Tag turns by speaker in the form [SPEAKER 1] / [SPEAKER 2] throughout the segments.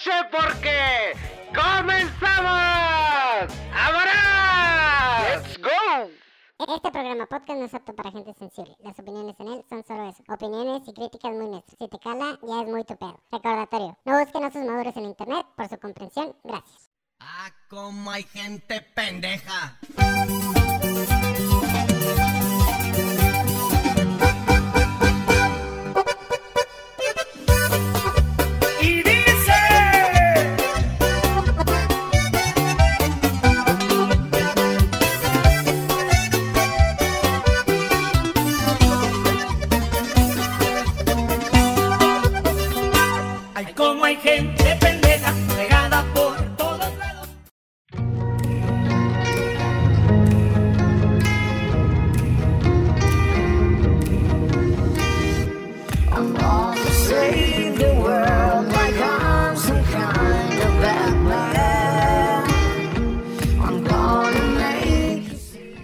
[SPEAKER 1] noche porque comenzamos. ¡Ahora! ¡Let's go!
[SPEAKER 2] Este programa podcast no es apto para gente sensible. Las opiniones en él son solo eso. Opiniones y críticas muy neutras. Si te cala, ya es muy tu pedo. Recordatorio. No busquen osos maduros en internet. Por su comprensión, gracias.
[SPEAKER 3] Ah, como hay gente pendeja. Gente pendeja regada por todos lados.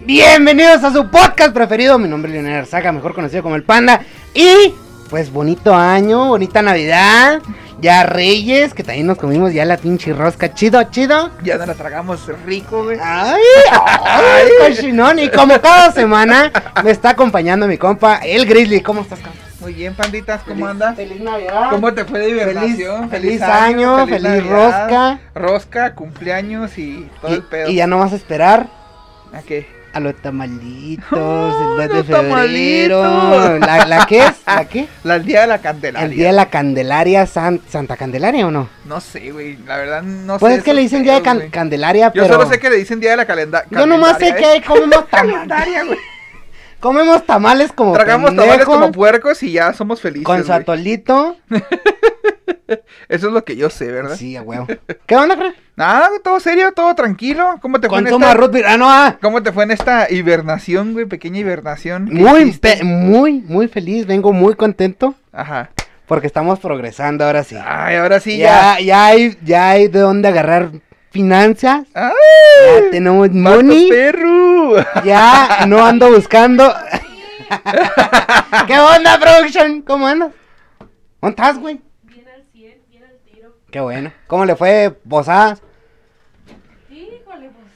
[SPEAKER 4] Bienvenidos a su podcast preferido. Mi nombre es Leonel Arzaga, mejor conocido como el Panda. Y pues bonito año, bonita Navidad. Ya Reyes, que también nos comimos ya la pinche rosca. Chido, chido.
[SPEAKER 5] Ya nos la tragamos rico, güey.
[SPEAKER 4] Ay, ay, cochinón. Y como cada semana me está acompañando mi compa, el Grizzly. ¿Cómo estás, compa?
[SPEAKER 5] Muy bien, panditas, ¿cómo andas?
[SPEAKER 4] Feliz Navidad.
[SPEAKER 5] ¿Cómo te fue de hibernación?
[SPEAKER 4] feliz año, feliz rosca.
[SPEAKER 5] Rosca, cumpleaños y todo el pedo.
[SPEAKER 4] Y, y ya no vas a esperar
[SPEAKER 5] ¿A qué?
[SPEAKER 4] A los tamalitos,
[SPEAKER 5] Oh,
[SPEAKER 4] el 2 de febrero.
[SPEAKER 5] tamalitos.
[SPEAKER 4] ¿La, ¿La qué es? ¿La qué?
[SPEAKER 5] La, el día de la Candelaria.
[SPEAKER 4] El día de la Candelaria, San- Santa Candelaria o no?
[SPEAKER 5] No sé, güey, la verdad no
[SPEAKER 4] Pues
[SPEAKER 5] sé.
[SPEAKER 4] es que le dicen día de can-. Candelaria,
[SPEAKER 5] Yo
[SPEAKER 4] pero...
[SPEAKER 5] solo sé que le dicen día de la calenda-
[SPEAKER 4] Yo nomás sé
[SPEAKER 5] calendaria.
[SPEAKER 4] que comemos, tam-
[SPEAKER 5] Calendaria, güey.
[SPEAKER 4] comemos tamales como
[SPEAKER 5] Tragamos tamales como puercos y ya somos felices,
[SPEAKER 4] Con su atolito.
[SPEAKER 5] Eso es lo que yo sé, ¿verdad?
[SPEAKER 4] Sí, a huevo. ¿Qué onda, cra?
[SPEAKER 5] Nada, todo serio, todo tranquilo. ¿Cómo te fue en esta...
[SPEAKER 4] ah, no, ah.
[SPEAKER 5] ¿Cómo te fue en esta hibernación, güey? Pequeña hibernación. ¿Qué
[SPEAKER 4] Muy, pe- muy, muy feliz, vengo muy contento
[SPEAKER 5] Ajá.
[SPEAKER 4] porque estamos progresando ahora sí.
[SPEAKER 5] Ay, ahora sí ya.
[SPEAKER 4] ya, ya hay, ya hay de dónde agarrar finanzas,
[SPEAKER 5] ¡Ay!
[SPEAKER 4] ya tenemos
[SPEAKER 5] ¡Mato
[SPEAKER 4] money,
[SPEAKER 5] perro!
[SPEAKER 4] ya no ando buscando. ¿Qué onda, production? ¿Cómo andas? ¿Dónde estás, güey?
[SPEAKER 6] Bien al 100, bien al tiro.
[SPEAKER 4] Qué bueno. ¿Cómo le fue posadas?
[SPEAKER 6] Híjole, pues,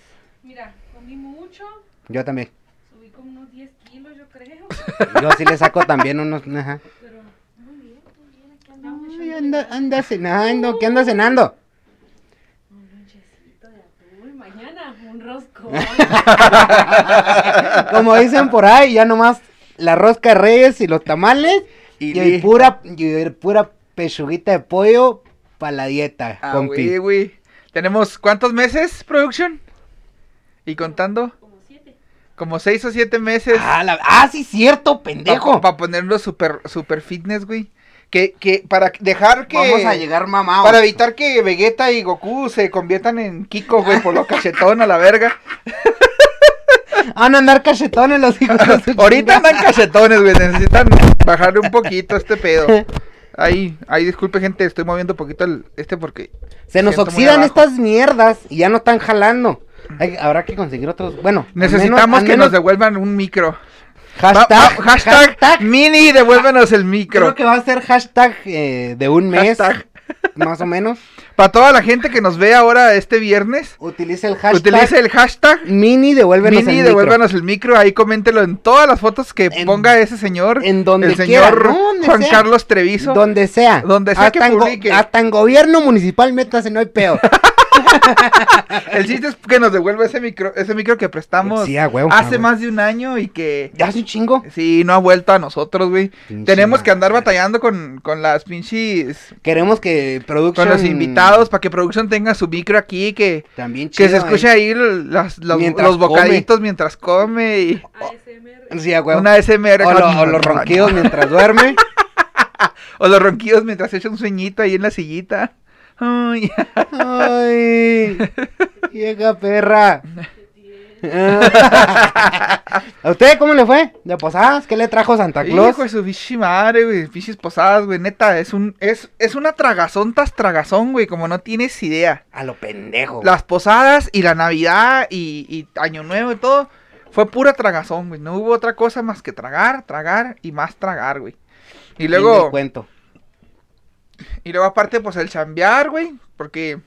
[SPEAKER 6] mira, comí mucho,
[SPEAKER 4] Yo también.
[SPEAKER 6] subí como unos 10 kilos, yo creo.
[SPEAKER 4] Yo sí le saco también unos. Ajá.
[SPEAKER 6] Pero muy bien, muy bien, aquí andamos
[SPEAKER 4] Ay,
[SPEAKER 6] echándole
[SPEAKER 4] anda, anda cenando. ¿Qué anda cenando?
[SPEAKER 6] Un lonchecito de atún, mañana un roscón.
[SPEAKER 4] Como dicen por ahí, ya nomás la rosca de reyes y los tamales.
[SPEAKER 5] Y
[SPEAKER 4] Y,
[SPEAKER 5] listo.
[SPEAKER 4] pura, y pura pechuguita de pollo para la dieta,
[SPEAKER 5] Ah,
[SPEAKER 4] compi.
[SPEAKER 5] Tenemos cuántos meses, production? Y contando,
[SPEAKER 6] como 7.
[SPEAKER 5] como seis o siete meses.
[SPEAKER 4] Ah, la- ah, sí, cierto, pendejo.
[SPEAKER 5] Para ponerlo super, super fitness, güey. Que, que, para dejar que.
[SPEAKER 4] Vamos a llegar mamados.
[SPEAKER 5] Para evitar que Vegeta y Goku se conviertan en Kiko, güey, por lo cachetón a la verga.
[SPEAKER 4] Van a andar cachetones los hijos. de
[SPEAKER 5] Ahorita andan cachetones, güey. Necesitan bajarle un poquito este pedo. Ahí, ahí, disculpe, gente, estoy moviendo un poquito el, este porque.
[SPEAKER 4] Se nos oxidan estas mierdas y ya no están jalando. Hay- habrá que conseguir otros. Bueno,
[SPEAKER 5] Necesitamos
[SPEAKER 4] menos-
[SPEAKER 5] que
[SPEAKER 4] menos
[SPEAKER 5] nos devuelvan un micro.
[SPEAKER 4] Hashtag,
[SPEAKER 5] Va- va- hashtag, mini, devuélvenos el micro.
[SPEAKER 4] Creo que va a ser hashtag eh, de un mes.
[SPEAKER 5] Hashtag.
[SPEAKER 4] Más o menos.
[SPEAKER 5] Para toda la gente que nos ve ahora este viernes,
[SPEAKER 4] Utilice el hashtag.
[SPEAKER 5] utilice el hashtag
[SPEAKER 4] Mini, devuélvenos
[SPEAKER 5] mini,
[SPEAKER 4] el micro.
[SPEAKER 5] devuélvanos el micro. Ahí coméntelo en todas las fotos que
[SPEAKER 4] En-
[SPEAKER 5] ponga ese señor.
[SPEAKER 4] en donde
[SPEAKER 5] el
[SPEAKER 4] quiera,
[SPEAKER 5] señor
[SPEAKER 4] ¿no? Donde
[SPEAKER 5] Juan
[SPEAKER 4] sea.
[SPEAKER 5] Carlos Treviso.
[SPEAKER 4] Donde sea.
[SPEAKER 5] Donde sea que
[SPEAKER 4] hasta en go-
[SPEAKER 5] publique.
[SPEAKER 4] hasta en gobierno municipal, métase, no hay pedo.
[SPEAKER 5] El chiste es que nos devuelva ese micro, ese micro que prestamos
[SPEAKER 4] Sí, a huevo, a
[SPEAKER 5] hace
[SPEAKER 4] huevo.
[SPEAKER 5] más de un año y que
[SPEAKER 4] ya hace un chingo.
[SPEAKER 5] sí, no ha vuelto a nosotros, güey. Tenemos que andar batallando con, con las pinches
[SPEAKER 4] Queremos que producción.
[SPEAKER 5] con los invitados para que producción tenga su micro aquí, que,
[SPEAKER 4] También
[SPEAKER 5] que se
[SPEAKER 4] chido,
[SPEAKER 5] escuche
[SPEAKER 4] ¿eh?
[SPEAKER 5] ahí las- los, los bocaditos mientras come y
[SPEAKER 6] ASMR.
[SPEAKER 4] Sí, a huevo.
[SPEAKER 5] una SMR.
[SPEAKER 4] O, lo- o los ronquidos mientras duerme.
[SPEAKER 5] O los ronquidos mientras echa un sueñito ahí en la sillita. Ay,
[SPEAKER 4] Ay, vieja perra. ¿A usted cómo le fue? ¿De posadas? ¿Qué le trajo Santa Claus?
[SPEAKER 5] hijo de su bichi madre, güey, pinches posadas, güey, neta, es un, es, es una tragazón tras tragazón, güey, como no tienes idea.
[SPEAKER 4] A lo pendejo.
[SPEAKER 5] Las posadas y la Navidad y, y Año Nuevo y todo, fue pura tragazón, güey, no hubo otra cosa más que tragar, tragar y más tragar, güey. Y luego,
[SPEAKER 4] cuento.
[SPEAKER 5] Y luego aparte, pues el chambear, güey. Porque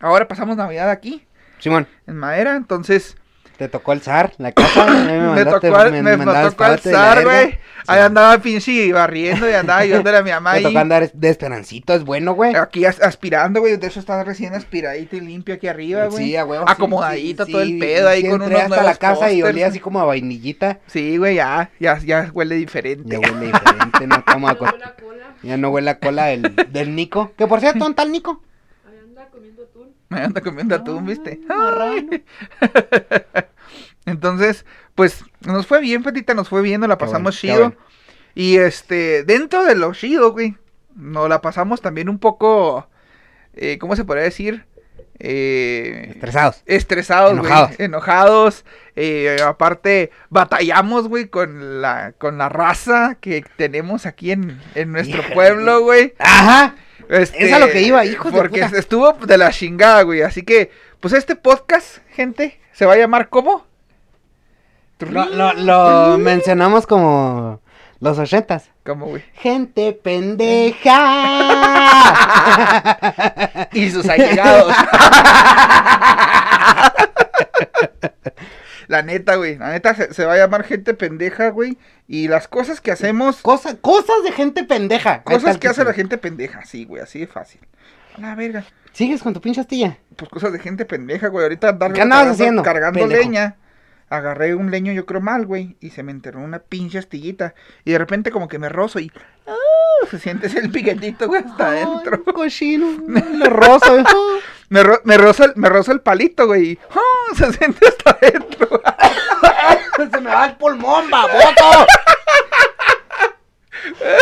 [SPEAKER 5] ahora pasamos Navidad aquí,
[SPEAKER 4] Simón,
[SPEAKER 5] en madera. Entonces,
[SPEAKER 4] te tocó el zar, la casa.
[SPEAKER 5] me,
[SPEAKER 4] mandaste-
[SPEAKER 5] tocó, al- me, me tocó alzar,
[SPEAKER 4] verga.
[SPEAKER 5] güey. Ahí
[SPEAKER 4] Sí.
[SPEAKER 5] andaba pinche barriendo y andaba ayudándole a mi mamá
[SPEAKER 4] Te tocó andar de esperancito, es bueno, güey.
[SPEAKER 5] Aquí as- aspirando, güey. De eso está recién aspiradito y limpio aquí arriba, güey.
[SPEAKER 4] Sí, a huevo.
[SPEAKER 5] Acomodadito
[SPEAKER 4] sí,
[SPEAKER 5] todo
[SPEAKER 4] sí,
[SPEAKER 5] el pedo ahí
[SPEAKER 4] sí,
[SPEAKER 5] con
[SPEAKER 4] entré
[SPEAKER 5] unos
[SPEAKER 4] hasta
[SPEAKER 5] nuevos
[SPEAKER 4] la casa y
[SPEAKER 5] pósters.
[SPEAKER 4] olía así como a vainillita.
[SPEAKER 5] Sí, güey, ya, ya, ya huele diferente.
[SPEAKER 4] Ya huele diferente, no como a
[SPEAKER 6] cola.
[SPEAKER 4] Ya no huele a cola del, del Nico. Que por cierto, ¿dónde está el Nico?
[SPEAKER 6] Ahí anda comiendo atún.
[SPEAKER 5] Me anda comiendo atún, ¿viste?
[SPEAKER 4] marrano.
[SPEAKER 5] Entonces, pues, nos fue bien, Petita, nos fue bien, nos la pasamos
[SPEAKER 4] bueno,
[SPEAKER 5] chido.
[SPEAKER 4] bueno.
[SPEAKER 5] Y este, dentro de lo chido, güey, nos la pasamos también un poco, eh, ¿cómo se podría decir? Eh,
[SPEAKER 4] Estresados.
[SPEAKER 5] estresados, güey,
[SPEAKER 4] Enojados.
[SPEAKER 5] enojados. eh, aparte, batallamos, güey, con la, con la raza que tenemos aquí en, en nuestro
[SPEAKER 4] Híjole,
[SPEAKER 5] pueblo, güey.
[SPEAKER 4] Ajá.
[SPEAKER 5] Este,
[SPEAKER 4] Es a lo que iba, hijos de
[SPEAKER 5] Porque
[SPEAKER 4] puta.
[SPEAKER 5] estuvo de la chingada, güey. Así que, pues este podcast, gente, se va a llamar ¿cómo?
[SPEAKER 4] Lo, lo, lo mencionamos como los ochentas.
[SPEAKER 5] ¿Cómo, güey?
[SPEAKER 4] Gente pendeja.
[SPEAKER 5] Y sus allegados. la neta, güey. La neta se, se va a llamar gente pendeja, güey. Y las cosas que hacemos,
[SPEAKER 4] Cosa- cosas de gente pendeja.
[SPEAKER 5] Cosas que hace la gente pendeja, sí, güey, así de fácil. A la verga.
[SPEAKER 4] Sigues con tu pinche astilla.
[SPEAKER 5] Pues cosas de gente pendeja, güey. Ahorita andaba
[SPEAKER 4] ¿Qué andabas
[SPEAKER 5] cargando-
[SPEAKER 4] haciendo,
[SPEAKER 5] Cargando
[SPEAKER 4] pendejo?
[SPEAKER 5] leña. Agarré un leño, yo creo mal, güey. Y se me enterró una pinche astillita. Y de repente como que me rozo y... ¡ah! se siente el piquetito, güey, hasta adentro.
[SPEAKER 4] Cochino. Lo rosa.
[SPEAKER 5] Me, ro me, rozo el, me rozo el palito, güey. ¡ah! se siente hasta adentro.
[SPEAKER 4] Se me va el pulmón, baboto.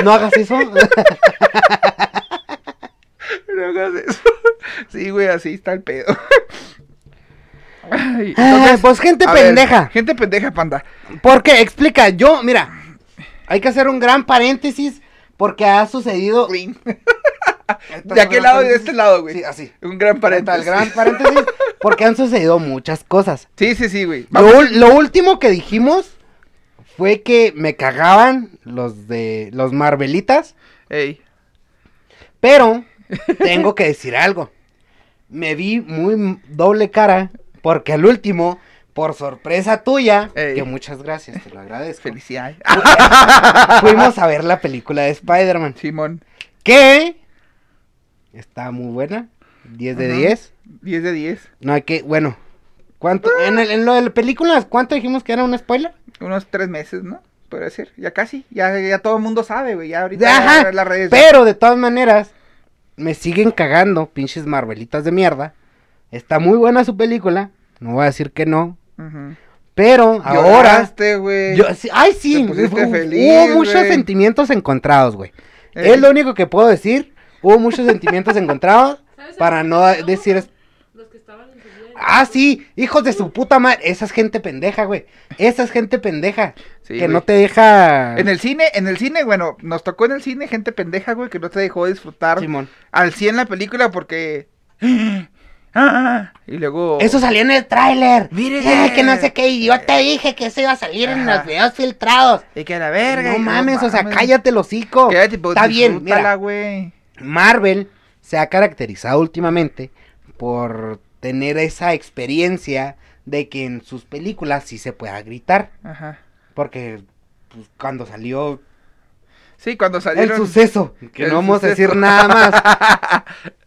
[SPEAKER 4] No hagas eso.
[SPEAKER 5] No hagas eso. Sí, güey, así está el pedo. Ay,
[SPEAKER 4] Ah, pues gente
[SPEAKER 5] ver,
[SPEAKER 4] pendeja.
[SPEAKER 5] gente pendeja, panda.
[SPEAKER 4] ¿Por qué? Explica. Yo, mira, hay que hacer un gran paréntesis porque ha sucedido.
[SPEAKER 5] ¿De aquel lado y de este lado, güey?
[SPEAKER 4] Sí, así.
[SPEAKER 5] Un gran paréntesis.
[SPEAKER 4] gran paréntesis porque han sucedido muchas cosas.
[SPEAKER 5] Sí, sí, sí, güey.
[SPEAKER 4] Lo, último que dijimos fue que me cagaban los de los Marvelitas,
[SPEAKER 5] Ey.
[SPEAKER 4] pero tengo que decir algo. Me vi muy doble cara porque al último, por sorpresa tuya,
[SPEAKER 5] Ey.
[SPEAKER 4] que muchas gracias, te lo agradezco.
[SPEAKER 5] Felicidades.
[SPEAKER 4] Fuimos a ver la película de Spider-Man,
[SPEAKER 5] Simón.
[SPEAKER 4] que está muy buena, 10 de
[SPEAKER 5] Ajá.
[SPEAKER 4] 10.
[SPEAKER 5] 10 de 10.
[SPEAKER 4] No hay que, bueno, ¿cuánto en, el- en lo de la película, cuánto dijimos que era un spoiler?
[SPEAKER 5] Unos 3 meses, ¿no? Podría ser. Ya casi. Ya, ya todo el mundo sabe, güey. Ya ahorita
[SPEAKER 4] Ajá,
[SPEAKER 5] las redes.
[SPEAKER 4] Pero de todas maneras, me siguen cagando, pinches Marvelitas de mierda. Está muy buena su película, no voy a decir que no. Pero ahora.
[SPEAKER 5] Lloraste, güey.
[SPEAKER 4] yo- sí, ay, sí,
[SPEAKER 5] Te
[SPEAKER 4] hubo,
[SPEAKER 5] feliz,
[SPEAKER 4] hubo muchos sentimientos encontrados, güey.
[SPEAKER 5] Ey.
[SPEAKER 4] Es lo único que puedo decir. Hubo muchos sentimientos encontrados
[SPEAKER 6] ¿Sabes a
[SPEAKER 4] para no decir.
[SPEAKER 6] Los que estaban en
[SPEAKER 4] Ah, sí, hijos de su puta madre. Esa es gente pendeja, güey. Esa es gente pendeja.
[SPEAKER 5] Sí,
[SPEAKER 4] que
[SPEAKER 5] güey.
[SPEAKER 4] no te deja.
[SPEAKER 5] En el cine, en el cine, bueno, nos tocó en el cine gente pendeja, güey, que no te dejó disfrutar
[SPEAKER 4] Simón.
[SPEAKER 5] al 100 la película porque... Ah, y luego...
[SPEAKER 4] Eso salió en el tráiler.
[SPEAKER 5] Mire.
[SPEAKER 4] Eh, que no sé qué. Y yo te dije que eso iba a salir en los videos filtrados.
[SPEAKER 5] Y que a la verga.
[SPEAKER 4] no mames, o sea, cállate el hocico.
[SPEAKER 5] Cállate, pues,
[SPEAKER 4] Está bien, mira.
[SPEAKER 5] güey.
[SPEAKER 4] Marvel se ha caracterizado últimamente por tener esa experiencia de que en sus películas sí se pueda gritar.
[SPEAKER 5] Ajá.
[SPEAKER 4] Porque pues, cuando salió
[SPEAKER 5] Sí, cuando
[SPEAKER 4] el
[SPEAKER 5] salieron...
[SPEAKER 4] suceso, que
[SPEAKER 5] el
[SPEAKER 4] no vamos a decir nada más.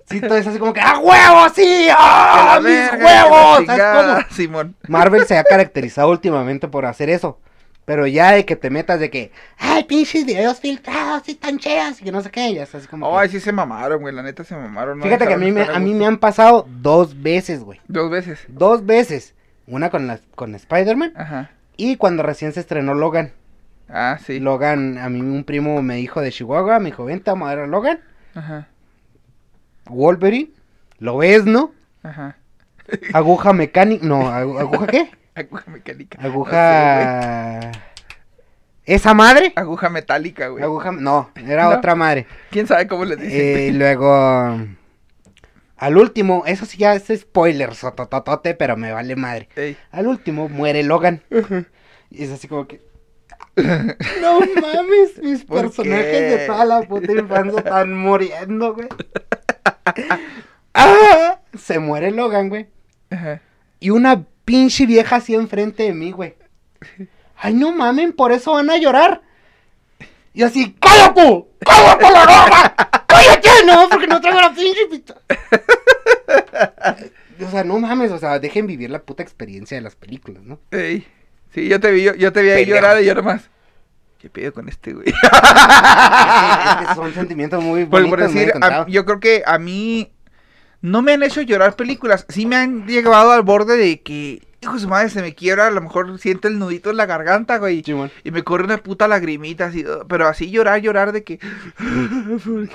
[SPEAKER 4] Sí, todo es así como que ¡ah, huevo, sí! ¡ah, mis
[SPEAKER 5] verga,
[SPEAKER 4] huevos! ¿Sabes cómo?
[SPEAKER 5] Simón.
[SPEAKER 4] Marvel se ha caracterizado últimamente por hacer eso. Pero ya de que te metas de que, ay, pinches videos filtrados y tan chidas y que no sé qué, ya así como. que-
[SPEAKER 5] Ay, sí se mamaron, güey, la neta se mamaron. no
[SPEAKER 4] Fíjate que a mí, me, a mí me han pasado dos veces, güey.
[SPEAKER 5] Dos veces.
[SPEAKER 4] Dos veces. Una con, la, con Spider-Man
[SPEAKER 5] Ajá.
[SPEAKER 4] y cuando recién se estrenó Logan.
[SPEAKER 5] Ah, sí.
[SPEAKER 4] Logan, a mí un primo me dijo de Chihuahua, me dijo, vente a ver a Logan.
[SPEAKER 5] Ajá.
[SPEAKER 4] Wolverine, lo ves, ¿no?
[SPEAKER 5] Ajá.
[SPEAKER 4] Aguja mecánica, no, agu- ¿aguja qué?
[SPEAKER 5] Aguja mecánica. No sé,
[SPEAKER 4] Aguja... ¿Esa madre?
[SPEAKER 5] Aguja metálica, güey.
[SPEAKER 4] Aguja, no, era
[SPEAKER 5] ¿No?
[SPEAKER 4] otra madre.
[SPEAKER 5] ¿Quién sabe cómo les dicen?
[SPEAKER 4] Eh, y luego, al último, eso sí ya es spoiler, sotototote, pero me vale madre.
[SPEAKER 5] Ey.
[SPEAKER 4] Al último muere Logan. Y es así como que. No mames, mis
[SPEAKER 5] ¿Por
[SPEAKER 4] personajes
[SPEAKER 5] qué?
[SPEAKER 4] de toda la puta infancia están muriendo, güey. Ah, se muere Logan, güey.
[SPEAKER 5] Ajá.
[SPEAKER 4] Y una pinche vieja así enfrente de mí, güey. Ay, no mamen, por eso van a llorar. Y así, ¡cállate! ¡Cállate la boca! ¡Cállate! No, porque no traigo la pinche pista. O sea, no mames, o sea, dejen vivir la puta experiencia de las películas, ¿no?
[SPEAKER 5] Ey. Sí, yo te vi, yo, yo te vi ahí llorar y yo nomás. ¿Qué pedo con este, güey?
[SPEAKER 4] Es que- son sentimientos muy bonitos,
[SPEAKER 5] por decir, a- yo creo que a mí no me han hecho llorar películas. Sí me han llevado al borde de que, hijo de su madre, se me quiebra. A lo mejor siento el nudito en la garganta, güey. Y me corre una puta lagrimita así. uh, Pero así llorar, llorar de que.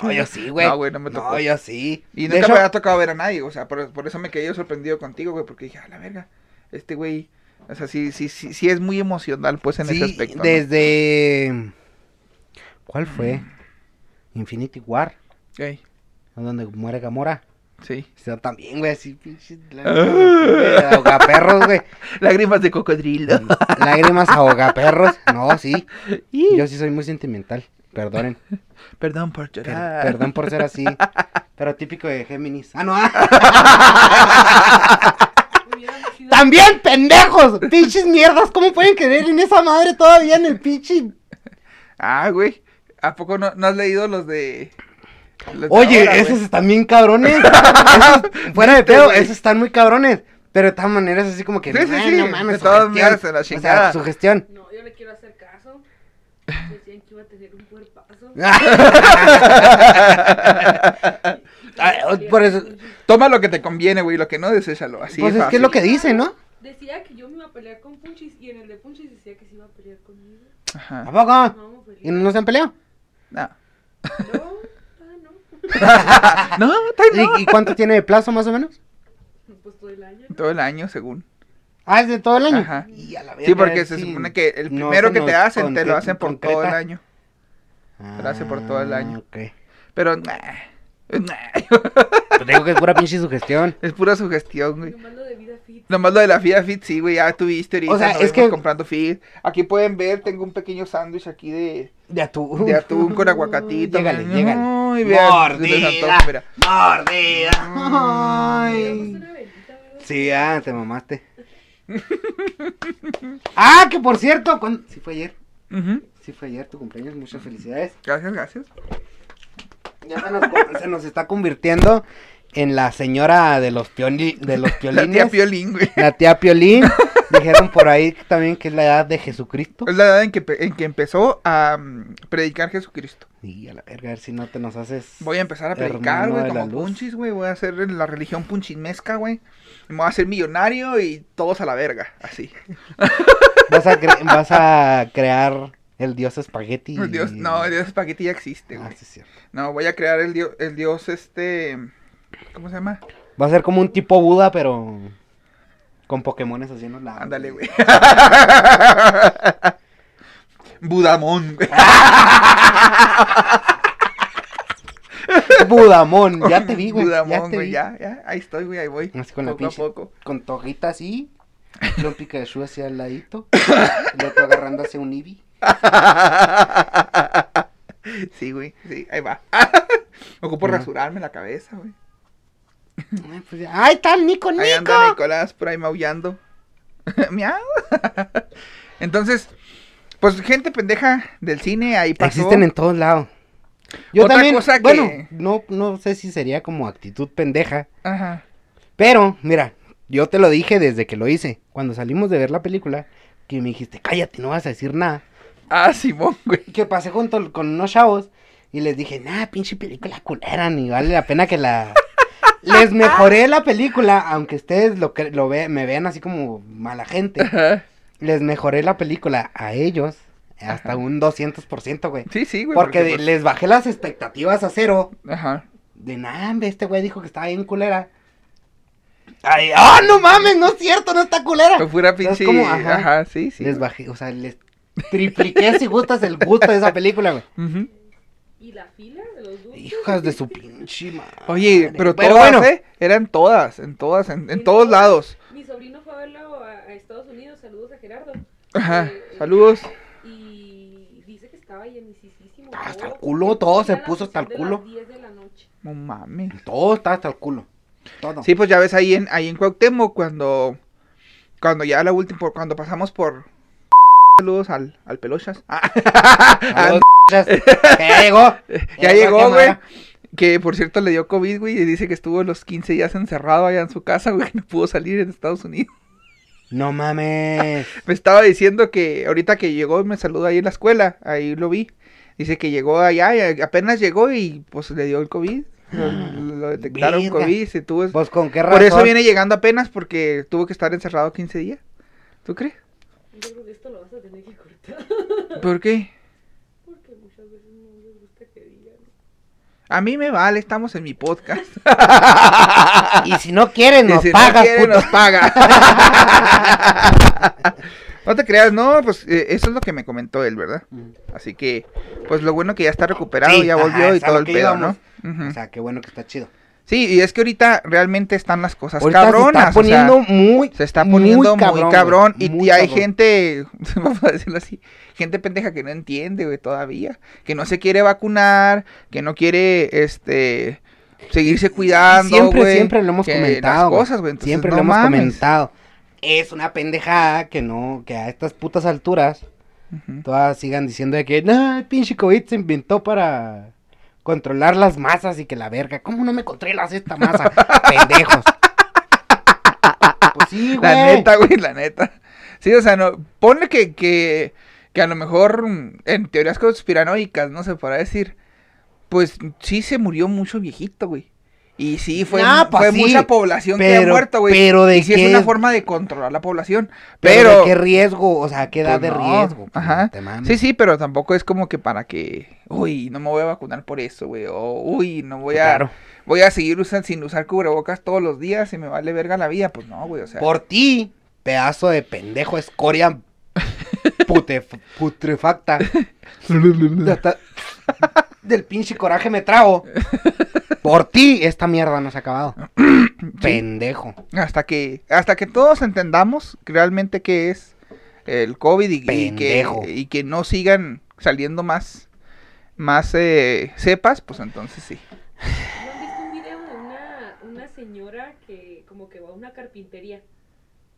[SPEAKER 4] No, yo sí, güey.
[SPEAKER 5] No, güey, no me tocó.
[SPEAKER 4] No, yo sí.
[SPEAKER 5] Y
[SPEAKER 4] De
[SPEAKER 5] nunca
[SPEAKER 4] hecho-
[SPEAKER 5] me había tocado ver a nadie. O sea, por, por eso me quedé yo sorprendido contigo, güey. Porque dije, a la verga. Este güey. O sea, sí, sí, sí, sí es muy emocional, pues, en
[SPEAKER 4] sí,
[SPEAKER 5] ese aspecto. ¿no?
[SPEAKER 4] desde... ¿Cuál fue? Infinity War,
[SPEAKER 5] Ey,
[SPEAKER 4] donde muere Gamora.
[SPEAKER 5] Sí.
[SPEAKER 4] O sea, también, güey, así, pinche... lágrimas, Ahogaperros, güey.
[SPEAKER 5] Lágrimas de cocodrilo.
[SPEAKER 4] Lágrimas ahogaperros. No, sí. Yo sí soy muy sentimental. Perdonen.
[SPEAKER 5] Perdón por
[SPEAKER 4] Per- perdón por ser así. Pero típico de Géminis. Ah, no.
[SPEAKER 6] Sido-
[SPEAKER 4] También, pendejos. Pinches mierdas. ¿Cómo pueden creer en esa madre todavía en el pinche?
[SPEAKER 5] Ah, güey. ¿A poco no, no has leído los de. De
[SPEAKER 4] Oye,
[SPEAKER 5] ahora,
[SPEAKER 4] esos están bien cabrones. Esos, fuera de pedo, esos están muy cabrones. Pero de todas maneras, así como que.
[SPEAKER 5] Sí, sí,
[SPEAKER 4] "Ay,
[SPEAKER 5] sí,
[SPEAKER 4] No
[SPEAKER 5] de
[SPEAKER 4] mames,
[SPEAKER 5] todas
[SPEAKER 4] sugestión".
[SPEAKER 5] maneras, se la
[SPEAKER 4] O sea,
[SPEAKER 5] chingada.
[SPEAKER 4] sugestión.
[SPEAKER 6] No, yo le quiero hacer caso. Decían que iba a tener un cuerpazo.
[SPEAKER 4] Ah, por eso.
[SPEAKER 5] Toma lo que te conviene, güey. Lo que no, deséchalo. Así
[SPEAKER 4] Pues
[SPEAKER 5] es
[SPEAKER 4] es que es lo que
[SPEAKER 5] fácil.
[SPEAKER 4] dice, ¿no?
[SPEAKER 6] Decía que yo me iba a pelear con Punchis y en el de Punchis decía que se iba a pelear conmigo.
[SPEAKER 5] Ajá.
[SPEAKER 4] ¿A poco? ¿Y no se han peleado?
[SPEAKER 5] No.
[SPEAKER 6] No, no.
[SPEAKER 4] ¿Y, y cuánto tiene de plazo más o menos?
[SPEAKER 6] Pues todo el año. ¿no?
[SPEAKER 5] Todo el año, según.
[SPEAKER 4] Ah, es de todo el año.
[SPEAKER 5] Ajá.
[SPEAKER 4] Y a la
[SPEAKER 5] Sí, porque se supone que el primero que te hacen, te lo hacen por todo el año. te lo hacen por todo el año.
[SPEAKER 4] Ah, ok.
[SPEAKER 5] Pero, nah, nah,
[SPEAKER 4] Pues digo que es pura pinche sugestión.
[SPEAKER 5] es pura sugestión, güey.
[SPEAKER 6] Nomás lo de vida fit.
[SPEAKER 5] Nomás lo de la FIA Fit, sí, güey, ya tuviste ahorita.
[SPEAKER 4] O sea, es que-
[SPEAKER 5] comprando Fit. Aquí pueden ver, tengo un pequeño sándwich aquí de,
[SPEAKER 4] De atún.
[SPEAKER 5] de atún con aguacatito.
[SPEAKER 4] Llégale,
[SPEAKER 5] güey.
[SPEAKER 4] llégale.
[SPEAKER 5] Ay, vean, antojo, mira.
[SPEAKER 4] Mordida. Ay.
[SPEAKER 6] una velita, ¿verdad?
[SPEAKER 4] Sí, ah, te mamaste. ah, que por cierto, ¿cuándo? Sí fue ayer. Sí fue ayer tu cumpleaños, muchas felicidades.
[SPEAKER 5] Gracias, gracias.
[SPEAKER 4] Ya se nos, se nos está convirtiendo en la señora de los, pioli, de los
[SPEAKER 5] La
[SPEAKER 4] piolines.
[SPEAKER 5] tía Piolín, güey.
[SPEAKER 4] La tía Piolín. Dijeron por ahí también que es la edad de Jesucristo.
[SPEAKER 5] Es la edad en que, en que empezó a mm, predicar Jesucristo.
[SPEAKER 4] Y a la verga, a ver si no te nos haces.
[SPEAKER 5] Voy a empezar a predicar, güey,
[SPEAKER 4] la
[SPEAKER 5] como punchis, güey. Voy a hacer la religión punchimesca, güey. Me voy a hacer millonario y todos a la verga, así.
[SPEAKER 4] Vas a, cre- vas a crear el dios espagueti.
[SPEAKER 5] El dios, no, el dios espagueti ya existe,
[SPEAKER 4] Ah,
[SPEAKER 5] güey.
[SPEAKER 4] sí, es cierto.
[SPEAKER 5] No, voy a crear el dios, el dios este... ¿Cómo se llama?
[SPEAKER 4] Va a ser como un tipo Buda, pero con Pokémones los lados.
[SPEAKER 5] Ándale, güey. Budamón, güey.
[SPEAKER 4] Budamón, ya te vi, güey.
[SPEAKER 5] Budamón, güey, ya, ya. Ahí estoy, güey, ahí voy.
[SPEAKER 4] Así con la
[SPEAKER 5] poco a
[SPEAKER 4] pinche-
[SPEAKER 5] poco.
[SPEAKER 4] Con tojita así. Un Pikachu hacia el ladito. El otro agarrando hacia un Eevee.
[SPEAKER 5] Sí, güey, sí, ahí va. Ocupo rasurarme la cabeza, güey.
[SPEAKER 4] Ay, pues ya. ¡Ahí está el Nico, Nico!
[SPEAKER 5] Ahí anda Nicolás por ahí maullando. Miau. Entonces, pues gente pendeja del cine ahí pasó.
[SPEAKER 4] Existen en todos lados. Yo
[SPEAKER 5] Otra
[SPEAKER 4] también,
[SPEAKER 5] cosa que-
[SPEAKER 4] bueno, no, no sé si sería como actitud pendeja,
[SPEAKER 5] Ajá.
[SPEAKER 4] pero mira, yo te lo dije desde que lo hice, cuando salimos de ver la película, que me dijiste, cállate, no vas a decir nada.
[SPEAKER 5] Ah, Simón, güey.
[SPEAKER 4] Que pasé junto con unos chavos y les dije, nah, pinche película culera, ni vale la pena que la... Les mejoré la película, aunque ustedes lo, cre- lo ve, me vean así como mala gente.
[SPEAKER 5] Ajá.
[SPEAKER 4] Les mejoré la película a ellos hasta un 200%, güey.
[SPEAKER 5] Sí, sí, güey.
[SPEAKER 4] Porque
[SPEAKER 5] pues,
[SPEAKER 4] les bajé las expectativas a cero.
[SPEAKER 5] Ajá.
[SPEAKER 4] De nada, este güey dijo que estaba bien culera. Ay, ¡ah, no mames! No es cierto, no está culera.
[SPEAKER 5] Fue pura
[SPEAKER 4] ¿Sabes
[SPEAKER 5] pinche. Ajá.
[SPEAKER 4] Ajá.
[SPEAKER 5] sí, sí.
[SPEAKER 4] Les bajé, o sea, les tripliqué si gustas el gusto de esa película, güey.
[SPEAKER 6] ¿Y la fila de los dulces?
[SPEAKER 4] Hijas de su pinche madre.
[SPEAKER 5] Oye, pero,
[SPEAKER 4] Pero
[SPEAKER 5] todas,
[SPEAKER 4] bueno.
[SPEAKER 5] ¿eh? Eran todas, en todas, en, en todos lados.
[SPEAKER 6] Mi sobrino fue a verlo a, a Estados Unidos. Saludos a Gerardo.
[SPEAKER 5] Ajá.
[SPEAKER 6] Eh,
[SPEAKER 5] Saludos.
[SPEAKER 6] y dice que estaba llenicísimo.
[SPEAKER 4] Ah, hasta el culo, todo se puso hasta el culo.
[SPEAKER 6] las 10 de la noche.
[SPEAKER 5] No mames.
[SPEAKER 4] Todo está hasta el culo. Todo.
[SPEAKER 5] Sí, pues ya ves ahí en, ahí en Cuauhtémoc cuando, cuando ya la última, por- cuando pasamos por... Saludos al, al Pelochas.
[SPEAKER 4] Que ya llegó.
[SPEAKER 5] ya llegó, güey. Que por cierto le dio COVID, güey, y dice que estuvo los 15 días encerrado allá en su casa, güey, que no pudo salir en Estados Unidos.
[SPEAKER 4] No mames.
[SPEAKER 5] Me estaba diciendo que ahorita que llegó me saludó ahí en la escuela, ahí lo vi. Dice que llegó allá y apenas llegó y pues le dio el COVID. Lo, lo detectaron
[SPEAKER 4] Verga.
[SPEAKER 5] COVID, se tuvo...
[SPEAKER 4] Pues con qué razón.
[SPEAKER 5] Por eso viene llegando apenas porque tuvo que estar encerrado 15 días. ¿Tú crees?
[SPEAKER 6] Yo creo que esto lo vas a tener que cortar.
[SPEAKER 5] ¿Por qué?
[SPEAKER 6] Porque muchas veces no les gusta que digan.
[SPEAKER 5] A mí me vale, estamos en mi podcast.
[SPEAKER 4] Y si no quieren,
[SPEAKER 5] Y
[SPEAKER 4] nos
[SPEAKER 5] si no
[SPEAKER 4] pagas,
[SPEAKER 5] quiere,
[SPEAKER 4] puto.
[SPEAKER 5] nos paga. no te creas, no, pues eh, eso es lo que me comentó él, ¿verdad? Así que, pues lo bueno que ya está recuperado,
[SPEAKER 4] Sí,
[SPEAKER 5] ya
[SPEAKER 4] ajá,
[SPEAKER 5] volvió y
[SPEAKER 4] es a
[SPEAKER 5] todo el pedo,
[SPEAKER 4] íbamos.
[SPEAKER 5] ¿no? Ujú.
[SPEAKER 4] O sea, qué bueno que está chido.
[SPEAKER 5] Sí, y es que ahorita realmente están las cosas
[SPEAKER 4] Ahorita
[SPEAKER 5] cabronas.
[SPEAKER 4] se
[SPEAKER 5] o sea,
[SPEAKER 4] está poniendo muy.
[SPEAKER 5] se está poniendo muy cabrón, y,
[SPEAKER 4] muy
[SPEAKER 5] y hay
[SPEAKER 4] cabrón.
[SPEAKER 5] gente, vamos a decirlo así, gente pendeja que no entiende, güey, todavía, que no se quiere vacunar, que no quiere, este, seguirse cuidando,
[SPEAKER 4] Siempre,
[SPEAKER 5] güey,
[SPEAKER 4] siempre lo hemos comentado.
[SPEAKER 5] Las cosas, güey, entonces,
[SPEAKER 4] Siempre
[SPEAKER 5] no
[SPEAKER 4] lo hemos
[SPEAKER 5] mames.
[SPEAKER 4] comentado. Es una pendejada que no, que a estas putas alturas todas sigan diciendo de que, no, el pinche COVID se inventó para controlar las masas y que la verga. ¿Cómo no me controlas esta masa? Pendejos. Pues sí, güey.
[SPEAKER 5] La neta, güey, la neta. Sí, o sea, no, ponle que, que, que a lo mejor mm, en teorías conspiranoicas, no se podrá decir, pues sí se murió mucho viejito, güey. Y sí, fue,
[SPEAKER 4] pues
[SPEAKER 5] fue
[SPEAKER 4] sí,
[SPEAKER 5] mucha población que ha muerto, güey.
[SPEAKER 4] pero de
[SPEAKER 5] y sí
[SPEAKER 4] qué-
[SPEAKER 5] es una forma de controlar la población.
[SPEAKER 4] Pero,
[SPEAKER 5] Pero,
[SPEAKER 4] ¿de qué riesgo? O sea, ¿qué edad
[SPEAKER 5] pues,
[SPEAKER 4] de riesgo? Pues,
[SPEAKER 5] Ajá.
[SPEAKER 4] te.
[SPEAKER 5] Sí, sí, pero tampoco es como que para que, uy, no me voy a vacunar por eso, güey. O, uy, no voy a,
[SPEAKER 4] Claro.
[SPEAKER 5] voy a seguir usando, sin usar cubrebocas todos los días y me vale verga la vida. Pues no, güey, o sea.
[SPEAKER 4] Por ti, pedazo de pendejo escoria putrefacta. Del pinche coraje me trago. Por ti, esta mierda no se ha acabado. Pendejo.
[SPEAKER 5] Hasta que, hasta que todos entendamos realmente qué es el COVID y, y
[SPEAKER 4] Pendejo.
[SPEAKER 5] que, y que no sigan saliendo más, más eh, cepas, pues entonces sí.
[SPEAKER 6] ¿No han visto un video de una, una señora que como que va a una carpintería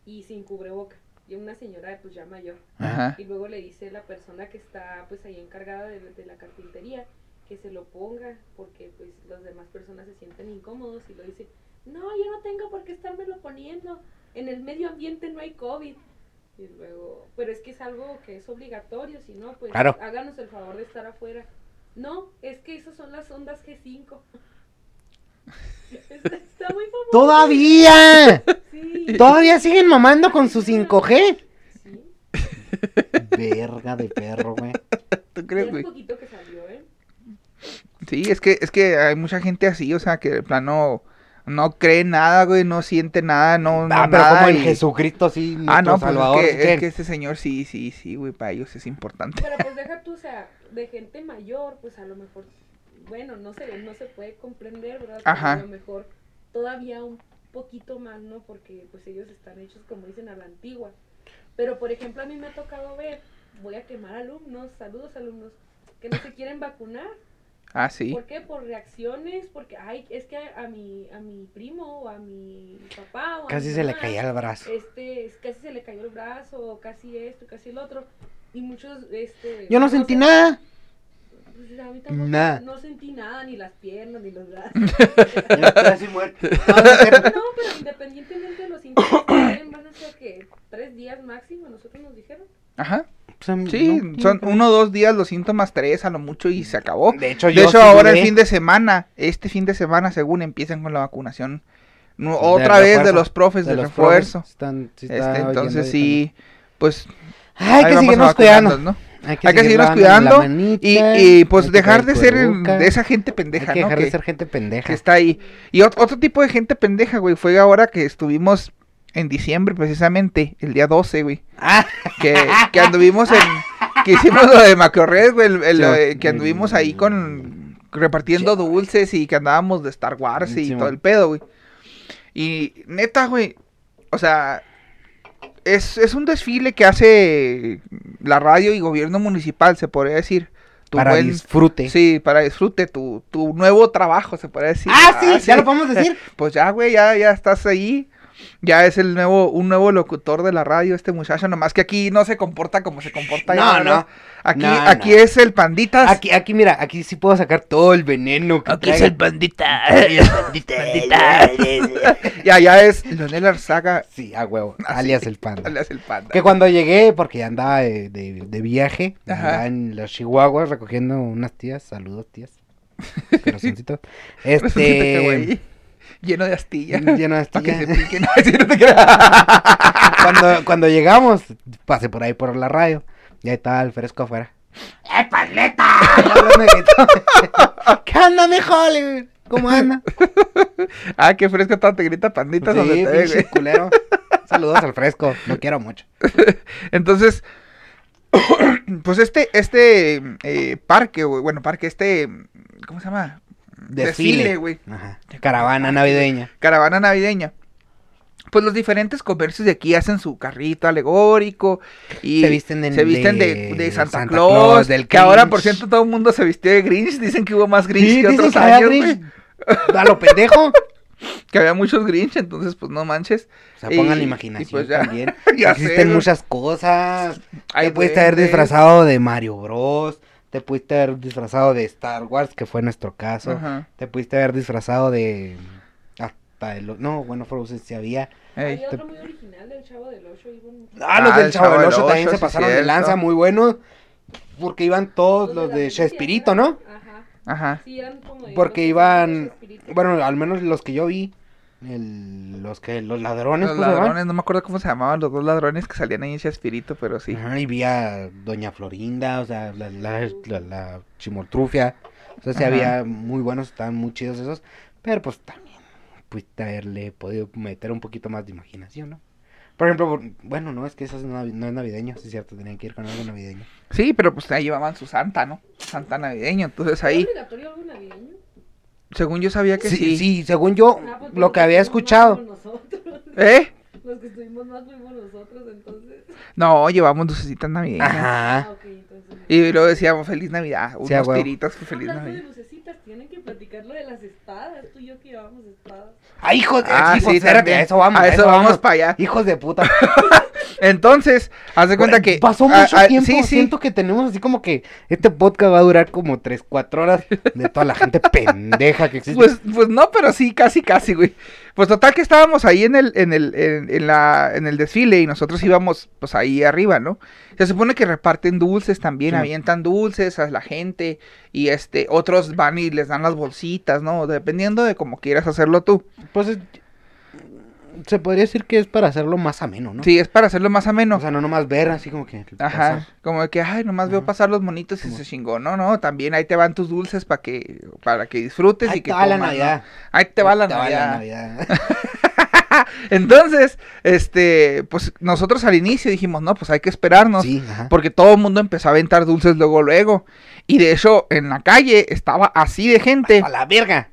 [SPEAKER 6] y sin cubreboca? Y una señora pues ya mayor.
[SPEAKER 5] Ajá.
[SPEAKER 6] Y luego le dice la persona que está pues ahí encargada de, de la carpintería que se lo ponga porque pues las demás personas se sienten incómodos y lo dice, no, yo no tengo por qué estármelo poniendo, en el medio ambiente no hay COVID. Y luego, pero es que es algo que es obligatorio, si no, pues
[SPEAKER 4] Claro.
[SPEAKER 6] háganos el favor de estar afuera. No, es que esas son las ondas G5. Está, está muy famoso.
[SPEAKER 4] ¡Todavía!
[SPEAKER 6] Sí.
[SPEAKER 4] ¿Todavía siguen mamando con su 5G?
[SPEAKER 6] sí.
[SPEAKER 4] Verga de perro, güey.
[SPEAKER 5] ¿Tú crees,
[SPEAKER 6] es
[SPEAKER 5] güey?
[SPEAKER 6] poquito que salió, ¿eh?
[SPEAKER 5] Sí, es que, es que hay mucha gente así, o sea, que de plano no cree nada, güey, no siente nada, no, no
[SPEAKER 4] Ah, pero
[SPEAKER 5] nada.
[SPEAKER 4] como
[SPEAKER 5] y-
[SPEAKER 4] Jesucristo, sí.
[SPEAKER 5] Ah, no, pues
[SPEAKER 4] Salvador,
[SPEAKER 5] es,
[SPEAKER 4] sí
[SPEAKER 5] que, es
[SPEAKER 4] creen.
[SPEAKER 5] que este señor sí, sí, sí, güey, para ellos es importante.
[SPEAKER 6] Pero pues deja tú, o sea, de gente mayor, pues a lo mejor, bueno, no se, no se puede comprender, ¿verdad? Pero
[SPEAKER 5] Ajá.
[SPEAKER 6] A lo mejor todavía un poquito más, ¿no? Porque pues ellos están hechos, como dicen, a la antigua. Pero por ejemplo, a mí me ha tocado ver, voy a quemar alumnos, saludos alumnos, que no se quieren vacunar.
[SPEAKER 5] Ah, sí.
[SPEAKER 6] ¿Por qué? Por reacciones, porque, ay, es que a mi, a mi primo o a mi papá o a
[SPEAKER 4] Casi
[SPEAKER 6] mi
[SPEAKER 4] se le caía el brazo.
[SPEAKER 6] este, es- casi se le cayó el brazo, casi esto, casi el otro. Y muchos, este...
[SPEAKER 4] Yo no sentí nada.
[SPEAKER 6] Pues, a mí tampoco,
[SPEAKER 4] Nada.
[SPEAKER 6] No sentí nada, ni las piernas, ni los brazos.
[SPEAKER 4] Así muerto. No,
[SPEAKER 6] pero independientemente de los síntomas van a ser que tres días máximo, nosotros nos dijeron.
[SPEAKER 5] Ajá.
[SPEAKER 4] Pues,
[SPEAKER 5] Sí, son
[SPEAKER 4] no.
[SPEAKER 5] uno o dos días los síntomas, tres a lo mucho y se acabó.
[SPEAKER 4] De hecho,
[SPEAKER 5] De
[SPEAKER 4] yo
[SPEAKER 5] hecho,
[SPEAKER 4] sí
[SPEAKER 5] ahora el fin de semana, este fin de semana, según empiezan con la vacunación, no-
[SPEAKER 4] De
[SPEAKER 5] otra vez de los profes de,
[SPEAKER 4] los
[SPEAKER 5] refuerzo.
[SPEAKER 4] profes están- sí está
[SPEAKER 5] Este, entonces sí, pues ahí
[SPEAKER 4] que
[SPEAKER 5] vacunarnos,
[SPEAKER 4] cuidando.
[SPEAKER 5] ¿no? Hay que seguirnos
[SPEAKER 4] lavando
[SPEAKER 5] cuidando
[SPEAKER 4] manita,
[SPEAKER 5] y, y, pues
[SPEAKER 4] hay
[SPEAKER 5] dejar de ser de esa gente
[SPEAKER 4] Hay
[SPEAKER 5] pendeja, ¿no?
[SPEAKER 4] dejar
[SPEAKER 5] Que,
[SPEAKER 4] de ser gente pendeja.
[SPEAKER 5] que está ahí. Y ot- otro tipo de gente pendeja, güey, fue ahora que estuvimos en diciembre precisamente, el día 12, güey.
[SPEAKER 4] Ah,
[SPEAKER 5] que, que anduvimos en. Que hicimos lo de Macrored, güey. el- el- que anduvimos ahí con. Repartiendo dulces y que andábamos de Star Wars y
[SPEAKER 4] Sí,
[SPEAKER 5] todo el pedo, güey. Y neta, güey. O sea. Es, es un desfile que hace la radio y gobierno municipal, se podría decir. Tu
[SPEAKER 4] Para
[SPEAKER 5] buen-
[SPEAKER 4] disfrute.
[SPEAKER 5] Sí, para disfrute, tu, tu nuevo trabajo, se podría decir.
[SPEAKER 4] Ah, sí, ya lo podemos decir.
[SPEAKER 5] Pues ya, güey, ya, ya estás ahí. Ya es el nuevo, un nuevo locutor de la radio, este muchacho, nomás que aquí no se comporta como se comporta
[SPEAKER 4] No,
[SPEAKER 5] allá,
[SPEAKER 4] no.
[SPEAKER 5] Aquí,
[SPEAKER 4] No,
[SPEAKER 5] aquí
[SPEAKER 4] no.
[SPEAKER 5] es el panditas.
[SPEAKER 4] Aquí, aquí, mira, aquí sí puedo sacar todo el veneno que traiga.
[SPEAKER 5] pandita. y allá es Leonel Arzaga,
[SPEAKER 4] Sí, a huevo,
[SPEAKER 5] Así.
[SPEAKER 4] alias el panda.
[SPEAKER 5] alias el panda.
[SPEAKER 4] Que cuando llegué, porque ya andaba de, de- de viaje, andaba en los Chihuahuas recogiendo unas tías, saludos tías, corazoncitos. Este,
[SPEAKER 5] lleno de astilla.
[SPEAKER 4] lleno de
[SPEAKER 5] Para que se piquen.
[SPEAKER 4] Cuando, cuando llegamos, pasé por ahí por la radio, ya estaba el fresco afuera. ¡Eh, paleta! ¿Qué onda, mijo? Le digo, ¿Cómo anda?
[SPEAKER 5] ah, qué fresco todo te grita panditas donde te güey.
[SPEAKER 4] culero. Saludos al fresco, lo quiero mucho.
[SPEAKER 5] Entonces, pues este, este eh, parque, güey, bueno, parque, este, ¿cómo se llama?
[SPEAKER 4] Desfile,
[SPEAKER 5] güey.
[SPEAKER 4] Ajá. Caravana navideña.
[SPEAKER 5] Caravana navideña. Pues los diferentes comercios de aquí hacen su carrito alegórico y
[SPEAKER 4] Se visten de-
[SPEAKER 5] se visten de,
[SPEAKER 4] de
[SPEAKER 5] Santa,
[SPEAKER 4] Santa
[SPEAKER 5] Claus,
[SPEAKER 4] Claus, del
[SPEAKER 5] que ahora por cierto todo el mundo se vistió de Grinch, dicen que hubo más Grinch
[SPEAKER 4] Sí,
[SPEAKER 5] que otros
[SPEAKER 4] que
[SPEAKER 5] años,
[SPEAKER 4] Grinch. A lo pendejo.
[SPEAKER 5] que había muchos Grinch, entonces pues no manches.
[SPEAKER 4] O sea, pongan
[SPEAKER 5] Y-
[SPEAKER 4] la
[SPEAKER 5] y
[SPEAKER 4] imaginación
[SPEAKER 5] pues ya-
[SPEAKER 4] también.
[SPEAKER 5] ya
[SPEAKER 4] Existen
[SPEAKER 5] sé,
[SPEAKER 4] muchas cosas. Te pudiste haber disfrazado de Mario Bros. Te pudiste haber disfrazado de Star Wars, que fue nuestro caso.
[SPEAKER 5] Ajá.
[SPEAKER 4] Te pudiste haber disfrazado de. Hasta el. No, bueno, Frozen sí había.
[SPEAKER 6] Había otro muy original del Chavo del Ocho. iban
[SPEAKER 4] Ah, los
[SPEAKER 5] Ah,
[SPEAKER 4] del
[SPEAKER 5] el
[SPEAKER 4] Chavo
[SPEAKER 5] Chavo
[SPEAKER 4] del 8 también
[SPEAKER 5] Ocho,
[SPEAKER 4] se pasaron de lanza, muy buenos. Porque iban todos
[SPEAKER 6] Los
[SPEAKER 4] de Chespirito, ¿no?
[SPEAKER 6] Ajá.
[SPEAKER 5] Ajá.
[SPEAKER 6] Sí, eran como de
[SPEAKER 4] Porque iban. Bueno, al menos los que yo vi. el- los que. Los ladrones,
[SPEAKER 5] Los ladrones, no me acuerdo cómo se llamaban los dos ladrones que salían ahí en Chespirito, pero sí.
[SPEAKER 4] Ajá, y vi a Doña Florinda, o sea, la, la, la, la chimoltrufia. O sea, sí
[SPEAKER 5] Ajá.
[SPEAKER 4] había muy buenos, estaban muy chidos esos. Pero pues también pudiste haberle podido meter un poquito más de imaginación, ¿no? Por ejemplo, bueno, no, es que eso es no es navideño, sí es cierto, tenían que ir con algo navideño.
[SPEAKER 5] Sí, pero pues ahí llevaban su santa, ¿no? Santa navideño. Entonces
[SPEAKER 6] ¿Es
[SPEAKER 5] ahí,
[SPEAKER 6] obligatorio algo navideño?
[SPEAKER 5] según yo sabía que
[SPEAKER 4] Sí,
[SPEAKER 5] sí.
[SPEAKER 4] sí, según yo,
[SPEAKER 6] Ah, pues,
[SPEAKER 4] lo que había escuchado.
[SPEAKER 5] ¿Eh?
[SPEAKER 6] Los que estuvimos más fuimos nosotros, entonces.
[SPEAKER 5] No, llevamos lucecitas navideñas.
[SPEAKER 4] Ajá.
[SPEAKER 6] Ah, ok, entonces.
[SPEAKER 5] Y luego decíamos feliz Navidad,
[SPEAKER 4] Sí,
[SPEAKER 5] unos
[SPEAKER 4] huevo.
[SPEAKER 5] tiritos, feliz
[SPEAKER 6] Hablando de
[SPEAKER 5] Navidad.
[SPEAKER 6] lucecitas, tienen que platicar lo de las espadas. Tú y yo que llevamos espadas.
[SPEAKER 4] ¡Ay, hijos de
[SPEAKER 5] Ah,
[SPEAKER 4] sí,
[SPEAKER 5] sí,
[SPEAKER 4] espérate, a eso vamos,
[SPEAKER 5] A eso vamos para allá.
[SPEAKER 4] Hijos de puta.
[SPEAKER 5] Entonces, haz de cuenta que.
[SPEAKER 4] Pasó
[SPEAKER 5] ah,
[SPEAKER 4] mucho
[SPEAKER 5] ah,
[SPEAKER 4] tiempo.
[SPEAKER 5] Sí, sí.
[SPEAKER 4] Siento que tenemos así como que este podcast va a durar como 3, 4 horas de toda la gente pendeja que existe.
[SPEAKER 5] Pues, pues no, pero sí, casi, casi, güey. Pues total que estábamos ahí en el, en el, en, en la, en el desfile y nosotros íbamos, pues ahí arriba, ¿no? Se supone que reparten dulces también,
[SPEAKER 4] Sí.
[SPEAKER 5] avientan dulces a la gente y este, otros van y les dan las bolsitas, ¿no? Dependiendo de cómo quieras hacerlo tú.
[SPEAKER 4] Pues es- se podría decir que es para hacerlo más ameno, ¿no?
[SPEAKER 5] Sí, es para hacerlo más ameno.
[SPEAKER 4] O sea, no nomás ver así como que.
[SPEAKER 5] Ajá,
[SPEAKER 4] pasar.
[SPEAKER 5] como de que, ay, nomás veo pasar los monitos y
[SPEAKER 4] Como-
[SPEAKER 5] se chingó. No, no, también ahí te van tus dulces para que, para que disfrutes
[SPEAKER 4] Ahí
[SPEAKER 5] y que
[SPEAKER 4] te va la. Navidad.
[SPEAKER 5] Ahí te va la
[SPEAKER 4] Te va
[SPEAKER 5] Navidad.
[SPEAKER 4] Navidad.
[SPEAKER 5] Entonces, este, pues nosotros al inicio dijimos, no, pues hay que esperarnos.
[SPEAKER 4] Sí, ajá.
[SPEAKER 5] Porque todo el mundo empezó a aventar dulces luego, luego. Y de hecho, en la calle estaba así de gente.
[SPEAKER 4] A la verga.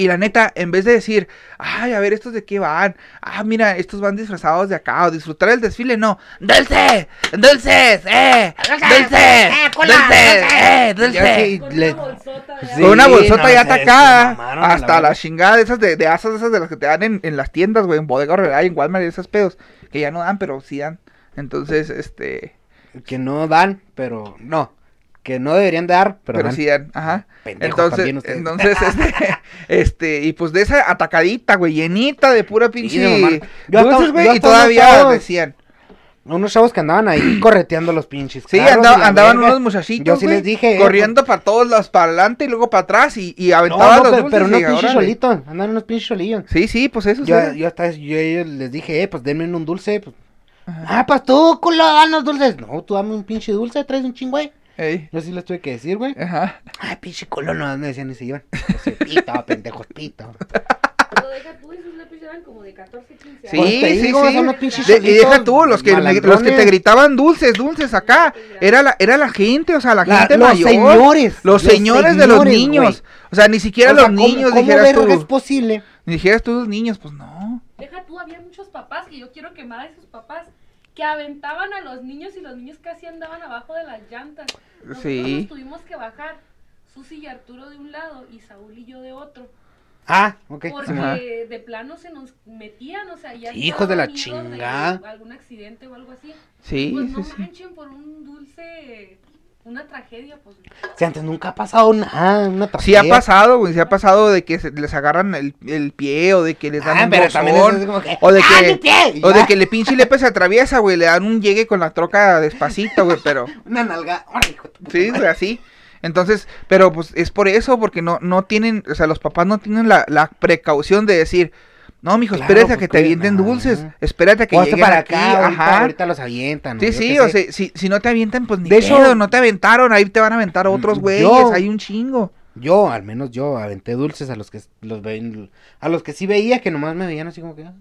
[SPEAKER 5] Y la neta, en vez de decir, ay, a ver, estos de qué van. Ah, mira, estos van disfrazados de acá. O disfrutar el desfile, no. ¡Dulce! ¡Dulces! ¡Eh! ¡Dulces! ¡Dulces! ¡Eh! ¡Dulces!
[SPEAKER 4] sí,
[SPEAKER 6] Con
[SPEAKER 4] le-
[SPEAKER 6] una bolsota de
[SPEAKER 4] Sí,
[SPEAKER 5] Con una bolsota
[SPEAKER 4] no,
[SPEAKER 5] ya atacada. Hasta la, chingada de esas de, de asas esas de las que te dan en, en las tiendas, güey. En Bodega y en Walmart y esos pedos. Que ya no dan, pero sí dan. Entonces, este.
[SPEAKER 4] Que no dan, pero. No. Que no deberían dar, pero,
[SPEAKER 5] Pero,
[SPEAKER 4] dan.
[SPEAKER 5] sí dan, ajá. Entonces, entonces, este, este, y pues de esa atacadita, güey, llenita de pura pinche
[SPEAKER 4] mamar. Yo hasta-
[SPEAKER 5] dulces, güey,
[SPEAKER 4] yo
[SPEAKER 5] y todavía
[SPEAKER 4] chavos-
[SPEAKER 5] decían.
[SPEAKER 4] Unos chavos que andaban ahí correteando los pinches.
[SPEAKER 5] Sí,
[SPEAKER 4] carros
[SPEAKER 5] andaba- andaban
[SPEAKER 4] verga.
[SPEAKER 5] unos muchachitos,
[SPEAKER 4] Yo sí
[SPEAKER 5] güey,
[SPEAKER 4] les dije. eh,
[SPEAKER 5] corriendo para todos lados, para adelante y luego para atrás, y, y
[SPEAKER 4] No,
[SPEAKER 5] aventaban
[SPEAKER 4] no,
[SPEAKER 5] los
[SPEAKER 4] pero,
[SPEAKER 5] dulces.
[SPEAKER 4] pero unos pinches
[SPEAKER 5] órale.
[SPEAKER 4] solitos. Andan unos pinches solillos.
[SPEAKER 5] Sí, sí, pues eso
[SPEAKER 4] Yo,
[SPEAKER 5] sí.
[SPEAKER 4] yo hasta yo les dije, eh, pues denme un dulce. Pues. Ah, pues tú, culo, danos dulces. No, tú dame un pinche dulce, traes un chingüey.
[SPEAKER 5] Ey,
[SPEAKER 4] Yo sí les tuve que decir, güey.
[SPEAKER 5] Ajá.
[SPEAKER 4] Ay, pinche culo, no me decían ni se iban. Pito, pendejos, pito.
[SPEAKER 6] Pero deja tú, esos lápices eran como de 14, 15
[SPEAKER 5] Sí,
[SPEAKER 4] Pues te
[SPEAKER 5] sí,
[SPEAKER 4] digo,
[SPEAKER 5] sí.
[SPEAKER 4] son pinches
[SPEAKER 5] De- y deja tú, los que, los que te gritaban dulces, dulces acá, era la, era la gente, o sea, la
[SPEAKER 4] La-
[SPEAKER 5] gente
[SPEAKER 4] los
[SPEAKER 5] mayor.
[SPEAKER 4] señores,
[SPEAKER 5] Los
[SPEAKER 4] los
[SPEAKER 5] señores de los niños.
[SPEAKER 4] güey.
[SPEAKER 5] O sea, ni siquiera
[SPEAKER 4] O sea,
[SPEAKER 5] los
[SPEAKER 4] ¿cómo-
[SPEAKER 5] niños
[SPEAKER 4] ¿Cómo
[SPEAKER 5] dijeras tú.
[SPEAKER 4] es posible?
[SPEAKER 5] Ni dijeras tú los niños, pues no.
[SPEAKER 6] Deja tú, había muchos papás, que yo quiero quemar a esos papás, que aventaban a los niños y los niños casi andaban abajo de las llantas. Nosotros
[SPEAKER 5] Sí.
[SPEAKER 6] nos tuvimos que bajar, Susi y Arturo de un lado y Saúl y yo de otro.
[SPEAKER 4] Ah, ok.
[SPEAKER 6] Porque
[SPEAKER 5] Ajá.
[SPEAKER 6] de plano se nos metían, o sea, ya
[SPEAKER 4] hijos de la
[SPEAKER 6] de
[SPEAKER 4] chingada.
[SPEAKER 6] algún accidente o algo así.
[SPEAKER 5] Sí,
[SPEAKER 6] pues no
[SPEAKER 5] sí.
[SPEAKER 6] manchen por un dulce, una tragedia, pues.
[SPEAKER 4] Sea, antes nunca ha pasado nada, una
[SPEAKER 5] Sí ha
[SPEAKER 4] tragedia.
[SPEAKER 5] pasado, güey, sí ha pasado de que se- les agarran el, el pie o de que les dan
[SPEAKER 4] Ah,
[SPEAKER 5] un
[SPEAKER 4] pero también es
[SPEAKER 5] bozón,
[SPEAKER 4] así como que,
[SPEAKER 5] o de
[SPEAKER 4] ¡Ah,
[SPEAKER 5] que
[SPEAKER 4] pie!
[SPEAKER 5] O de que le pinche lepe se atraviesa, güey, le dan un llegue con la troca despacito, güey, pero
[SPEAKER 4] Una nalga. ¡Órale, hijo de
[SPEAKER 5] sí, güey, así. Entonces, pero pues es por eso, porque no, no tienen, o sea, los papás no tienen la, la precaución de decir, no, mijo,
[SPEAKER 4] Claro,
[SPEAKER 5] espérate a
[SPEAKER 4] pues,
[SPEAKER 5] que te avienten dulces, espérate a que
[SPEAKER 4] O
[SPEAKER 5] lleguen
[SPEAKER 4] para
[SPEAKER 5] aquí,
[SPEAKER 4] acá, ahorita,
[SPEAKER 5] ajá.
[SPEAKER 4] ahorita los avientan.
[SPEAKER 5] Sí, sí, o sea, si, si no te avientan, pues ni
[SPEAKER 4] De hecho-
[SPEAKER 5] no te aventaron, ahí te van a aventar otros güeyes, hay un chingo.
[SPEAKER 4] Yo, al menos yo, aventé dulces a los que los ven, a los que sí veía que nomás me veían así como que, ah,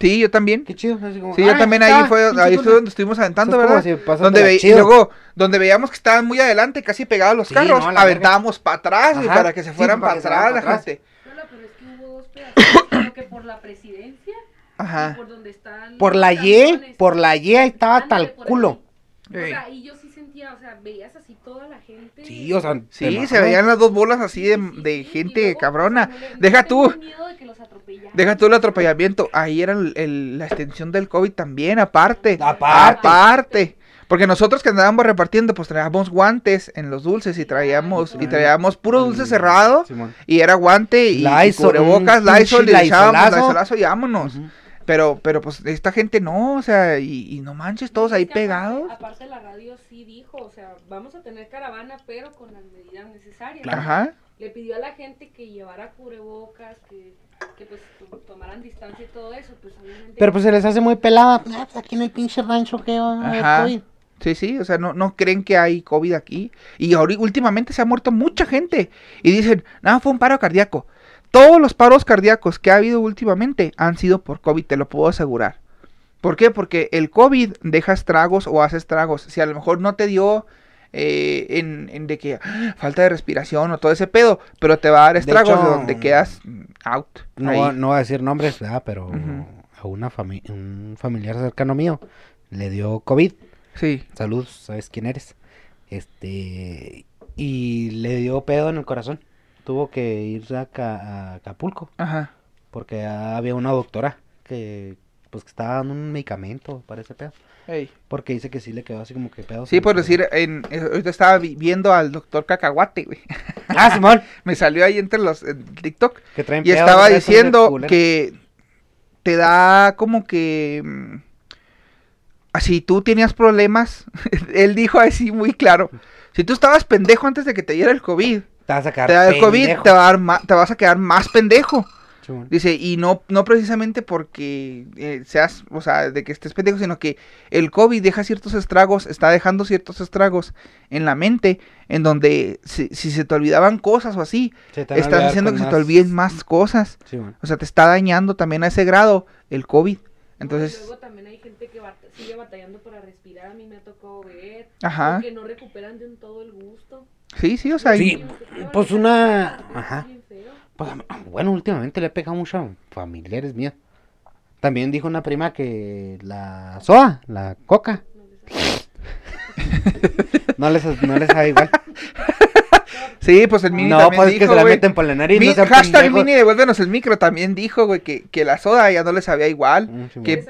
[SPEAKER 5] Sí, yo también.
[SPEAKER 4] qué chido. Así como,
[SPEAKER 5] Sí, yo
[SPEAKER 4] "Ah,
[SPEAKER 5] también
[SPEAKER 4] está,
[SPEAKER 5] ahí fue, ahí
[SPEAKER 4] dulce".
[SPEAKER 5] fue donde estuvimos aventando, ¿verdad?
[SPEAKER 4] si
[SPEAKER 5] Donde ve- y luego, donde veíamos que estaban muy adelante, casi pegados los
[SPEAKER 4] Sí,
[SPEAKER 5] carros,
[SPEAKER 4] no,
[SPEAKER 5] aventábamos para atrás, para que se
[SPEAKER 4] sí,
[SPEAKER 5] fueran
[SPEAKER 4] para
[SPEAKER 5] para atrás la gente.
[SPEAKER 6] Es que por la presidencia y
[SPEAKER 5] Ajá.
[SPEAKER 6] por donde están
[SPEAKER 4] Por la Y, por la Y ahí estaba hasta
[SPEAKER 6] Ándale,
[SPEAKER 4] el
[SPEAKER 6] por
[SPEAKER 4] culo.
[SPEAKER 6] ahí. O sea, y yo sí sentía, o sea, veías así toda la gente.
[SPEAKER 4] Sí, o sea, te
[SPEAKER 5] Sí, se veían las dos bolas así de,
[SPEAKER 6] Sí, sí, sí,
[SPEAKER 5] gente
[SPEAKER 6] luego,
[SPEAKER 5] cabrona.
[SPEAKER 6] o sea, no le-
[SPEAKER 5] Deja
[SPEAKER 6] no
[SPEAKER 5] tú,
[SPEAKER 6] tenían miedo de que los atropellaran.
[SPEAKER 5] deja tú el atropellamiento. Ahí era el- el- la extensión del COVID también, aparte.
[SPEAKER 4] Aparte.
[SPEAKER 5] Aparte. Porque nosotros que andábamos repartiendo, pues traíamos guantes en los dulces y traíamos, y traíamos puro dulce cerrado.
[SPEAKER 4] Simón.
[SPEAKER 5] Y era guante y, y
[SPEAKER 4] Lysol,
[SPEAKER 5] cubrebocas,
[SPEAKER 4] un
[SPEAKER 5] Lysol, y echábamos
[SPEAKER 4] Lysolazo.
[SPEAKER 5] Y vámonos.
[SPEAKER 4] Ujú.
[SPEAKER 5] Pero, pero pues esta gente no, o sea, y, y no manches, todos ahí
[SPEAKER 6] aparte-
[SPEAKER 5] pegados.
[SPEAKER 6] Aparte, la radio sí dijo, o sea, vamos a tener caravana, pero con las medidas necesarias.
[SPEAKER 5] Ajá.
[SPEAKER 6] Le pidió a la gente que llevara cubrebocas, que, que pues to- tomaran distancia y todo eso, pues obviamente.
[SPEAKER 4] Pero pues se les hace muy pelada. Ah, pues aquí en el pinche rancho que va a haber. COVID.
[SPEAKER 5] Sí, sí, o sea, no, no creen que hay COVID aquí. Y ahorita, últimamente se ha muerto mucha gente. Y dicen, no, fue un paro cardíaco. Todos los paros cardíacos que ha habido últimamente han sido por COVID, te lo puedo asegurar. ¿Por qué? Porque el COVID deja estragos o hace estragos. Si a lo mejor no te dio eh, en, en de que ah, falta de respiración o todo ese pedo, pero te va a dar estragos de,
[SPEAKER 4] hecho,
[SPEAKER 5] donde quedas mm, out.
[SPEAKER 4] No,
[SPEAKER 5] ahí.
[SPEAKER 4] no voy a decir nombres. Pero a una fami- un familiar cercano mío le dio COVID.
[SPEAKER 5] Sí.
[SPEAKER 4] Salud, sabes quién eres. Este. Y le dio pedo en el corazón. Tuvo que ir a, Ca- a Acapulco.
[SPEAKER 5] Ajá.
[SPEAKER 4] Porque había una doctora que. Pues que estaba dando un medicamento para ese pedo.
[SPEAKER 5] Ey.
[SPEAKER 4] Porque dice que sí le quedó así como que pedo.
[SPEAKER 5] Sí, por decir, en, eh, ahorita estaba vi- viendo al doctor Cacahuate, güey.
[SPEAKER 4] Ah, Simón.
[SPEAKER 5] Me salió ahí entre los en TikTok.
[SPEAKER 4] Que traen
[SPEAKER 5] Y estaba diciendo que te da como que... mm, Si tú tenías problemas, él dijo así muy claro. Si tú estabas pendejo antes de que te diera el COVID,
[SPEAKER 4] Te vas a quedar
[SPEAKER 5] te da el COVID, te, va a dar ma- te vas a quedar más pendejo. Dice, y no, no precisamente porque eh, seas, o sea, de que estés pendejo, sino que el COVID deja ciertos estragos, está dejando ciertos estragos en la mente, en donde si, si se te olvidaban cosas o así, estás haciendo que se te olviden más cosas.
[SPEAKER 4] Simón.
[SPEAKER 5] O sea, te está dañando también a ese grado el COVID. Entonces,
[SPEAKER 6] luego también hay gente sigue batallando para respirar, a mí me ha tocado ver.
[SPEAKER 5] Ajá.
[SPEAKER 6] Que no recuperan de un todo el gusto.
[SPEAKER 5] sí, sí, o sea,
[SPEAKER 4] Sí,
[SPEAKER 5] y-
[SPEAKER 4] pues una-
[SPEAKER 6] Es
[SPEAKER 4] ajá. Pues, bueno, últimamente le he pegado mucho a familiares míos. También dijo una prima que la soa, la coca, no les, no les sabe igual.
[SPEAKER 5] sí, pues el mini
[SPEAKER 4] no,
[SPEAKER 5] también
[SPEAKER 4] pues es que
[SPEAKER 5] dijo,
[SPEAKER 4] se la meten por la nariz.
[SPEAKER 5] Mi-
[SPEAKER 4] no
[SPEAKER 5] hashtag
[SPEAKER 4] pendejos.
[SPEAKER 5] mini devuélvenos el micro también dijo, güey, que, que la soda ya no le sabía igual.
[SPEAKER 4] Mm, Simón.
[SPEAKER 5] que-.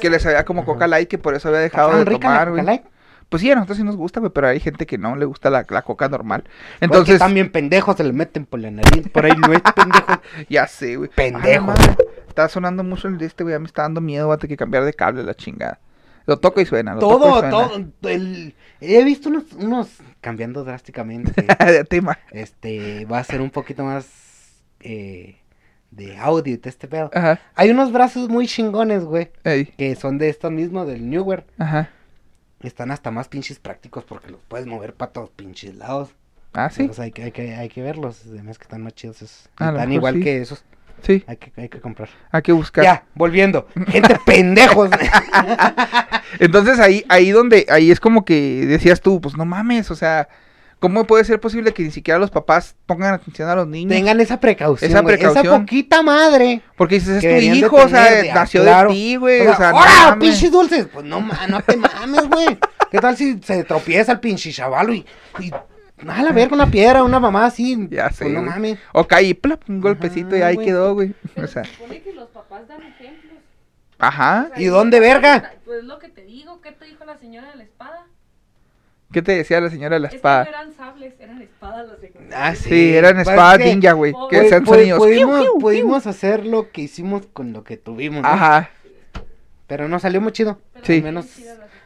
[SPEAKER 5] Que le sabía como. Coca Light, que por eso había dejado
[SPEAKER 4] Estaban
[SPEAKER 5] de tomar,
[SPEAKER 4] Coca
[SPEAKER 5] güey.
[SPEAKER 4] Light.
[SPEAKER 5] Pues sí, a nosotros sí nos gusta, güey, pero hay gente que no le gusta la, la coca normal.
[SPEAKER 4] Entonces,
[SPEAKER 5] Entonces,
[SPEAKER 4] también pendejos se le meten por la nariz. Por ahí no es pendejo.
[SPEAKER 5] ya sé, güey.
[SPEAKER 4] Pendejo.
[SPEAKER 5] Ah, Está sonando mucho el de este, güey, ya me está dando miedo, voy a tener que cambiar de cable la chingada. Lo toco y suena, lo toco y
[SPEAKER 4] todo,
[SPEAKER 5] suena.
[SPEAKER 4] todo. el- he visto unos, unos cambiando drásticamente.
[SPEAKER 5] de tema.
[SPEAKER 4] este, va a ser un poquito más eh, de audio y este pedo.
[SPEAKER 5] Ajá,
[SPEAKER 4] Hay unos brazos muy chingones, güey.
[SPEAKER 5] ey,
[SPEAKER 4] Que son de estos mismos, del Newer.
[SPEAKER 5] ajá.
[SPEAKER 4] Están hasta más pinches prácticos porque los puedes mover para todos pinches lados.
[SPEAKER 5] Ah, sí,
[SPEAKER 4] hay que, hay que, hay que verlos. Además que están más chidos esos. Están igual
[SPEAKER 5] sí.
[SPEAKER 4] que esos.
[SPEAKER 5] Sí,
[SPEAKER 4] Hay que, hay que comprar.
[SPEAKER 5] hay que buscar.
[SPEAKER 4] Ya, volviendo. Gente pendejos.
[SPEAKER 5] Entonces ahí, ahí donde, ahí es como que decías tú, pues no mames, o sea, ¿Cómo puede ser posible que ni siquiera los papás pongan atención a los niños?
[SPEAKER 4] Tengan esa precaución.
[SPEAKER 5] Esa
[SPEAKER 4] güey, Esa
[SPEAKER 5] precaución.
[SPEAKER 4] poquita madre.
[SPEAKER 5] Porque dices, es tu hijo, o sea,
[SPEAKER 4] de-
[SPEAKER 5] nació
[SPEAKER 4] claro.
[SPEAKER 5] de ti, güey.
[SPEAKER 4] O sea,
[SPEAKER 5] O sea, no
[SPEAKER 4] ¡Ora,
[SPEAKER 5] mames.
[SPEAKER 4] pinches dulces! Pues no, ma- no te mames, güey. ¿Qué tal si se tropieza el pinche chavalo y, y a la verga una piedra, una mamá así?
[SPEAKER 5] Ya sé,
[SPEAKER 4] Pues no mames.
[SPEAKER 5] O cae y plap, un golpecito y
[SPEAKER 4] Ajá,
[SPEAKER 5] ahí
[SPEAKER 4] güey.
[SPEAKER 5] quedó, güey.
[SPEAKER 6] Pero
[SPEAKER 5] O sea,
[SPEAKER 6] se supone que los papás dan ejemplos.
[SPEAKER 5] ajá.
[SPEAKER 6] O sea,
[SPEAKER 4] ¿Y dónde, verga?
[SPEAKER 6] Pues lo que te digo, ¿qué te dijo la señora de la espada?
[SPEAKER 5] ¿Qué te decía la señora de la
[SPEAKER 6] Es que no
[SPEAKER 5] espada?
[SPEAKER 6] eran sables, eran espadas las de
[SPEAKER 4] Ah, sí.
[SPEAKER 5] Sí, eran
[SPEAKER 4] Pues
[SPEAKER 5] espadas ninja, güey.
[SPEAKER 6] Pu-
[SPEAKER 5] Que
[SPEAKER 4] pu-
[SPEAKER 5] sonidos.
[SPEAKER 4] Pudimos,
[SPEAKER 5] Piu, piu,
[SPEAKER 4] pudimos hacer lo que hicimos con lo que tuvimos, ¿no?
[SPEAKER 5] Ajá.
[SPEAKER 4] Pero no salió muy chido.
[SPEAKER 5] Sí.
[SPEAKER 4] Al menos,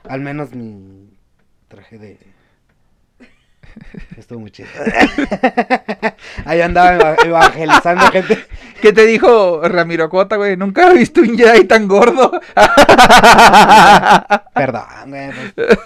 [SPEAKER 4] al menos mi traje de... Estuvo muy chido. Ahí andaba eva- evangelizando gente.
[SPEAKER 5] ¿Qué te dijo Ramiro Cota, güey? Nunca he visto un Jedi tan gordo.
[SPEAKER 4] Perdón, güey. pues.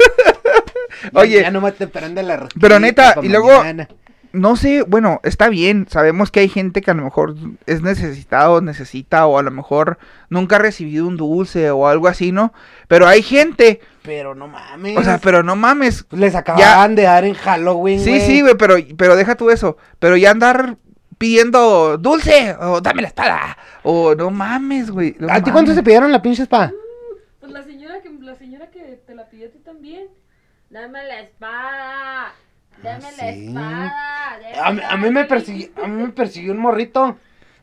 [SPEAKER 5] Oye,
[SPEAKER 4] ya no me te prende la
[SPEAKER 5] pero neta, y luego-
[SPEAKER 4] mañana.
[SPEAKER 5] no sé, bueno, está bien. Sabemos que hay gente que a lo mejor es necesitado, necesita, o a lo mejor nunca ha recibido un dulce o algo así, ¿no? Pero hay gente,
[SPEAKER 4] Pero no mames.
[SPEAKER 5] o sea, pero no mames.
[SPEAKER 4] Les acababan de dar en Halloween,
[SPEAKER 5] Sí, sí, güey, pero, pero deja tú eso. Pero ya andar pidiendo dulce, o dame la espada, o no mames, güey. no
[SPEAKER 4] ¿A ti cuánto
[SPEAKER 5] mames.
[SPEAKER 4] se pidieron la pinche espada?
[SPEAKER 6] Pues la señora que la señora que te la pidió a ti también. Dame la espada. Dame la
[SPEAKER 4] Ah, sí.
[SPEAKER 6] espada.
[SPEAKER 4] A, mí- a mí me persiguió, a mí me persiguió un morrito.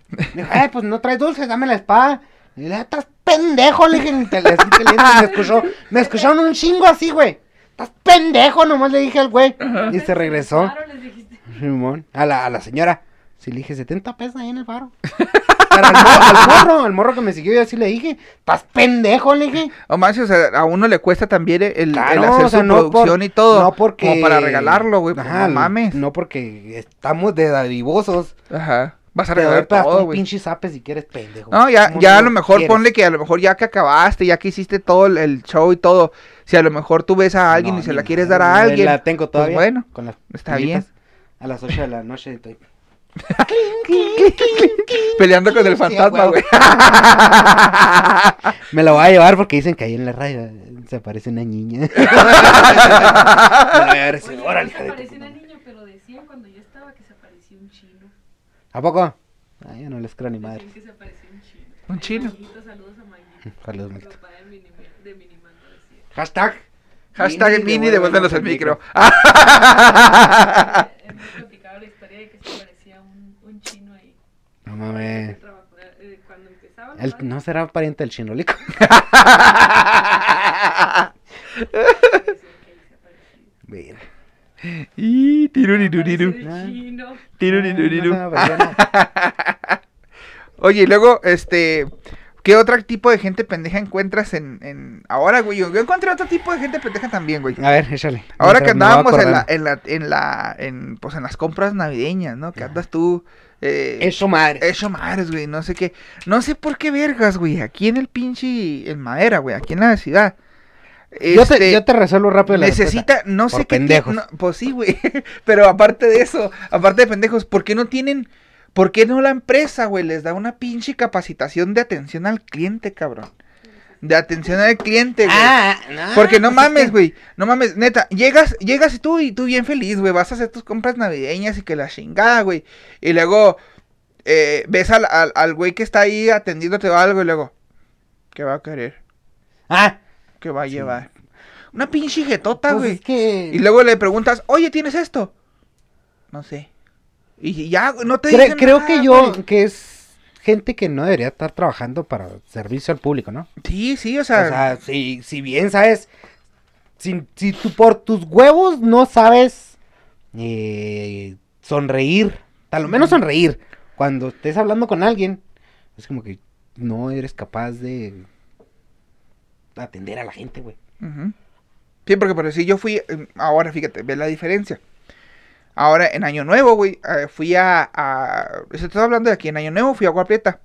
[SPEAKER 4] Me dijo, ay, pues no traes dulces, dame la espada. Y le dije, estás pendejo, le dije, te- así que le dije, me escuchó, me escucharon un chingo así, güey. Estás pendejo, nomás le dije al güey. Y se regresó.
[SPEAKER 6] Claro, les dijiste.
[SPEAKER 4] Simón, a la, a la señora. Sí, le dije, 70 pesos ahí en el faro. Pero al, morro, al morro, al morro que me siguió, yo así le dije, estás pendejo, le dije.
[SPEAKER 5] O más, o sea, a uno le cuesta también el, hacer
[SPEAKER 4] o sea,
[SPEAKER 5] su
[SPEAKER 4] no por-
[SPEAKER 5] producción y todo.
[SPEAKER 4] No porque.
[SPEAKER 5] Como para regalarlo, güey.
[SPEAKER 4] Ajá,
[SPEAKER 5] no mames.
[SPEAKER 4] No porque estamos de dadivosos.
[SPEAKER 5] Ajá. Vas a
[SPEAKER 4] Te doy
[SPEAKER 5] regalar todo,
[SPEAKER 4] un
[SPEAKER 5] güey.
[SPEAKER 4] pinche zape si quieres, pendejo.
[SPEAKER 5] No, ya,
[SPEAKER 4] ¿Cómo
[SPEAKER 5] ya a lo mejor
[SPEAKER 4] quieres?
[SPEAKER 5] ponle que a lo mejor ya que acabaste, ya que hiciste todo el, el show y todo, si a lo mejor tú ves a alguien
[SPEAKER 4] No,
[SPEAKER 5] y se la quieres
[SPEAKER 4] madre,
[SPEAKER 5] dar a alguien.
[SPEAKER 4] La tengo
[SPEAKER 5] pues
[SPEAKER 4] todavía.
[SPEAKER 5] bueno,
[SPEAKER 4] con las
[SPEAKER 5] está bien.
[SPEAKER 4] A las 8 de la noche estoy.
[SPEAKER 5] Peleando con el fantasma, güey.
[SPEAKER 4] Me lo voy a llevar porque dicen que ahí en la radio se aparece una niña. Me lo voy a llevar ese,
[SPEAKER 6] Oye,
[SPEAKER 4] órale, hija de tu
[SPEAKER 6] apareció
[SPEAKER 4] puta
[SPEAKER 6] una
[SPEAKER 4] madre.
[SPEAKER 6] niña, pero decían cuando yo estaba que se apareció un chino.
[SPEAKER 4] ¿A poco? Ay, yo no les creo ni madre.
[SPEAKER 6] Que se un chino.
[SPEAKER 5] Un
[SPEAKER 6] saludos a Maguito.
[SPEAKER 4] Saludos. Hashtag.
[SPEAKER 5] Hashtag Mini, devuélvenos el micro.
[SPEAKER 6] Él me platicaba la historia de que se parecía un, un chino ahí.
[SPEAKER 4] No mames.
[SPEAKER 6] eh, cuando empezaba la
[SPEAKER 4] El-
[SPEAKER 6] radio,
[SPEAKER 4] ¿No será pariente del chinolico? Mira.
[SPEAKER 5] Y tiruriruriru. Tiruriruriru.
[SPEAKER 4] No, no.
[SPEAKER 5] Oye, y luego, este, ¿qué otro tipo de gente pendeja encuentras en, en... ahora, güey? Yo, yo encontré otro tipo de gente pendeja también, güey.
[SPEAKER 4] A ver, échale.
[SPEAKER 5] Ahora
[SPEAKER 4] Mientras
[SPEAKER 5] que andábamos en la, en la, en la, en, pues en las compras navideñas, ¿no? Que andas tú, eh,
[SPEAKER 4] Eso madre.
[SPEAKER 5] hecho madres, güey, no sé qué, no sé por qué vergas, güey, aquí en el pinche, en madera, güey, aquí en la ciudad.
[SPEAKER 4] Yo te,
[SPEAKER 5] este,
[SPEAKER 4] yo te resuelvo rápido la
[SPEAKER 5] necesita,
[SPEAKER 4] respuesta.
[SPEAKER 5] no sé
[SPEAKER 4] Por
[SPEAKER 5] qué
[SPEAKER 4] pendejos.
[SPEAKER 5] no, pues sí, güey. Pero aparte de eso, aparte de pendejos, ¿por qué no tienen, por qué no la empresa, güey, les da una pinche capacitación de atención al cliente, cabrón? De atención al cliente, güey.
[SPEAKER 4] Ah, no,
[SPEAKER 5] Porque no
[SPEAKER 4] pues es
[SPEAKER 5] mames, güey. No mames, neta. Llegas, llegas y tú y tú bien feliz, güey. Vas a hacer tus compras navideñas y que la chingada, güey. Y luego eh, ves al, al, al güey que está ahí atendiéndote o algo y luego, ¿qué va a querer?
[SPEAKER 4] Ah,
[SPEAKER 5] ¿Qué va a llevar? Una pinche jetota,
[SPEAKER 4] pues
[SPEAKER 5] güey.
[SPEAKER 4] es que...
[SPEAKER 5] Y luego le preguntas, oye, ¿tienes esto? No sé. Y ya, no te
[SPEAKER 4] Cre-
[SPEAKER 5] dicen
[SPEAKER 4] creo
[SPEAKER 5] nada,
[SPEAKER 4] que yo,
[SPEAKER 5] güey.
[SPEAKER 4] que es gente que no debería estar trabajando para servicio al público, ¿no?
[SPEAKER 5] Sí, sí, o
[SPEAKER 4] O
[SPEAKER 5] sea.
[SPEAKER 4] sea, si, si bien sabes, si, si tú por tus huevos no sabes eh, sonreír, a lo menos sonreír, cuando estés hablando con alguien, es como que no eres capaz de atender a la gente, güey.
[SPEAKER 5] Sí, porque por si yo fui, eh, ahora fíjate, ve la diferencia. Ahora en Año Nuevo, güey, eh, fui a, a, estoy hablando de aquí, en Año Nuevo fui a Agua Prieta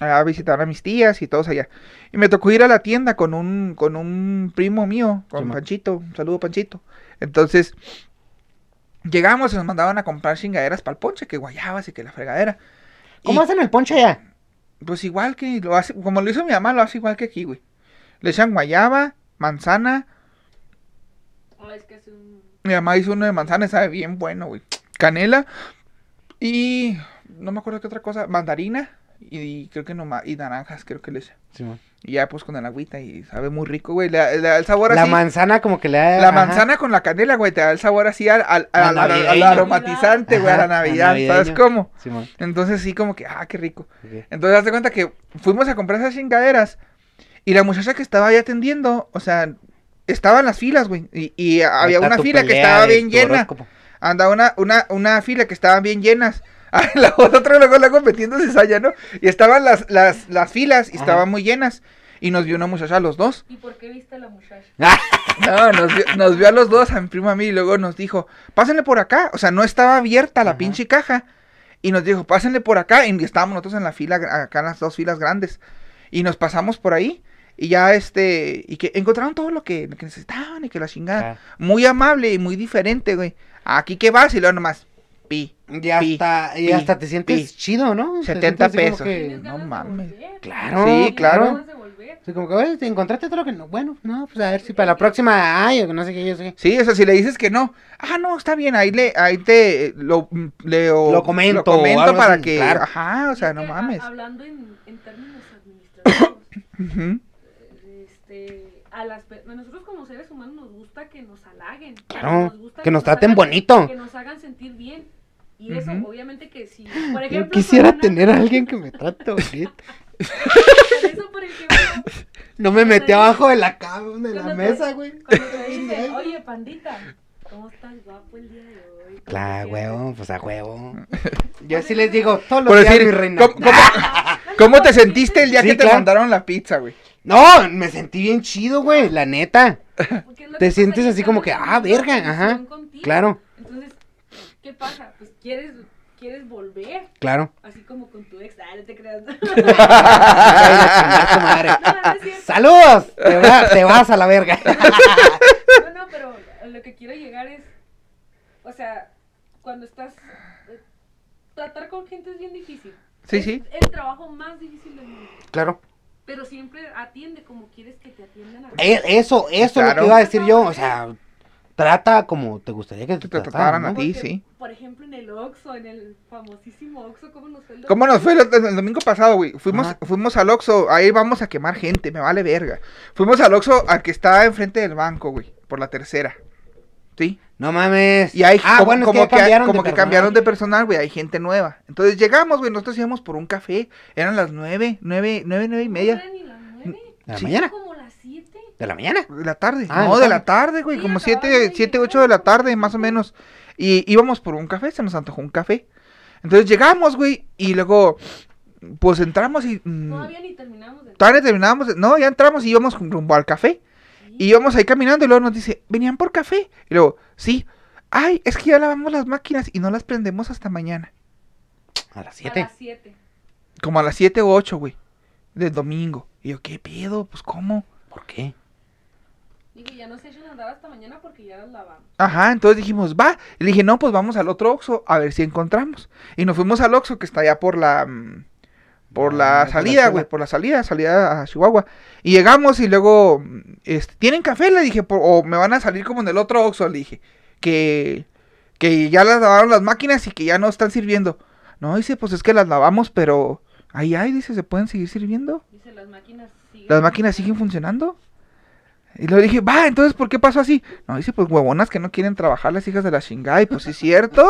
[SPEAKER 5] a visitar a mis tías y todos allá. Y me tocó ir a la tienda con un, con un primo mío, con. Panchito, un saludo Panchito. Entonces, llegamos y nos mandaban a comprar chingaderas para el ponche, que guayabas y que la fregadera.
[SPEAKER 4] ¿Cómo
[SPEAKER 5] Y-
[SPEAKER 4] hacen el ponche allá?
[SPEAKER 5] pues igual que lo hace, como lo hizo mi mamá, lo hace igual que aquí, güey. Le echan guayaba, manzana,
[SPEAKER 6] Oh, es que es un
[SPEAKER 5] Mi mamá hizo uno de manzana, sabe bien bueno, güey. Canela y no me acuerdo qué otra cosa, mandarina y, creo que nomás, y naranjas, creo que le eché.
[SPEAKER 4] Simón.
[SPEAKER 5] Y ya pues con el agüita y sabe muy rico, güey. Le, da- le da el sabor
[SPEAKER 4] La
[SPEAKER 5] así.
[SPEAKER 4] manzana como que le da...
[SPEAKER 5] La
[SPEAKER 4] ajá.
[SPEAKER 5] manzana con la canela, güey, te da el sabor así al, al,
[SPEAKER 4] A
[SPEAKER 5] al- al- al
[SPEAKER 4] navideño.
[SPEAKER 5] aromatizante, güey, a la Navidad. ¿Sabes cómo?
[SPEAKER 4] Simón.
[SPEAKER 5] Entonces sí, como que, ah, qué rico. Entonces, haz de cuenta que fuimos a comprar esas chingaderas y la muchacha que estaba ahí atendiendo, o sea, estaba en las filas, güey. Y, había una fila que estaba bien llena.
[SPEAKER 4] horóscopo.
[SPEAKER 5] Andaba una, una, una fila que estaban bien llenas. Ah, La otra luego luego metiéndose saya, ¿no? Y estaban las, las, las filas y
[SPEAKER 4] Ajá.
[SPEAKER 5] estaban muy llenas. Y nos vio una muchacha a los dos.
[SPEAKER 6] ¿Y por qué viste a la muchacha?
[SPEAKER 5] No, nos vio, nos vio a los dos, a mi primo y a mí, y luego nos dijo, pásenle por acá. O sea, no estaba abierta la
[SPEAKER 4] Ajá.
[SPEAKER 5] pinche caja. Y nos dijo, pásenle por acá. Y estábamos nosotros en la fila, acá en las dos filas grandes. Y nos pasamos por ahí. Y ya este, y que encontraron todo lo que, lo que necesitaban y que la chingada.
[SPEAKER 4] Ah.
[SPEAKER 5] Muy amable y muy diferente, güey. Aquí que vas y luego nomás, pi.
[SPEAKER 4] Y hasta, y hasta te sientes
[SPEAKER 5] pi.
[SPEAKER 4] chido, ¿no? Te
[SPEAKER 5] 70
[SPEAKER 4] sientes así como
[SPEAKER 5] pesos.
[SPEAKER 4] que-
[SPEAKER 6] ¿Tienes
[SPEAKER 5] no mames.
[SPEAKER 4] Claro,
[SPEAKER 5] Sí, claro.
[SPEAKER 4] Así como que, oye, ¿te encontraste todo lo que no? Bueno, no, pues a ver si para la próxima, ay, o no sé qué, yo sé.
[SPEAKER 5] Sí, o sea, si le dices que no, ah, no, está bien, ahí le, ahí te lo,
[SPEAKER 4] Lo comento
[SPEAKER 5] lo comento para
[SPEAKER 4] así,
[SPEAKER 5] que,
[SPEAKER 4] claro.
[SPEAKER 5] ajá, o sea, no mames.
[SPEAKER 6] hablando en, en términos administrativos, este, a las a nosotros como seres humanos nos gusta que nos halaguen.
[SPEAKER 4] Claro,
[SPEAKER 6] gusta
[SPEAKER 4] que nos traten
[SPEAKER 6] hagan-
[SPEAKER 4] bonito.
[SPEAKER 6] Que nos hagan sentir bien. Y eso, obviamente que si, por ejemplo...
[SPEAKER 4] Yo quisiera
[SPEAKER 6] una-
[SPEAKER 4] tener a alguien que me trate bonito.
[SPEAKER 6] Por eso, por ejemplo,
[SPEAKER 4] No me metí abajo de la cama, de la mesa, güey.
[SPEAKER 6] cuando te dicen, oye, pandita, ¿cómo estás guapo el día de hoy? ¿Cómo
[SPEAKER 4] Claro,
[SPEAKER 6] te sientes?"
[SPEAKER 4] huevo, pues a huevo. Yo sí les digo, todos los días,
[SPEAKER 5] decir,
[SPEAKER 4] mi reina.
[SPEAKER 5] ¿cómo, cómo, cómo te sentiste el día
[SPEAKER 4] Sí,
[SPEAKER 5] que te
[SPEAKER 4] claro.
[SPEAKER 5] mandaron la pizza, güey?
[SPEAKER 4] No, me sentí bien chido, güey, la neta. Te sientes así como que, ah, verga, ajá, claro.
[SPEAKER 6] Entonces, ¿qué pasa? Pues quieres, quieres volver,
[SPEAKER 4] Claro.
[SPEAKER 6] así como con tu ex. Ah, no te creas.
[SPEAKER 4] ¡Saludos! Te, va- te vas a la verga.
[SPEAKER 6] No, no, pero lo que quiero llegar es, o sea, cuando estás, eh, tratar con gente es bien difícil.
[SPEAKER 5] Sí,
[SPEAKER 6] Es
[SPEAKER 5] sí.
[SPEAKER 6] el trabajo más difícil del mundo.
[SPEAKER 4] Claro.
[SPEAKER 6] Pero siempre atiende como quieres que te atiendan a ti.
[SPEAKER 4] E- Eso, eso es lo que iba a decir yo. O sea, trata como te gustaría que te,
[SPEAKER 5] te trataran a
[SPEAKER 4] ¿no?
[SPEAKER 5] ti,
[SPEAKER 6] Porque,
[SPEAKER 5] sí.
[SPEAKER 6] Por ejemplo, en el Oxxo, en el famosísimo Oxxo, ¿cómo nos fue el
[SPEAKER 5] ¿Cómo nos fue el, el domingo pasado, güey? Fuimos,
[SPEAKER 4] Ajá.
[SPEAKER 5] fuimos al Oxxo, ahí vamos a quemar gente, me vale verga. Fuimos al Oxxo al que está enfrente del banco, güey, por la tercera. ¿Sí?
[SPEAKER 4] No mames.
[SPEAKER 5] Y hay
[SPEAKER 4] ah,
[SPEAKER 5] como,
[SPEAKER 4] bueno, es
[SPEAKER 5] como
[SPEAKER 4] que, cambiaron
[SPEAKER 5] como
[SPEAKER 4] de
[SPEAKER 5] que cambiaron de personal, güey, hay gente nueva. Entonces llegamos, güey, nosotros íbamos por un café, eran las nueve, nueve, nueve, nueve y
[SPEAKER 6] No
[SPEAKER 5] media
[SPEAKER 6] eran ni las nueve,
[SPEAKER 4] ¿De la
[SPEAKER 5] Sí.
[SPEAKER 4] mañana?
[SPEAKER 6] como las siete.
[SPEAKER 4] ¿De la mañana?
[SPEAKER 5] de la tarde.
[SPEAKER 4] Ah,
[SPEAKER 5] no,
[SPEAKER 4] ¿de
[SPEAKER 5] de
[SPEAKER 4] la
[SPEAKER 5] tarde, güey,
[SPEAKER 6] Sí,
[SPEAKER 5] como siete,
[SPEAKER 6] de
[SPEAKER 5] siete, ocho de la tarde, más o menos. Y íbamos por un café, se nos antojó un café. Entonces llegamos, güey, y luego, pues entramos y... mm,
[SPEAKER 6] Todavía ni terminamos de
[SPEAKER 5] Todavía terminamos, no, ya entramos y íbamos rumbo al café. Y íbamos ahí caminando y luego nos dice, ¿venían por café? Y luego, sí. Ay, es que ya lavamos las máquinas y no las prendemos hasta mañana.
[SPEAKER 4] A las
[SPEAKER 6] A
[SPEAKER 4] 7.
[SPEAKER 6] las siete.
[SPEAKER 5] Como a las 7 o 8, güey. Del domingo. Y yo, ¿qué pedo? Pues, ¿cómo?
[SPEAKER 4] ¿Por qué?
[SPEAKER 6] Dije, ya no se echan a andar hasta mañana porque ya las lavamos.
[SPEAKER 5] Ajá, entonces dijimos, va. Y le dije, no, pues vamos al otro Oxxo a ver si encontramos. Y nos fuimos al Oxxo que está allá por la... Por
[SPEAKER 4] Ah,
[SPEAKER 5] la
[SPEAKER 4] por la
[SPEAKER 5] salida, güey, por la salida, salida a Chihuahua. Y llegamos y luego, este, ¿tienen café? Le dije, por- o me van a salir como en el otro Oxxo, le dije. Que, que ya las lavaron las máquinas y que ya no están sirviendo. No, dice, pues es que las lavamos, pero ahí hay, dice, ¿se pueden seguir sirviendo?
[SPEAKER 6] Dice, las máquinas siguen.
[SPEAKER 5] ¿Las máquinas siguen funcionando? Y le dije, va, entonces, ¿por qué pasó así? No, dice, pues huevonas que no quieren trabajar las hijas de la chingada. Y pues sí es cierto,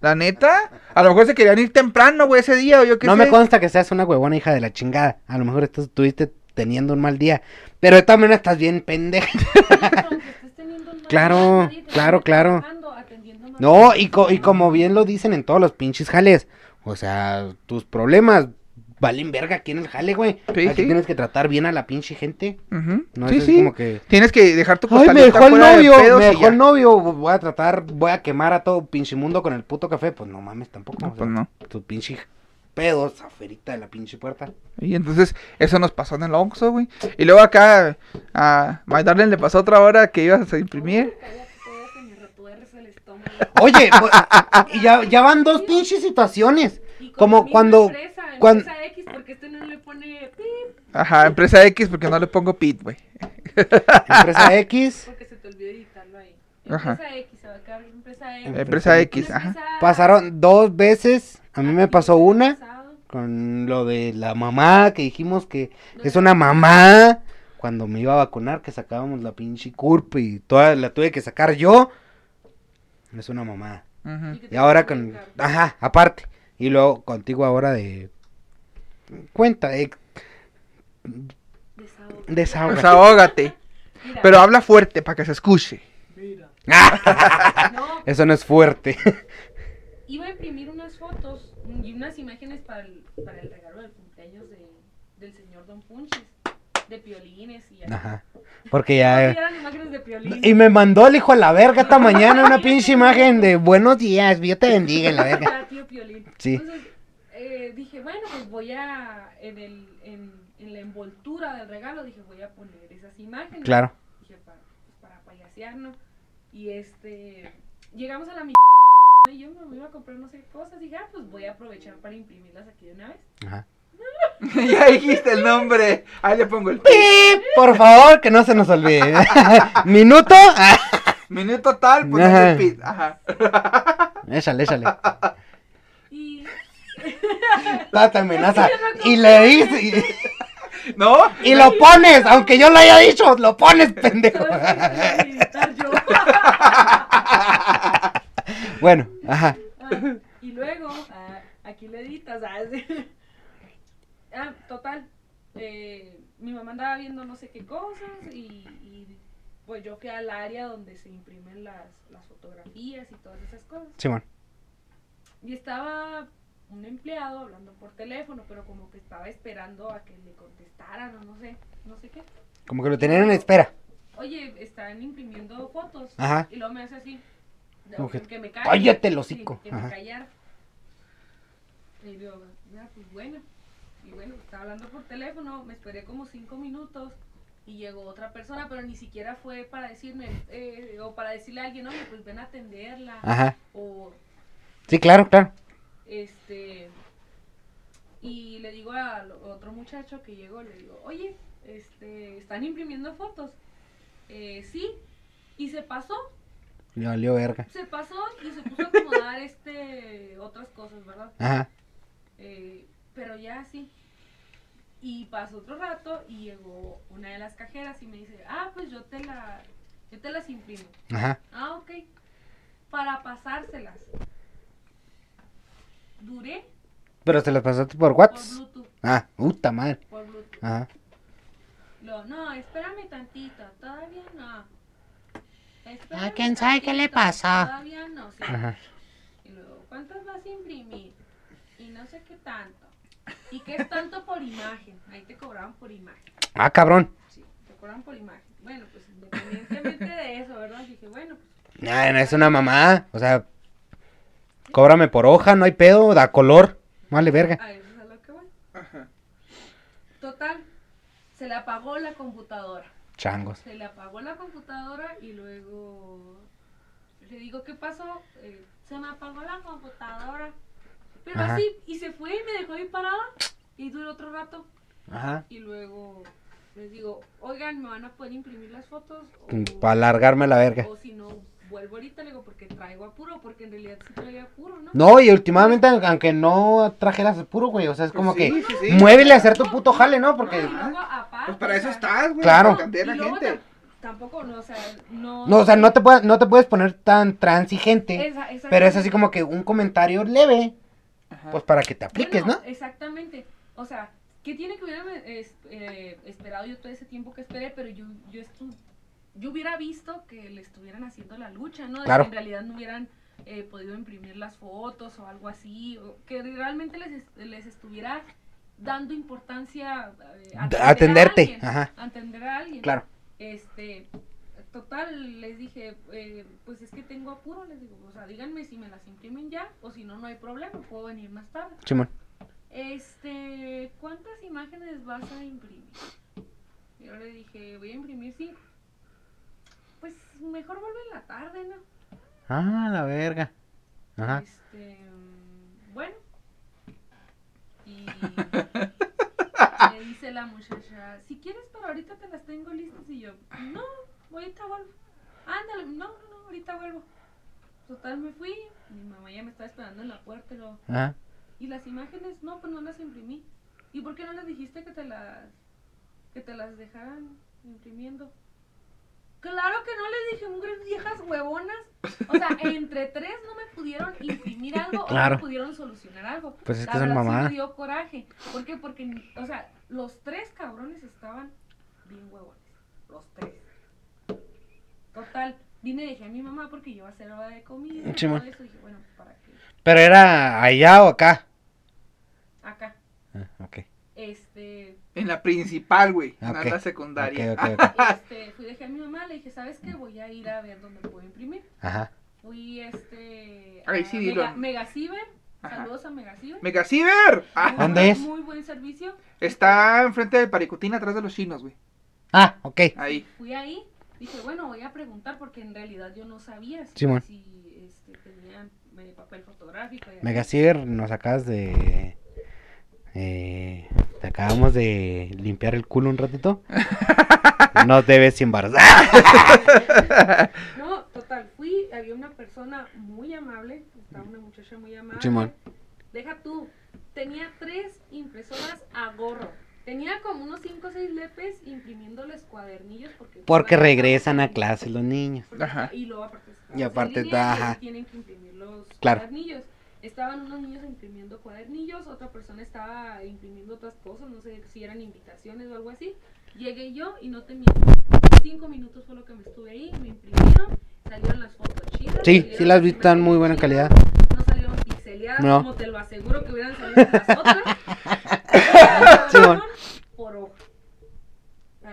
[SPEAKER 5] la neta. A lo mejor se querían ir temprano, güey, ese día, o yo qué
[SPEAKER 4] No
[SPEAKER 5] sé.
[SPEAKER 4] me consta que seas una huevona hija de la chingada. A lo mejor estás- estuviste teniendo un mal día. Pero de todas maneras estás bien pendeja.
[SPEAKER 6] Aunque estés teniendo un mal
[SPEAKER 4] Claro, claro, claro. No, y, co- y como bien lo dicen en todos los pinches jales. O sea, tus problemas valen verga aquí en el jale, güey.
[SPEAKER 5] Sí,
[SPEAKER 4] aquí
[SPEAKER 5] sí.
[SPEAKER 4] tienes que tratar bien a la pinche gente.
[SPEAKER 5] Ujú,
[SPEAKER 4] No
[SPEAKER 5] sí,
[SPEAKER 4] es
[SPEAKER 5] sí.
[SPEAKER 4] como que...
[SPEAKER 5] Tienes que dejar tu
[SPEAKER 4] Ay, me dejó el
[SPEAKER 5] de
[SPEAKER 4] novio,
[SPEAKER 5] pedos
[SPEAKER 4] me dejó el novio. Voy a tratar, voy a quemar a todo pinche mundo con el puto café. Pues no mames, tampoco.
[SPEAKER 5] No,
[SPEAKER 4] o sea,
[SPEAKER 5] pues no.
[SPEAKER 4] Tu pinche pedos afuera de la pinche puerta.
[SPEAKER 5] Y entonces, eso nos pasó en el Oxxo, güey. Y luego acá, a My Darling le pasó otra hora que ibas a imprimir.
[SPEAKER 4] Oye, pues, y ya, ya van dos pinches situaciones. Como cuando-
[SPEAKER 6] Empresa,
[SPEAKER 4] cuan-
[SPEAKER 6] empresa X, porque este no le pone pip,
[SPEAKER 5] Ajá, empresa X porque no le pongo pit, güey.
[SPEAKER 4] Empresa X.
[SPEAKER 6] porque se te olvidó editarlo ahí.
[SPEAKER 5] Ajá.
[SPEAKER 6] Empresa X, ¿sabes? empresa X.
[SPEAKER 5] Empresa X, ajá.
[SPEAKER 6] empresa-
[SPEAKER 4] Pasaron dos veces. A mí me pasó una con lo de la mamá que dijimos que es una mamá. Cuando me iba a vacunar, que sacábamos la pinche curp y toda la tuve que sacar yo. Es una mamá. Y ahora con. Ajá, aparte. Y luego contigo ahora de. Cuenta, de. Desahoga.
[SPEAKER 5] Desahógate.
[SPEAKER 6] Mira,
[SPEAKER 5] Pero habla fuerte para que se escuche.
[SPEAKER 6] no,
[SPEAKER 4] Eso no es fuerte.
[SPEAKER 6] iba a imprimir unas fotos y unas imágenes para el, para el regalo del cumpleaños de, del señor Don Punches. De piolines y así.
[SPEAKER 4] Ajá. Porque ya.
[SPEAKER 6] sí eran imágenes de piolines.
[SPEAKER 4] Y me mandó el hijo a la verga esta mañana una pinche imagen de buenos días, Dios te bendiga en la verga.
[SPEAKER 6] Tío Piolín.
[SPEAKER 4] Sí.
[SPEAKER 6] Entonces, eh, dije, bueno, pues voy a, en, el, en, en la envoltura del regalo, dije, voy a poner esas imágenes.
[SPEAKER 4] Claro.
[SPEAKER 6] Dije, para, pues, para payasear, ¿no? Y este, llegamos a la mi... Y yo me iba a comprar no sé qué cosas. Dije, ah, pues voy a aprovechar para imprimirlas aquí de una vez.
[SPEAKER 4] Ajá.
[SPEAKER 5] ya dijiste el nombre. Ahí le pongo el pi.
[SPEAKER 4] Pip, por favor, que no se nos olvide. Minuto. Ah,
[SPEAKER 5] Minuto tal, pues
[SPEAKER 4] Ajá.
[SPEAKER 5] el pi. Ajá.
[SPEAKER 4] Échale, échale.
[SPEAKER 6] Y
[SPEAKER 4] Date amenaza. Y le dice. Y,
[SPEAKER 5] ¿No?
[SPEAKER 4] y lo pones, aunque yo lo haya dicho, lo pones, pendejo. Bueno, ajá.
[SPEAKER 6] Ah, y luego, ah, aquí le editas. Ah, sí. Ah, total. eh, mi mamá andaba viendo no sé qué cosas y, y, pues yo fui al área donde se imprimen las, las fotografías y todas esas cosas.
[SPEAKER 4] Simón.
[SPEAKER 6] Y estaba un empleado hablando por teléfono, pero como que estaba esperando a que le contestaran o no sé, no sé qué.
[SPEAKER 4] Como que lo tenían en espera.
[SPEAKER 6] Oye, están imprimiendo fotos.
[SPEAKER 4] Ajá.
[SPEAKER 6] Y luego me hace así.
[SPEAKER 4] Como que,
[SPEAKER 6] que me calle.
[SPEAKER 4] "Cállate el
[SPEAKER 6] Sí,
[SPEAKER 4] hocico".
[SPEAKER 6] que me callara. Y yo, ya, pues bueno. Y bueno, estaba hablando por teléfono, me esperé como cinco minutos y llegó otra persona, pero ni siquiera fue para decirme, eh, o para decirle a alguien, oye, pues ven a atenderla.
[SPEAKER 4] Ajá.
[SPEAKER 6] O
[SPEAKER 4] Sí, claro, claro.
[SPEAKER 6] este y le digo al otro muchacho que llegó le digo oye este están imprimiendo fotos eh, sí y se pasó
[SPEAKER 4] Le valió verga.
[SPEAKER 6] se pasó y se puso a acomodar este otras cosas verdad
[SPEAKER 4] Ajá.
[SPEAKER 6] Eh, pero ya sí y pasó otro rato y llegó una de las cajeras y me dice ah pues yo te la yo te las imprimo
[SPEAKER 4] Ajá.
[SPEAKER 6] ah ok para pasárselas duré
[SPEAKER 4] Pero se las pasaste por
[SPEAKER 6] por
[SPEAKER 4] WhatsApp.
[SPEAKER 6] Bluetooth
[SPEAKER 4] Ah, puta madre.
[SPEAKER 6] por Bluetooth.
[SPEAKER 4] Ajá.
[SPEAKER 6] No, espérame tantito, todavía no. Espérame
[SPEAKER 4] Ah, ¿quién sabe qué le pasó?
[SPEAKER 6] Todavía no, sí.
[SPEAKER 4] Ajá.
[SPEAKER 6] Y luego, ¿cuántas vas a imprimir? Y no sé qué tanto. ¿Y qué es tanto por imagen? Ahí te cobraban por imagen.
[SPEAKER 4] Ah, cabrón.
[SPEAKER 6] Sí, te cobraban por imagen. Bueno, pues independientemente de eso, ¿verdad? Dije, bueno, pues
[SPEAKER 4] Nah, no es una mamá. O sea, cóbrame por hoja, no hay pedo, da color. Vale, verga.
[SPEAKER 6] a eso es a lo que voy. Total, se le apagó la computadora.
[SPEAKER 4] Changos.
[SPEAKER 6] Se le apagó la computadora y luego le digo, ¿qué pasó? Eh, se me apagó la computadora. Pero
[SPEAKER 4] Ajá.
[SPEAKER 6] así, y se fue y me dejó ahí parada. Y duró otro rato.
[SPEAKER 4] Ajá.
[SPEAKER 6] Y luego les digo, oigan, ¿me van a poder imprimir las fotos?
[SPEAKER 4] Para alargarme la verga.
[SPEAKER 6] O si no, vuelvo ahorita, le digo, porque traigo apuro, porque en realidad sí traigo apuro, ¿no?
[SPEAKER 4] No, y últimamente, aunque no trajeras puro, güey. O sea, es como
[SPEAKER 5] Pues sí,
[SPEAKER 4] que
[SPEAKER 5] sí, sí.
[SPEAKER 4] muévele a hacer tu puto jale, ¿no? Porque.
[SPEAKER 6] No, y luego, aparte,
[SPEAKER 5] Pues para eso estás, güey.
[SPEAKER 4] Claro.
[SPEAKER 6] Y luego
[SPEAKER 5] gente.
[SPEAKER 6] tam- Tampoco, no, o sea, no...
[SPEAKER 4] No, o sea, no te, puedes, no te puedes poner tan transigente.
[SPEAKER 6] Esa-
[SPEAKER 4] Pero es así como que un comentario leve.
[SPEAKER 5] Ajá.
[SPEAKER 4] Pues para que te apliques,
[SPEAKER 6] Bueno,
[SPEAKER 4] ¿no?
[SPEAKER 6] Exactamente. O sea, ¿qué tiene que hubiera eh, esperado yo todo ese tiempo que esperé? Pero yo, yo, yo hubiera visto que le estuvieran haciendo la lucha, ¿no? De
[SPEAKER 4] Claro.
[SPEAKER 6] que en realidad no hubieran eh, podido imprimir las fotos o algo así. o que realmente les, les estuviera dando importancia eh, a atender a
[SPEAKER 4] atenderte,
[SPEAKER 6] alguien,
[SPEAKER 4] ajá.
[SPEAKER 6] a atender a alguien.
[SPEAKER 4] Claro.
[SPEAKER 6] Este, total, les dije, eh, pues es que tengo apuro, les digo, o sea, díganme si me las imprimen ya o si no, no hay problema, puedo venir más tarde.
[SPEAKER 4] Simón.
[SPEAKER 6] Este, ¿cuántas imágenes vas a imprimir? Yo le dije, voy a imprimir cinco. Pues mejor vuelve en la tarde, ¿no?
[SPEAKER 4] Ah, la verga. Ajá.
[SPEAKER 6] Este, mm, bueno. Y me dice la muchacha, si quieres para ahorita te las tengo listas. Y yo, no, ahorita vuelvo. Ándale, no, no, no, ahorita vuelvo. Total, me fui. Mi mamá ya me estaba esperando en la puerta.
[SPEAKER 4] Ajá.
[SPEAKER 6] ¿Y las imágenes? No, pues no las imprimí. ¿Y por qué no les dijiste que te las, que te las dejaran imprimiendo? Claro que no les dije, mugres viejas huevonas. O sea, entre tres no me pudieron imprimir algo o
[SPEAKER 4] Claro.
[SPEAKER 6] no me pudieron solucionar algo.
[SPEAKER 4] Pues es
[SPEAKER 6] La
[SPEAKER 4] que son
[SPEAKER 6] verdad sí me dio coraje. ¿Por qué? Porque, o sea, los tres cabrones estaban bien huevones. Los tres. Total, vine y dije a mi mamá porque yo iba a hacer hora de comida. todo eso. Dije, bueno, ¿para qué?
[SPEAKER 4] Pero era allá o acá.
[SPEAKER 6] Acá.
[SPEAKER 4] Ah, ok.
[SPEAKER 6] Este,
[SPEAKER 5] En la principal, güey. No
[SPEAKER 4] Ok.
[SPEAKER 5] en la secundaria.
[SPEAKER 4] Ok, ok, ok.
[SPEAKER 6] este, fui dejé a mi mamá, le dije, ¿sabes qué? Voy a ir a ver dónde puedo imprimir.
[SPEAKER 4] Ajá.
[SPEAKER 6] Fui este
[SPEAKER 5] Ay,
[SPEAKER 6] a
[SPEAKER 5] sí, dilo.
[SPEAKER 6] Mega, Megaciber, saludos a Megaciber.
[SPEAKER 5] Megaciber. Ah,
[SPEAKER 6] Muy
[SPEAKER 4] ¿Dónde
[SPEAKER 6] buen-
[SPEAKER 4] es?
[SPEAKER 6] Muy buen servicio.
[SPEAKER 5] está enfrente del Paricutín, atrás de los chinos, güey.
[SPEAKER 4] Ah, ok.
[SPEAKER 5] Ahí.
[SPEAKER 6] Fui ahí, dije, bueno, voy a preguntar porque en realidad yo no sabía si,
[SPEAKER 4] Simón.
[SPEAKER 6] si este, tenían eh, papel fotográfico.
[SPEAKER 4] Megaciber, nos acabas de. Eh, te acabamos de limpiar el culo un ratito. No te ves sin baros.
[SPEAKER 6] No, total, fui, había una persona muy amable, estaba una muchacha muy amable.
[SPEAKER 4] Simón.
[SPEAKER 6] Deja tú, tenía tres impresoras a gorro. Tenía como unos 5 o 6 lepes imprimiéndoles cuadernillos porque...
[SPEAKER 4] Porque regresan a clase los niños.
[SPEAKER 5] Ajá.
[SPEAKER 6] Y luego aparte...
[SPEAKER 4] Y aparte,
[SPEAKER 6] línea
[SPEAKER 4] ajá.
[SPEAKER 6] Tienen que imprimir los
[SPEAKER 4] Claro.
[SPEAKER 6] cuadernillos. Estaban unos niños imprimiendo cuadernillos, otra persona estaba imprimiendo otras cosas, no sé si eran invitaciones o algo así. Llegué yo y no te miento. Cinco minutos fue lo que me estuve ahí, me imprimieron, salieron las fotos chidas.
[SPEAKER 4] Sí, sí las vi, están muy buena calidad.
[SPEAKER 6] No salieron pixeleadas,
[SPEAKER 4] No.
[SPEAKER 6] como te lo aseguro que hubieran salido las otras.
[SPEAKER 4] Simón.
[SPEAKER 6] por.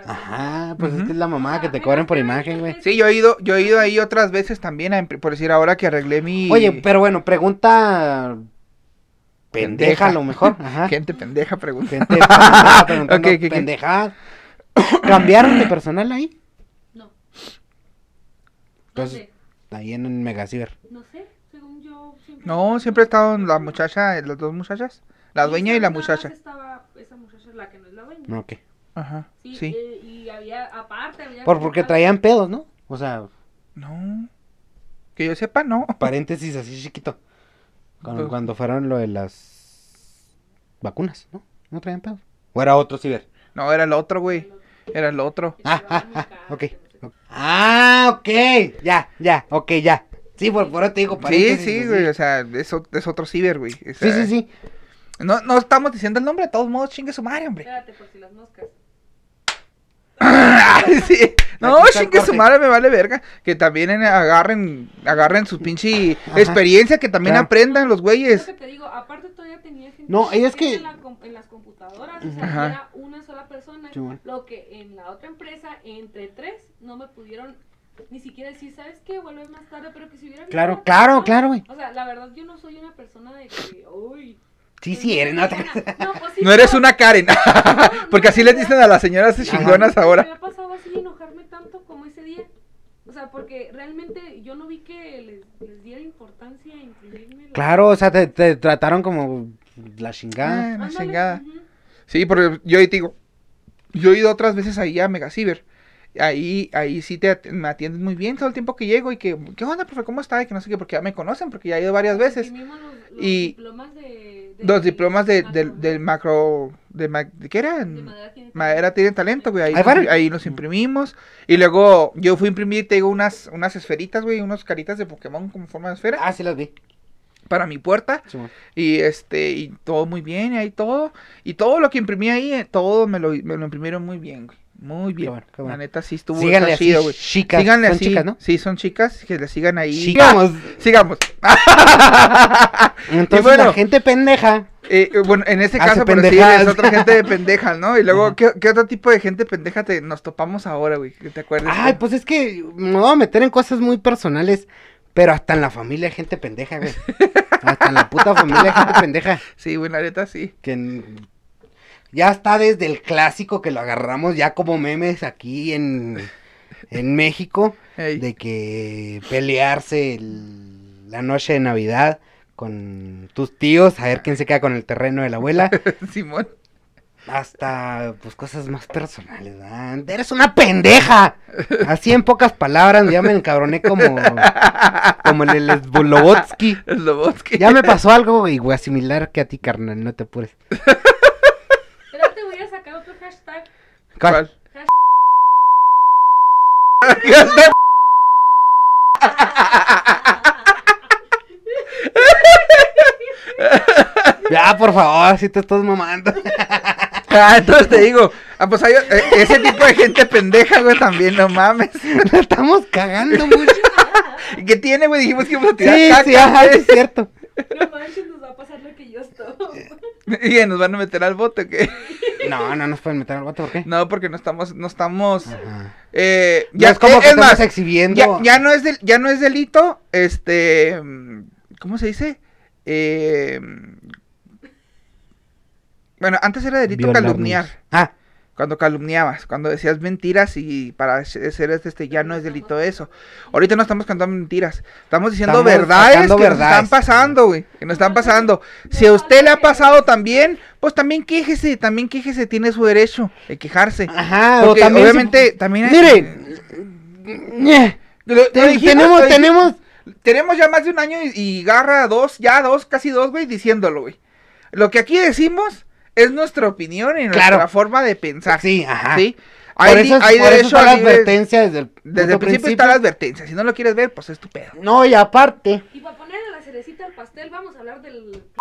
[SPEAKER 4] Ajá, pues es que es la mamá que te
[SPEAKER 6] Ajá,
[SPEAKER 4] cobran por imagen, güey.
[SPEAKER 5] Sí, yo he ido, yo he ido ahí otras veces también, a por decir ahora que arreglé mi...
[SPEAKER 4] Oye, pero bueno, pregunta. Pendeja a lo mejor. Ajá.
[SPEAKER 5] Gente pendeja pregunta.
[SPEAKER 4] Gente pendeja preguntando pendejadas. ¿Cambiaron de personal ahí?
[SPEAKER 6] No. No
[SPEAKER 4] Pues-
[SPEAKER 6] sé,
[SPEAKER 4] Ahí en Megaciber.
[SPEAKER 6] no sé, según yo siempre...
[SPEAKER 5] No, siempre he estado en la muchacha, las dos muchachas. La dueña y la muchacha.
[SPEAKER 6] estaba esa muchacha la que no es la dueña.
[SPEAKER 4] Ok.
[SPEAKER 5] Ajá,
[SPEAKER 6] Sí,
[SPEAKER 5] sí.
[SPEAKER 6] eh, y había, aparte, había...
[SPEAKER 4] Por, porque traían pedos, ¿no? O sea,
[SPEAKER 5] No. Que yo sepa, no.
[SPEAKER 4] paréntesis así chiquito. Cuando,
[SPEAKER 5] Pues-
[SPEAKER 4] cuando fueron lo de las vacunas, ¿no? ¿No traían pedos? ¿O era otro ciber?
[SPEAKER 5] No, era el otro, güey. Era el otro.
[SPEAKER 4] Ah, ah, ah, ok. Ah, ok. Ya, ya, ok, ya. Sí, por, por eso te digo
[SPEAKER 5] Sí,
[SPEAKER 4] paréntesis.
[SPEAKER 5] sí,
[SPEAKER 4] así.
[SPEAKER 5] güey. O sea, es, es otro ciber, güey. O
[SPEAKER 4] Sí, sí, sí.
[SPEAKER 5] No, no estamos diciendo el nombre, de todos modos, chingue su madre, hombre.
[SPEAKER 6] Espérate, por si las moscas.
[SPEAKER 5] sí. No, chingue su madre, me vale verga. Que también en- agarren, agarren su pinche
[SPEAKER 4] Ajá.
[SPEAKER 5] experiencia, que también
[SPEAKER 4] Claro.
[SPEAKER 5] aprendan los
[SPEAKER 6] Es
[SPEAKER 5] güeyes.
[SPEAKER 6] lo que te digo, aparte todavía tenía gente,
[SPEAKER 4] No, es que-
[SPEAKER 6] En, la en las computadoras, o sea,
[SPEAKER 5] Ajá.
[SPEAKER 6] era una sola persona.
[SPEAKER 4] Sí, bueno.
[SPEAKER 6] Lo que en la otra empresa, entre tres, no me pudieron ni siquiera decir, ¿sabes qué? Vuelves más tarde, pero que si hubiera...
[SPEAKER 4] Claro, claro,
[SPEAKER 6] otra
[SPEAKER 4] claro, güey.
[SPEAKER 6] persona- O sea, la verdad, yo no soy una persona de que, uy...
[SPEAKER 4] Sí, sí, eres, no te
[SPEAKER 6] buena". No, pues sí,
[SPEAKER 5] No eres una Karen.
[SPEAKER 6] No,
[SPEAKER 5] Porque
[SPEAKER 6] no,
[SPEAKER 5] así les dicen a las señoras chingonas
[SPEAKER 6] Me
[SPEAKER 5] ahora.
[SPEAKER 6] había pasado así enojarme tanto como ese día. O sea, porque realmente yo no vi que les, les diera importancia a imprimirme. la-
[SPEAKER 4] Claro, o sea, te, te trataron como la chingada.
[SPEAKER 5] Ah, la
[SPEAKER 6] Ándale,
[SPEAKER 5] chingada.
[SPEAKER 6] ujú.
[SPEAKER 5] Sí, porque yo ahí te digo, yo he ido otras veces ahí a Megaciber. Ahí, ahí sí te at- me atienden muy bien todo el tiempo que llego y que, ¿qué onda, profe? ¿Cómo está? Y que no sé qué, porque ya me conocen, porque ya he ido varias veces.
[SPEAKER 6] Imprimimos los, los
[SPEAKER 5] Y-
[SPEAKER 6] diplomas de... de-
[SPEAKER 5] Los diplomas de,
[SPEAKER 6] macro-
[SPEAKER 5] del, del macro, de, ma- ¿de qué era?
[SPEAKER 6] de madera tiene
[SPEAKER 5] Madera tiene talento, güey. Ahí, nos, nos imprimimos. Y luego yo fui a imprimir, te digo, unas, unas esferitas, güey, unas caritas de Pokémon como forma de esfera
[SPEAKER 4] Ah, sí las vi.
[SPEAKER 5] para mi puerta.
[SPEAKER 4] Sí.
[SPEAKER 5] Y este, y todo muy bien, y ahí todo. Y todo lo que imprimí ahí, eh, todo me lo, me lo imprimieron muy bien, güey. Muy bien.
[SPEAKER 4] bueno, qué bueno.
[SPEAKER 5] La neta sí estuvo
[SPEAKER 4] Síganle así,
[SPEAKER 5] chido, güey.
[SPEAKER 4] chicas.
[SPEAKER 5] Síganle
[SPEAKER 4] Son
[SPEAKER 5] así.
[SPEAKER 4] chicas, ¿no?
[SPEAKER 5] Sí, son chicas, que le sigan ahí.
[SPEAKER 4] Sigamos.
[SPEAKER 5] Sigamos.
[SPEAKER 4] Entonces
[SPEAKER 5] bueno.
[SPEAKER 4] la gente pendeja.
[SPEAKER 5] Eh, eh, bueno, en este caso, por decir, es otra gente de pendejas, ¿no? Y luego. ¿qué, qué otro tipo de gente pendeja te, nos topamos ahora, güey? Que te acuerdas.
[SPEAKER 4] Ay, pues es que me voy a meter en cosas muy personales. Pero hasta en la familia hay gente pendeja, güey. Hasta en la puta familia hay gente pendeja.
[SPEAKER 5] Sí, güey, la neta sí.
[SPEAKER 4] Que ya está desde el clásico que lo agarramos ya como memes aquí en, en México. De que pelearse el- la noche de Navidad con tus tíos, a ver quién se queda con el terreno de la abuela.
[SPEAKER 5] Simón.
[SPEAKER 4] hasta pues cosas más personales, ¿verdad? Eres una pendeja. Así en pocas palabras, ya me encabroné como como el, el. Slobotsky. Ya me pasó algo igual similar que a ti, carnal, no te apures.
[SPEAKER 6] Espérate, voy a sacar otro hashtag.
[SPEAKER 4] ¿Cuál? Ya, por favor, si te estás mamando.
[SPEAKER 5] Ah, entonces te digo, ah, pues hay eh, ese tipo de gente pendeja, güey, también, no mames.
[SPEAKER 4] La estamos cagando mucho.
[SPEAKER 5] ¿Y ¿Qué tiene, güey? Dijimos que íbamos a tirar
[SPEAKER 4] Sí,
[SPEAKER 5] caca,
[SPEAKER 4] sí, ajá, es cierto.
[SPEAKER 6] No manches, nos va a pasar lo que yo estoy.
[SPEAKER 5] ¿Y nos van a meter al bote, o qué?
[SPEAKER 4] No, no nos pueden meter al bote, ¿por qué?
[SPEAKER 5] No, porque no estamos, no estamos, eh,
[SPEAKER 4] Ya es como
[SPEAKER 5] eh,
[SPEAKER 4] que estamos exhibiendo.
[SPEAKER 5] Ya, ya no es del, ya no es delito, este, ¿cómo se dice? Eh, bueno, antes era delito
[SPEAKER 4] Violarnos.
[SPEAKER 5] calumniar,
[SPEAKER 4] Ah,
[SPEAKER 5] cuando calumniabas, cuando decías mentiras y para ser este ya no es delito eso. Ahorita no estamos cantando mentiras, estamos diciendo
[SPEAKER 4] Estamos
[SPEAKER 5] verdades que nos están pasando, güey, que nos están pasando. Si a usted le ha pasado también, pues también quéjese, también quéjese, tiene su derecho de quejarse.
[SPEAKER 4] ajá.
[SPEAKER 5] Porque
[SPEAKER 4] también se-
[SPEAKER 5] obviamente también hay-
[SPEAKER 4] Mire. tenemos, tenemos.
[SPEAKER 5] Tenemos ya más de un año y, y garra dos, ya dos, casi dos, güey, diciéndolo, güey. Lo que aquí decimos es nuestra opinión y nuestra
[SPEAKER 4] Claro.
[SPEAKER 5] forma de pensar.
[SPEAKER 4] Sí, ajá.
[SPEAKER 5] ¿sí?
[SPEAKER 4] Por
[SPEAKER 5] Hay, di-
[SPEAKER 4] eso,
[SPEAKER 5] hay
[SPEAKER 4] por eso
[SPEAKER 5] derecho
[SPEAKER 4] está la
[SPEAKER 5] a libre-
[SPEAKER 4] advertencia desde el,
[SPEAKER 5] Desde el principio, está la advertencia. Si no lo quieres ver, pues es tu pedo.
[SPEAKER 4] No, y aparte.
[SPEAKER 6] Y para ponerle la cerecita al pastel, vamos a hablar del.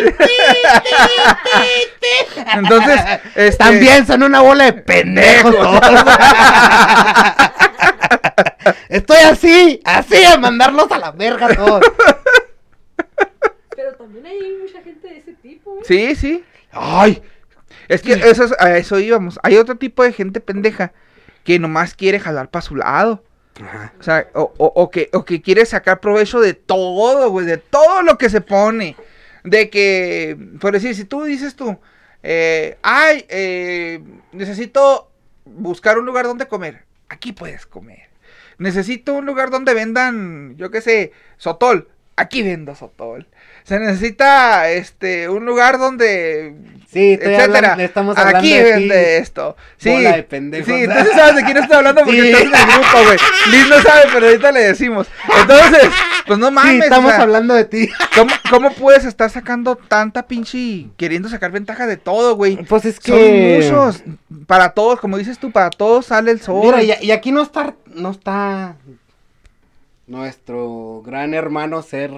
[SPEAKER 5] Entonces, este,
[SPEAKER 4] También son una bola de pendejos todos. Estoy así, así a mandarlos a la verga todos.
[SPEAKER 6] También hay mucha gente de ese tipo. ¿eh?
[SPEAKER 5] Sí, sí.
[SPEAKER 4] Ay,
[SPEAKER 5] Es que eso es- a eso íbamos. Hay otro tipo de gente pendeja que nomás quiere jalar para su lado. O sea, o, o- o que, o que quiere sacar provecho de todo, güey, de todo lo que se pone. De que, por decir, si tú dices tú, eh, ay, eh, necesito buscar un lugar donde comer. Aquí puedes comer. Necesito un lugar donde vendan, yo qué sé, sotol. Aquí vendo sotol. Se necesita, este, un lugar donde
[SPEAKER 4] sí, estoy
[SPEAKER 5] etcétera.
[SPEAKER 4] hablando, estamos hablando
[SPEAKER 5] Aquí
[SPEAKER 4] de
[SPEAKER 5] vende esto. Sí.
[SPEAKER 4] bola de pendejos.
[SPEAKER 5] Sí, entonces sabes de quién estoy hablando porque
[SPEAKER 4] Sí.
[SPEAKER 5] estás en el grupo, güey. Liz no sabe, pero ahorita le decimos. Entonces, pues no mames.
[SPEAKER 4] Sí,
[SPEAKER 5] o
[SPEAKER 4] estamos
[SPEAKER 5] sea,
[SPEAKER 4] hablando de ti.
[SPEAKER 5] ¿cómo, cómo puedes estar sacando tanta pinche queriendo sacar ventaja de todo, güey?
[SPEAKER 4] Pues es
[SPEAKER 5] Son
[SPEAKER 4] que.
[SPEAKER 5] muchos. Para todos, como dices tú, para todos sale el sol.
[SPEAKER 4] Mira, y, y aquí no está, no está nuestro gran hermano ser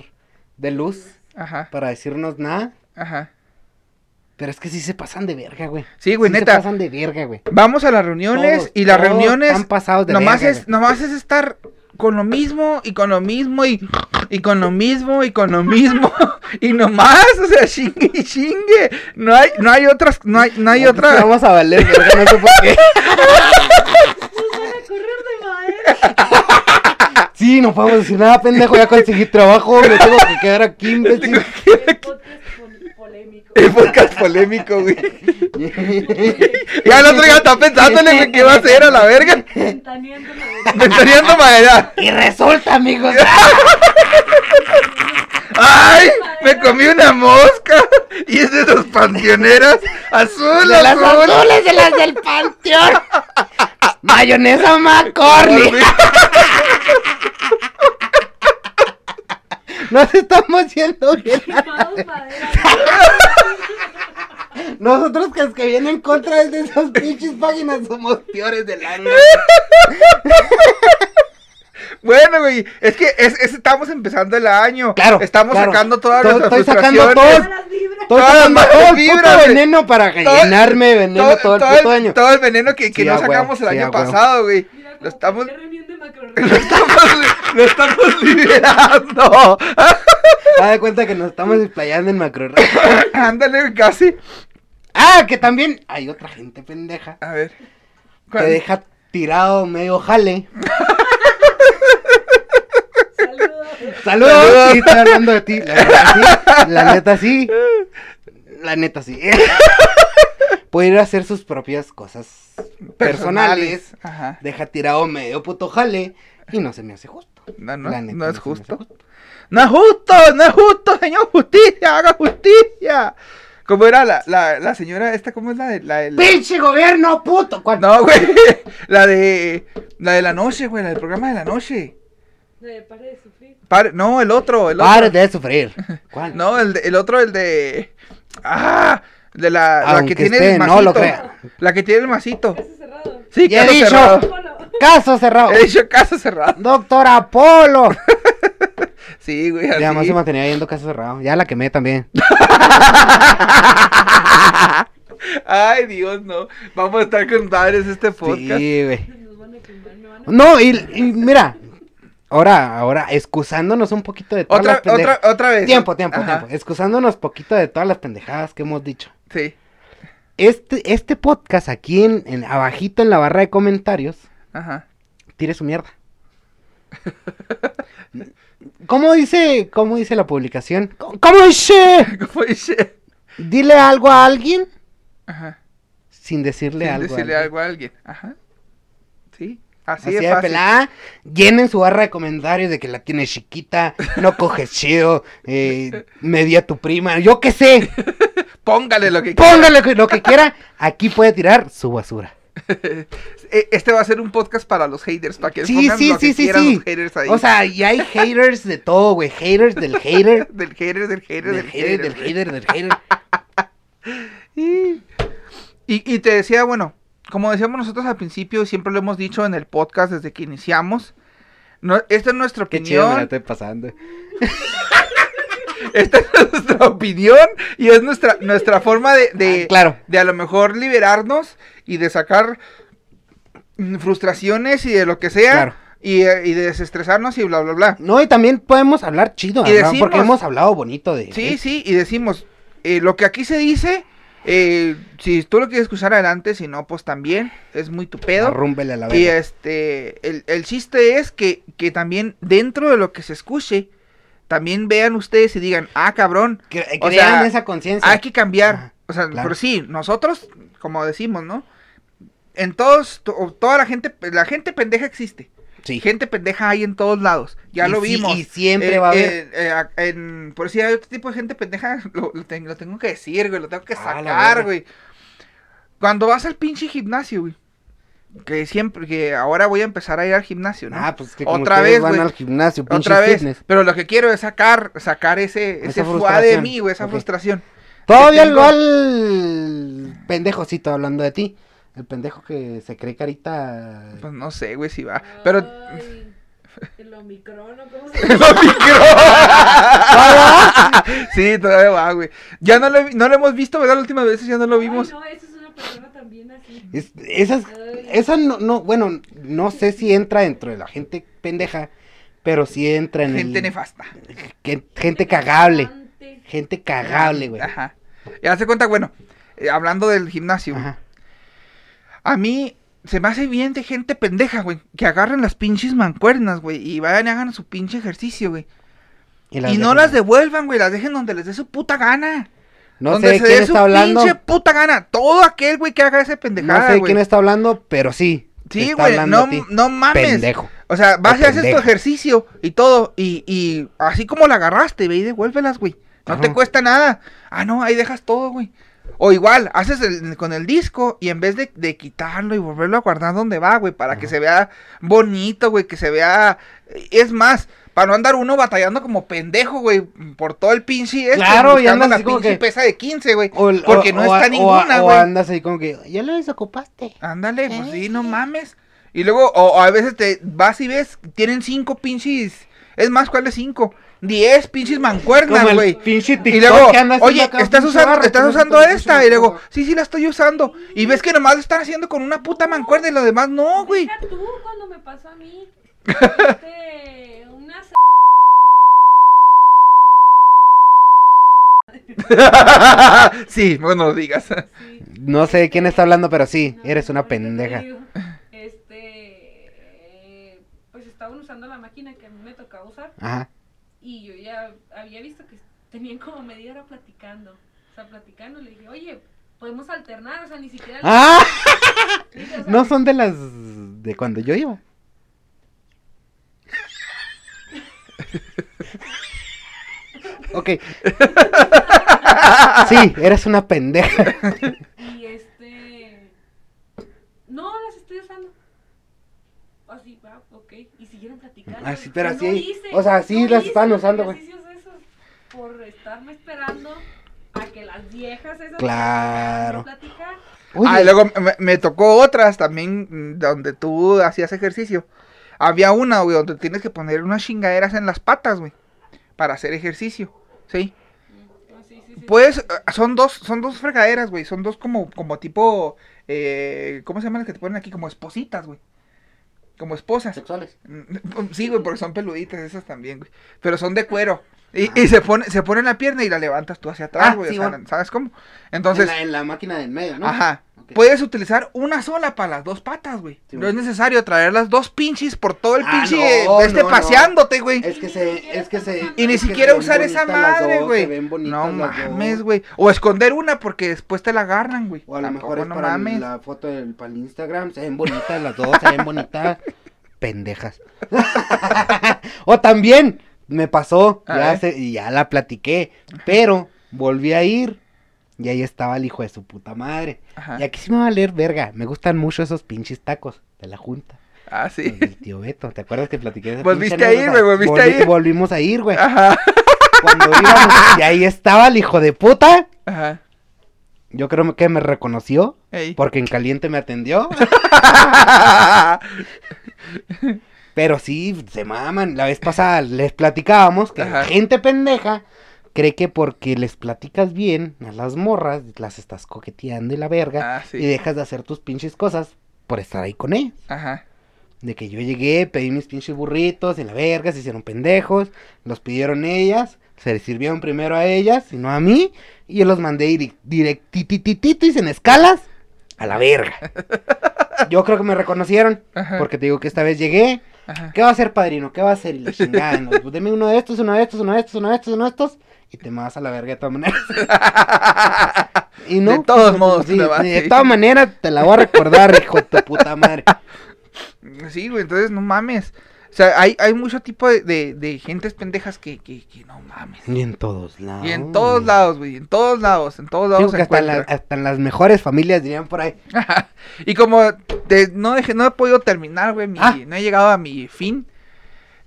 [SPEAKER 4] de luz
[SPEAKER 5] Ajá,
[SPEAKER 4] para decirnos nada.
[SPEAKER 5] ajá.
[SPEAKER 4] Pero es que sí se pasan de verga, güey.
[SPEAKER 5] Sí, güey,
[SPEAKER 4] Sí
[SPEAKER 5] neta.
[SPEAKER 4] Se pasan de verga, güey.
[SPEAKER 5] Vamos a las reuniones
[SPEAKER 4] Todos,
[SPEAKER 5] y las
[SPEAKER 4] todos
[SPEAKER 5] reuniones
[SPEAKER 4] están pasados de
[SPEAKER 5] nomás
[SPEAKER 4] verga,
[SPEAKER 5] es
[SPEAKER 4] güey.
[SPEAKER 5] nomás es estar con lo mismo y con lo mismo y, y con lo mismo y con lo mismo y nomás, o sea, chingue y chingue. No hay no hay otras no hay no hay otra
[SPEAKER 4] Vamos a valer, verga, no sé por qué.
[SPEAKER 6] Nos van a correr de madera.
[SPEAKER 4] Sí, no podemos decir nada, pendejo. Ya conseguí trabajo, me tengo que quedar aquí, imbécil.
[SPEAKER 6] El podcast pol- polémico.
[SPEAKER 5] el podcast polémico, güey. Ya el otro ya está pensándole güey, qué va a hacer a la verga.
[SPEAKER 6] Ventaneando la vereda.
[SPEAKER 5] Ventaneando madera.
[SPEAKER 4] Y resulta, amigos.
[SPEAKER 5] ¡Ay! Me comí una mosca. Y es de dos panteoneras. Azul,
[SPEAKER 4] De las
[SPEAKER 5] azul.
[SPEAKER 4] azules de las del panteón. Mayonesa McCorney. Nos estamos yendo bien. Nosotros que es que vienen en contra de esas pinches páginas somos peores del año.
[SPEAKER 5] Bueno, güey, es que es, es- estamos empezando el año.
[SPEAKER 4] Claro,
[SPEAKER 5] Estamos
[SPEAKER 4] claro.
[SPEAKER 5] sacando todas
[SPEAKER 4] Todo-
[SPEAKER 5] nuestras
[SPEAKER 4] estoy sacando
[SPEAKER 5] frustraciones.
[SPEAKER 6] Todas las vibras.
[SPEAKER 4] Estoy
[SPEAKER 5] Todas
[SPEAKER 4] sacando
[SPEAKER 5] las
[SPEAKER 4] todo el
[SPEAKER 5] vibras,
[SPEAKER 4] puto
[SPEAKER 5] güey.
[SPEAKER 4] veneno para
[SPEAKER 5] Todo-
[SPEAKER 4] llenarme veneno todo, el puto
[SPEAKER 5] el,
[SPEAKER 4] año.
[SPEAKER 5] todo el veneno que, que
[SPEAKER 4] Sí,
[SPEAKER 5] no
[SPEAKER 4] a huevo,
[SPEAKER 5] sacamos el
[SPEAKER 4] sí,
[SPEAKER 5] año
[SPEAKER 4] a huevo.
[SPEAKER 5] pasado, güey.
[SPEAKER 6] Mira,
[SPEAKER 5] Lo estamos, lo estamos, lo estamos liberando.
[SPEAKER 4] Haz de cuenta que nos estamos explayando en macro.
[SPEAKER 5] Ándale, güey, casi.
[SPEAKER 4] Ah, que también hay otra gente pendeja
[SPEAKER 5] A ver.
[SPEAKER 4] que
[SPEAKER 5] ¿Cuál?
[SPEAKER 4] deja tirado medio jale.
[SPEAKER 6] Saludos.
[SPEAKER 4] Saludos. Sí, estoy hablando de ti. La neta sí. La neta sí. La neta sí. Puede ir a hacer sus propias cosas personales.
[SPEAKER 5] Ajá.
[SPEAKER 4] Deja tirado medio puto jale. Y no se me hace justo.
[SPEAKER 5] No, no,
[SPEAKER 4] La neta,
[SPEAKER 5] no es
[SPEAKER 4] me hace
[SPEAKER 5] justo. No es justo, no es justo, señor justicia, haga justicia. ¿Cómo era la, la, la señora esta? ¿Cómo es la de la, de- la-
[SPEAKER 4] ¡Pinche gobierno, puto! ¿Cuál?
[SPEAKER 5] No, güey. La de la de la noche, güey, la del programa de la noche.
[SPEAKER 6] De pare de sufrir.
[SPEAKER 5] Pare- no, el otro, el otro.
[SPEAKER 4] Pare de sufrir. ¿Cuál?
[SPEAKER 5] No, el, de- el otro, el de. Ah, de la, la que tiene
[SPEAKER 4] esté,
[SPEAKER 5] el
[SPEAKER 4] no
[SPEAKER 5] masito.
[SPEAKER 4] lo crea.
[SPEAKER 5] La que tiene el masito.
[SPEAKER 6] Caso cerrado.
[SPEAKER 5] Sí,
[SPEAKER 4] Ya he
[SPEAKER 5] caso
[SPEAKER 4] dicho.
[SPEAKER 5] cerrado.
[SPEAKER 4] Caso cerrado.
[SPEAKER 5] He dicho caso cerrado.
[SPEAKER 4] Doctor Apolo.
[SPEAKER 5] Sí, güey, así.
[SPEAKER 4] Ya más se mantenía viendo caso cerrado. Ya la quemé también.
[SPEAKER 5] Ay, Dios, no. Vamos a estar con padres este podcast.
[SPEAKER 4] Sí, güey. No, y, y mira. Ahora, ahora, excusándonos un poquito de todas
[SPEAKER 5] Otra,
[SPEAKER 4] las pendejadas.
[SPEAKER 5] otra, otra vez.
[SPEAKER 4] Tiempo, tiempo,
[SPEAKER 5] Ajá,
[SPEAKER 4] tiempo. Excusándonos poquito de todas las pendejadas que hemos dicho.
[SPEAKER 5] Sí,
[SPEAKER 4] Este, este podcast aquí en, en abajito en la barra de comentarios,
[SPEAKER 5] ajá.
[SPEAKER 4] tire su mierda. ¿Cómo dice, cómo dice la publicación? ¿Cómo cómo dice?
[SPEAKER 5] ¿Cómo dice?
[SPEAKER 4] Dile algo a alguien
[SPEAKER 5] Ajá.
[SPEAKER 4] sin decirle
[SPEAKER 5] Sin
[SPEAKER 4] algo. a
[SPEAKER 5] decirle algo a alguien. Ajá. Sí, así,
[SPEAKER 4] Así
[SPEAKER 5] de
[SPEAKER 4] pelada, llenen su barra de comentarios de que la tienes chiquita, no coges chido, eh, media tu prima, yo qué sé,
[SPEAKER 5] Póngale lo que quiera.
[SPEAKER 4] póngale lo que- quiera, aquí puede tirar su basura.
[SPEAKER 5] E- Este va a ser un podcast para los haters, para que
[SPEAKER 4] Sí,
[SPEAKER 5] pongan
[SPEAKER 4] sí,
[SPEAKER 5] lo que
[SPEAKER 4] sí, sí,
[SPEAKER 5] quieran
[SPEAKER 4] sí.
[SPEAKER 5] los haters ahí.
[SPEAKER 4] O sea, y hay haters de todo, güey, haters del hater,
[SPEAKER 5] del hater, del hater,
[SPEAKER 4] del
[SPEAKER 5] del
[SPEAKER 4] hater, del hater, del hater.
[SPEAKER 5] Y, y te decía, bueno, como decíamos nosotros al principio, siempre lo hemos dicho en el podcast desde que iniciamos. No, esta es nuestra
[SPEAKER 4] Qué chido me la
[SPEAKER 5] opinión.
[SPEAKER 4] estoy pasando.
[SPEAKER 5] Esta es nuestra opinión y es nuestra, nuestra forma de, de,
[SPEAKER 4] Ah, claro.
[SPEAKER 5] de a lo mejor liberarnos y de sacar frustraciones y de lo que sea.
[SPEAKER 4] Claro.
[SPEAKER 5] Y, eh, y de desestresarnos y bla, bla, bla.
[SPEAKER 4] No, y también podemos hablar chido,
[SPEAKER 5] Y decimos-
[SPEAKER 4] porque hemos hablado bonito de...
[SPEAKER 5] Sí, sí, y decimos, eh, lo que aquí se dice, eh, si tú lo quieres escuchar adelante, si no, pues también, es muy tu pedo.
[SPEAKER 4] Arrúmbele a la
[SPEAKER 5] Y este, el, el chiste es que, que también dentro de lo que se escuche, también vean ustedes y digan, ah, cabrón,
[SPEAKER 4] Que,
[SPEAKER 5] o
[SPEAKER 4] crean
[SPEAKER 5] sea,
[SPEAKER 4] esa conciencia.
[SPEAKER 5] hay que cambiar.
[SPEAKER 4] Ajá,
[SPEAKER 5] o sea,
[SPEAKER 4] claro.
[SPEAKER 5] por sí, nosotros, como decimos, ¿no? En todos, to- toda la gente, la gente pendeja existe.
[SPEAKER 4] Sí.
[SPEAKER 5] Gente pendeja hay en todos lados. Ya
[SPEAKER 4] Y
[SPEAKER 5] lo
[SPEAKER 4] sí-
[SPEAKER 5] vimos.
[SPEAKER 4] y siempre
[SPEAKER 5] Eh,
[SPEAKER 4] va a haber.
[SPEAKER 5] eh, eh, en- por si hay otro tipo de gente pendeja, lo, lo ten- lo tengo que decir, güey. Lo tengo que
[SPEAKER 4] Ah,
[SPEAKER 5] sacar, güey. Cuando vas al pinche gimnasio, güey. Que siempre, que ahora voy a empezar a ir al gimnasio, ¿no?
[SPEAKER 4] Ah, pues que como
[SPEAKER 5] Otra vez,
[SPEAKER 4] van al gimnasio,
[SPEAKER 5] Otra vez.
[SPEAKER 4] fitness.
[SPEAKER 5] Pero lo que quiero es sacar, sacar ese, ese fuá de mí, güey, esa frustración.
[SPEAKER 4] Todavía
[SPEAKER 5] tengo-
[SPEAKER 4] igual pendejocito hablando de ti. El pendejo que se cree carita.
[SPEAKER 5] Pues no sé, güey, si va. Pero.
[SPEAKER 6] Ay, el Omicron, ¿o ¿cómo se llama?
[SPEAKER 5] sí, todavía va, güey. Ya no lo, no lo hemos visto, ¿verdad? La última vez ya no lo vimos.
[SPEAKER 6] Ay, no, esa es una persona también así.
[SPEAKER 4] Es- esas, esa no, no, bueno, no sé si entra dentro de la gente pendeja, pero sí entra en
[SPEAKER 5] Gente
[SPEAKER 4] el,
[SPEAKER 5] nefasta.
[SPEAKER 4] gente cagable, gente cagable, güey.
[SPEAKER 5] Ajá. Y hace cuenta, bueno, eh, hablando del gimnasio,
[SPEAKER 4] Ajá.
[SPEAKER 5] A mí se me hace bien de gente pendeja, güey, que agarren las pinches mancuernas, güey, y vayan y hagan su pinche ejercicio, güey. Y, no las devuelvan, güey, las dejen donde les dé su puta gana.
[SPEAKER 4] No
[SPEAKER 5] donde
[SPEAKER 4] sé
[SPEAKER 5] se
[SPEAKER 4] quién
[SPEAKER 5] dé su
[SPEAKER 4] está hablando.
[SPEAKER 5] pinche puta gana. Todo aquel, güey, que haga ese
[SPEAKER 4] No
[SPEAKER 5] pendejada,
[SPEAKER 4] sé
[SPEAKER 5] güey.
[SPEAKER 4] quién está hablando, pero sí.
[SPEAKER 5] Sí, güey, no, no mames.
[SPEAKER 4] Pendejo.
[SPEAKER 5] O sea, vas y haces tu ejercicio y todo, y, y así como la agarraste, ve y devuélvelas, güey. No te cuesta nada. Ah, no, ahí dejas todo, güey. O igual, haces el- con el disco y en vez de, de quitarlo y volverlo a guardar donde va, güey, para que se vea bonito, güey, que se vea... Es más, para no andar uno batallando como pendejo, güey, por todo el pinche este,
[SPEAKER 4] Claro, y andas
[SPEAKER 5] la
[SPEAKER 4] así como
[SPEAKER 5] pinche
[SPEAKER 4] que-
[SPEAKER 5] pesa de 15, güey,
[SPEAKER 4] O
[SPEAKER 5] porque
[SPEAKER 4] o-
[SPEAKER 5] no
[SPEAKER 4] o-
[SPEAKER 5] está
[SPEAKER 4] o-
[SPEAKER 5] ninguna,
[SPEAKER 4] O
[SPEAKER 5] güey.
[SPEAKER 4] andas ahí como que, ya lo desocupaste.
[SPEAKER 5] Ándale, pues sí, no mames. Y luego, o, o a veces te vas y ves, tienen cinco pinches. Es más, ¿cuáles cinco? Diez pinches mancuernas, güey.
[SPEAKER 4] pinche
[SPEAKER 5] Y luego, oye,
[SPEAKER 4] acá,
[SPEAKER 5] estás usando,
[SPEAKER 4] barra,
[SPEAKER 5] estás usando esta. Y luego, sí, sí, la estoy usando. Y ves que nomás lo están haciendo con una puta mancuerna y lo demás no, güey.
[SPEAKER 6] Tú cuando me pasó a mí. Este, una
[SPEAKER 5] sí, bueno, lo digas.
[SPEAKER 6] sí,
[SPEAKER 4] No sé quién está hablando, pero sí,
[SPEAKER 6] no,
[SPEAKER 4] eres una pendeja.
[SPEAKER 6] Este, eh, pues estaban usando la máquina que a mí me tocaba usar
[SPEAKER 4] Ajá.
[SPEAKER 6] Y yo ya había visto que tenían como media hora platicando. O sea, platicando, le dije, oye, podemos alternar, o sea, ni siquiera...
[SPEAKER 4] ¡Ah!
[SPEAKER 6] le dije, o sea,
[SPEAKER 4] No son de las de cuando yo iba. Ok. Sí, eres una pendeja.
[SPEAKER 6] Y este. No, las estoy usando. Así, va, ok. Y
[SPEAKER 4] Ah, sí, pero
[SPEAKER 6] Yo
[SPEAKER 4] así,
[SPEAKER 6] hice-
[SPEAKER 4] o sea, sí
[SPEAKER 6] no
[SPEAKER 4] las
[SPEAKER 6] los
[SPEAKER 4] usando, güey.
[SPEAKER 6] Por estarme esperando a que las viejas esas.
[SPEAKER 4] Claro.
[SPEAKER 6] me platicar.
[SPEAKER 5] Ah, y luego me, me tocó otras también mm, donde tú hacías ejercicio. Había una, güey, donde tienes que poner unas chingaderas en las patas, güey, para hacer ejercicio, ¿sí?
[SPEAKER 6] Ah, sí, sí, sí.
[SPEAKER 5] Pues son dos, son dos fregaderas, güey, son dos como, como tipo, eh, ¿cómo se llaman las que te ponen aquí? Como espositas, güey. Como esposas.
[SPEAKER 4] sexuales.
[SPEAKER 5] Mm, Sí, güey, porque son peluditas esas también, güey. Pero son de cuero. Y, y se pone, se pone en la pierna y la levantas tú hacia atrás,
[SPEAKER 4] Ah,
[SPEAKER 5] güey.
[SPEAKER 4] sí,
[SPEAKER 5] o sea,
[SPEAKER 4] bueno.
[SPEAKER 5] ¿sabes cómo? Entonces,
[SPEAKER 4] en, la, en la máquina del medio, ¿no?
[SPEAKER 5] ajá. Puedes utilizar una sola para las dos patas, güey.
[SPEAKER 4] Sí,
[SPEAKER 5] no es necesario traer las dos pinches por todo el
[SPEAKER 4] Ah,
[SPEAKER 5] pinche
[SPEAKER 4] no,
[SPEAKER 5] este
[SPEAKER 4] no,
[SPEAKER 5] paseándote, güey.
[SPEAKER 4] Es que se, es que se.
[SPEAKER 5] Y ni siquiera usar esa madre, güey. No mames, güey. O esconder una porque después te la agarran, güey.
[SPEAKER 4] O a lo mejor es
[SPEAKER 5] no
[SPEAKER 4] para
[SPEAKER 5] mames.
[SPEAKER 4] la foto del, para el Instagram. Se ven bonitas las dos, se ven bonitas. Pendejas. o también me pasó,
[SPEAKER 5] A
[SPEAKER 4] ya, se- ya la platiqué, pero volví a ir y ahí estaba el hijo de su puta madre.
[SPEAKER 5] Ajá.
[SPEAKER 4] Y aquí sí me va a valer verga. Me gustan mucho esos pinches tacos de la junta.
[SPEAKER 5] Ah,
[SPEAKER 4] Los
[SPEAKER 5] sí.
[SPEAKER 4] del tío Beto. ¿Te acuerdas que platiqué de esa
[SPEAKER 5] Volviste a ir, güey, volviste a ir.
[SPEAKER 4] Volvimos a ir, güey.
[SPEAKER 5] Ajá.
[SPEAKER 4] Cuando íbamos, y ahí estaba el hijo de puta.
[SPEAKER 5] Ajá.
[SPEAKER 4] Yo creo que me reconoció.
[SPEAKER 5] Ey.
[SPEAKER 4] Porque en caliente me atendió. Pero sí, se maman. La vez pasada les platicábamos que
[SPEAKER 5] Ajá.
[SPEAKER 4] gente pendeja cree que porque les platicas bien a las morras, las estás coqueteando y la verga.
[SPEAKER 5] Ah, sí.
[SPEAKER 4] Y dejas de hacer tus pinches cosas por estar ahí con ellas.
[SPEAKER 5] Ajá.
[SPEAKER 4] De que yo llegué, pedí mis pinches burritos y la verga, se hicieron pendejos, los pidieron ellas, se les sirvieron primero a ellas y no a mí, y yo los mandé direct- directititititis en escalas a la verga. Yo creo que me reconocieron,
[SPEAKER 5] Ajá.
[SPEAKER 4] porque te digo que esta vez llegué,
[SPEAKER 5] Ajá.
[SPEAKER 4] ¿qué va a hacer padrino? ¿Qué va a hacer? Y la chingada, ¿no? Pues deme uno de estos, uno de estos, uno de estos, uno de estos, uno de estos, y te vas a la verga de todas maneras. Y no,
[SPEAKER 5] De todos modos
[SPEAKER 4] sí,
[SPEAKER 5] te vas,
[SPEAKER 4] de
[SPEAKER 5] sí.
[SPEAKER 4] todas maneras te la voy a recordar, hijo de tu puta madre.
[SPEAKER 5] Sí, güey, entonces no mames. O sea, hay, hay mucho tipo de, de, de gentes pendejas que, que, que no mames.
[SPEAKER 4] Y en todos lados.
[SPEAKER 5] Y en todos lados, güey, en todos lados, en todos lados se
[SPEAKER 4] hasta, la- hasta en las mejores familias dirían por ahí.
[SPEAKER 5] y como te- no, dejé- no he podido terminar, güey,
[SPEAKER 4] Ah.
[SPEAKER 5] no he llegado a mi fin,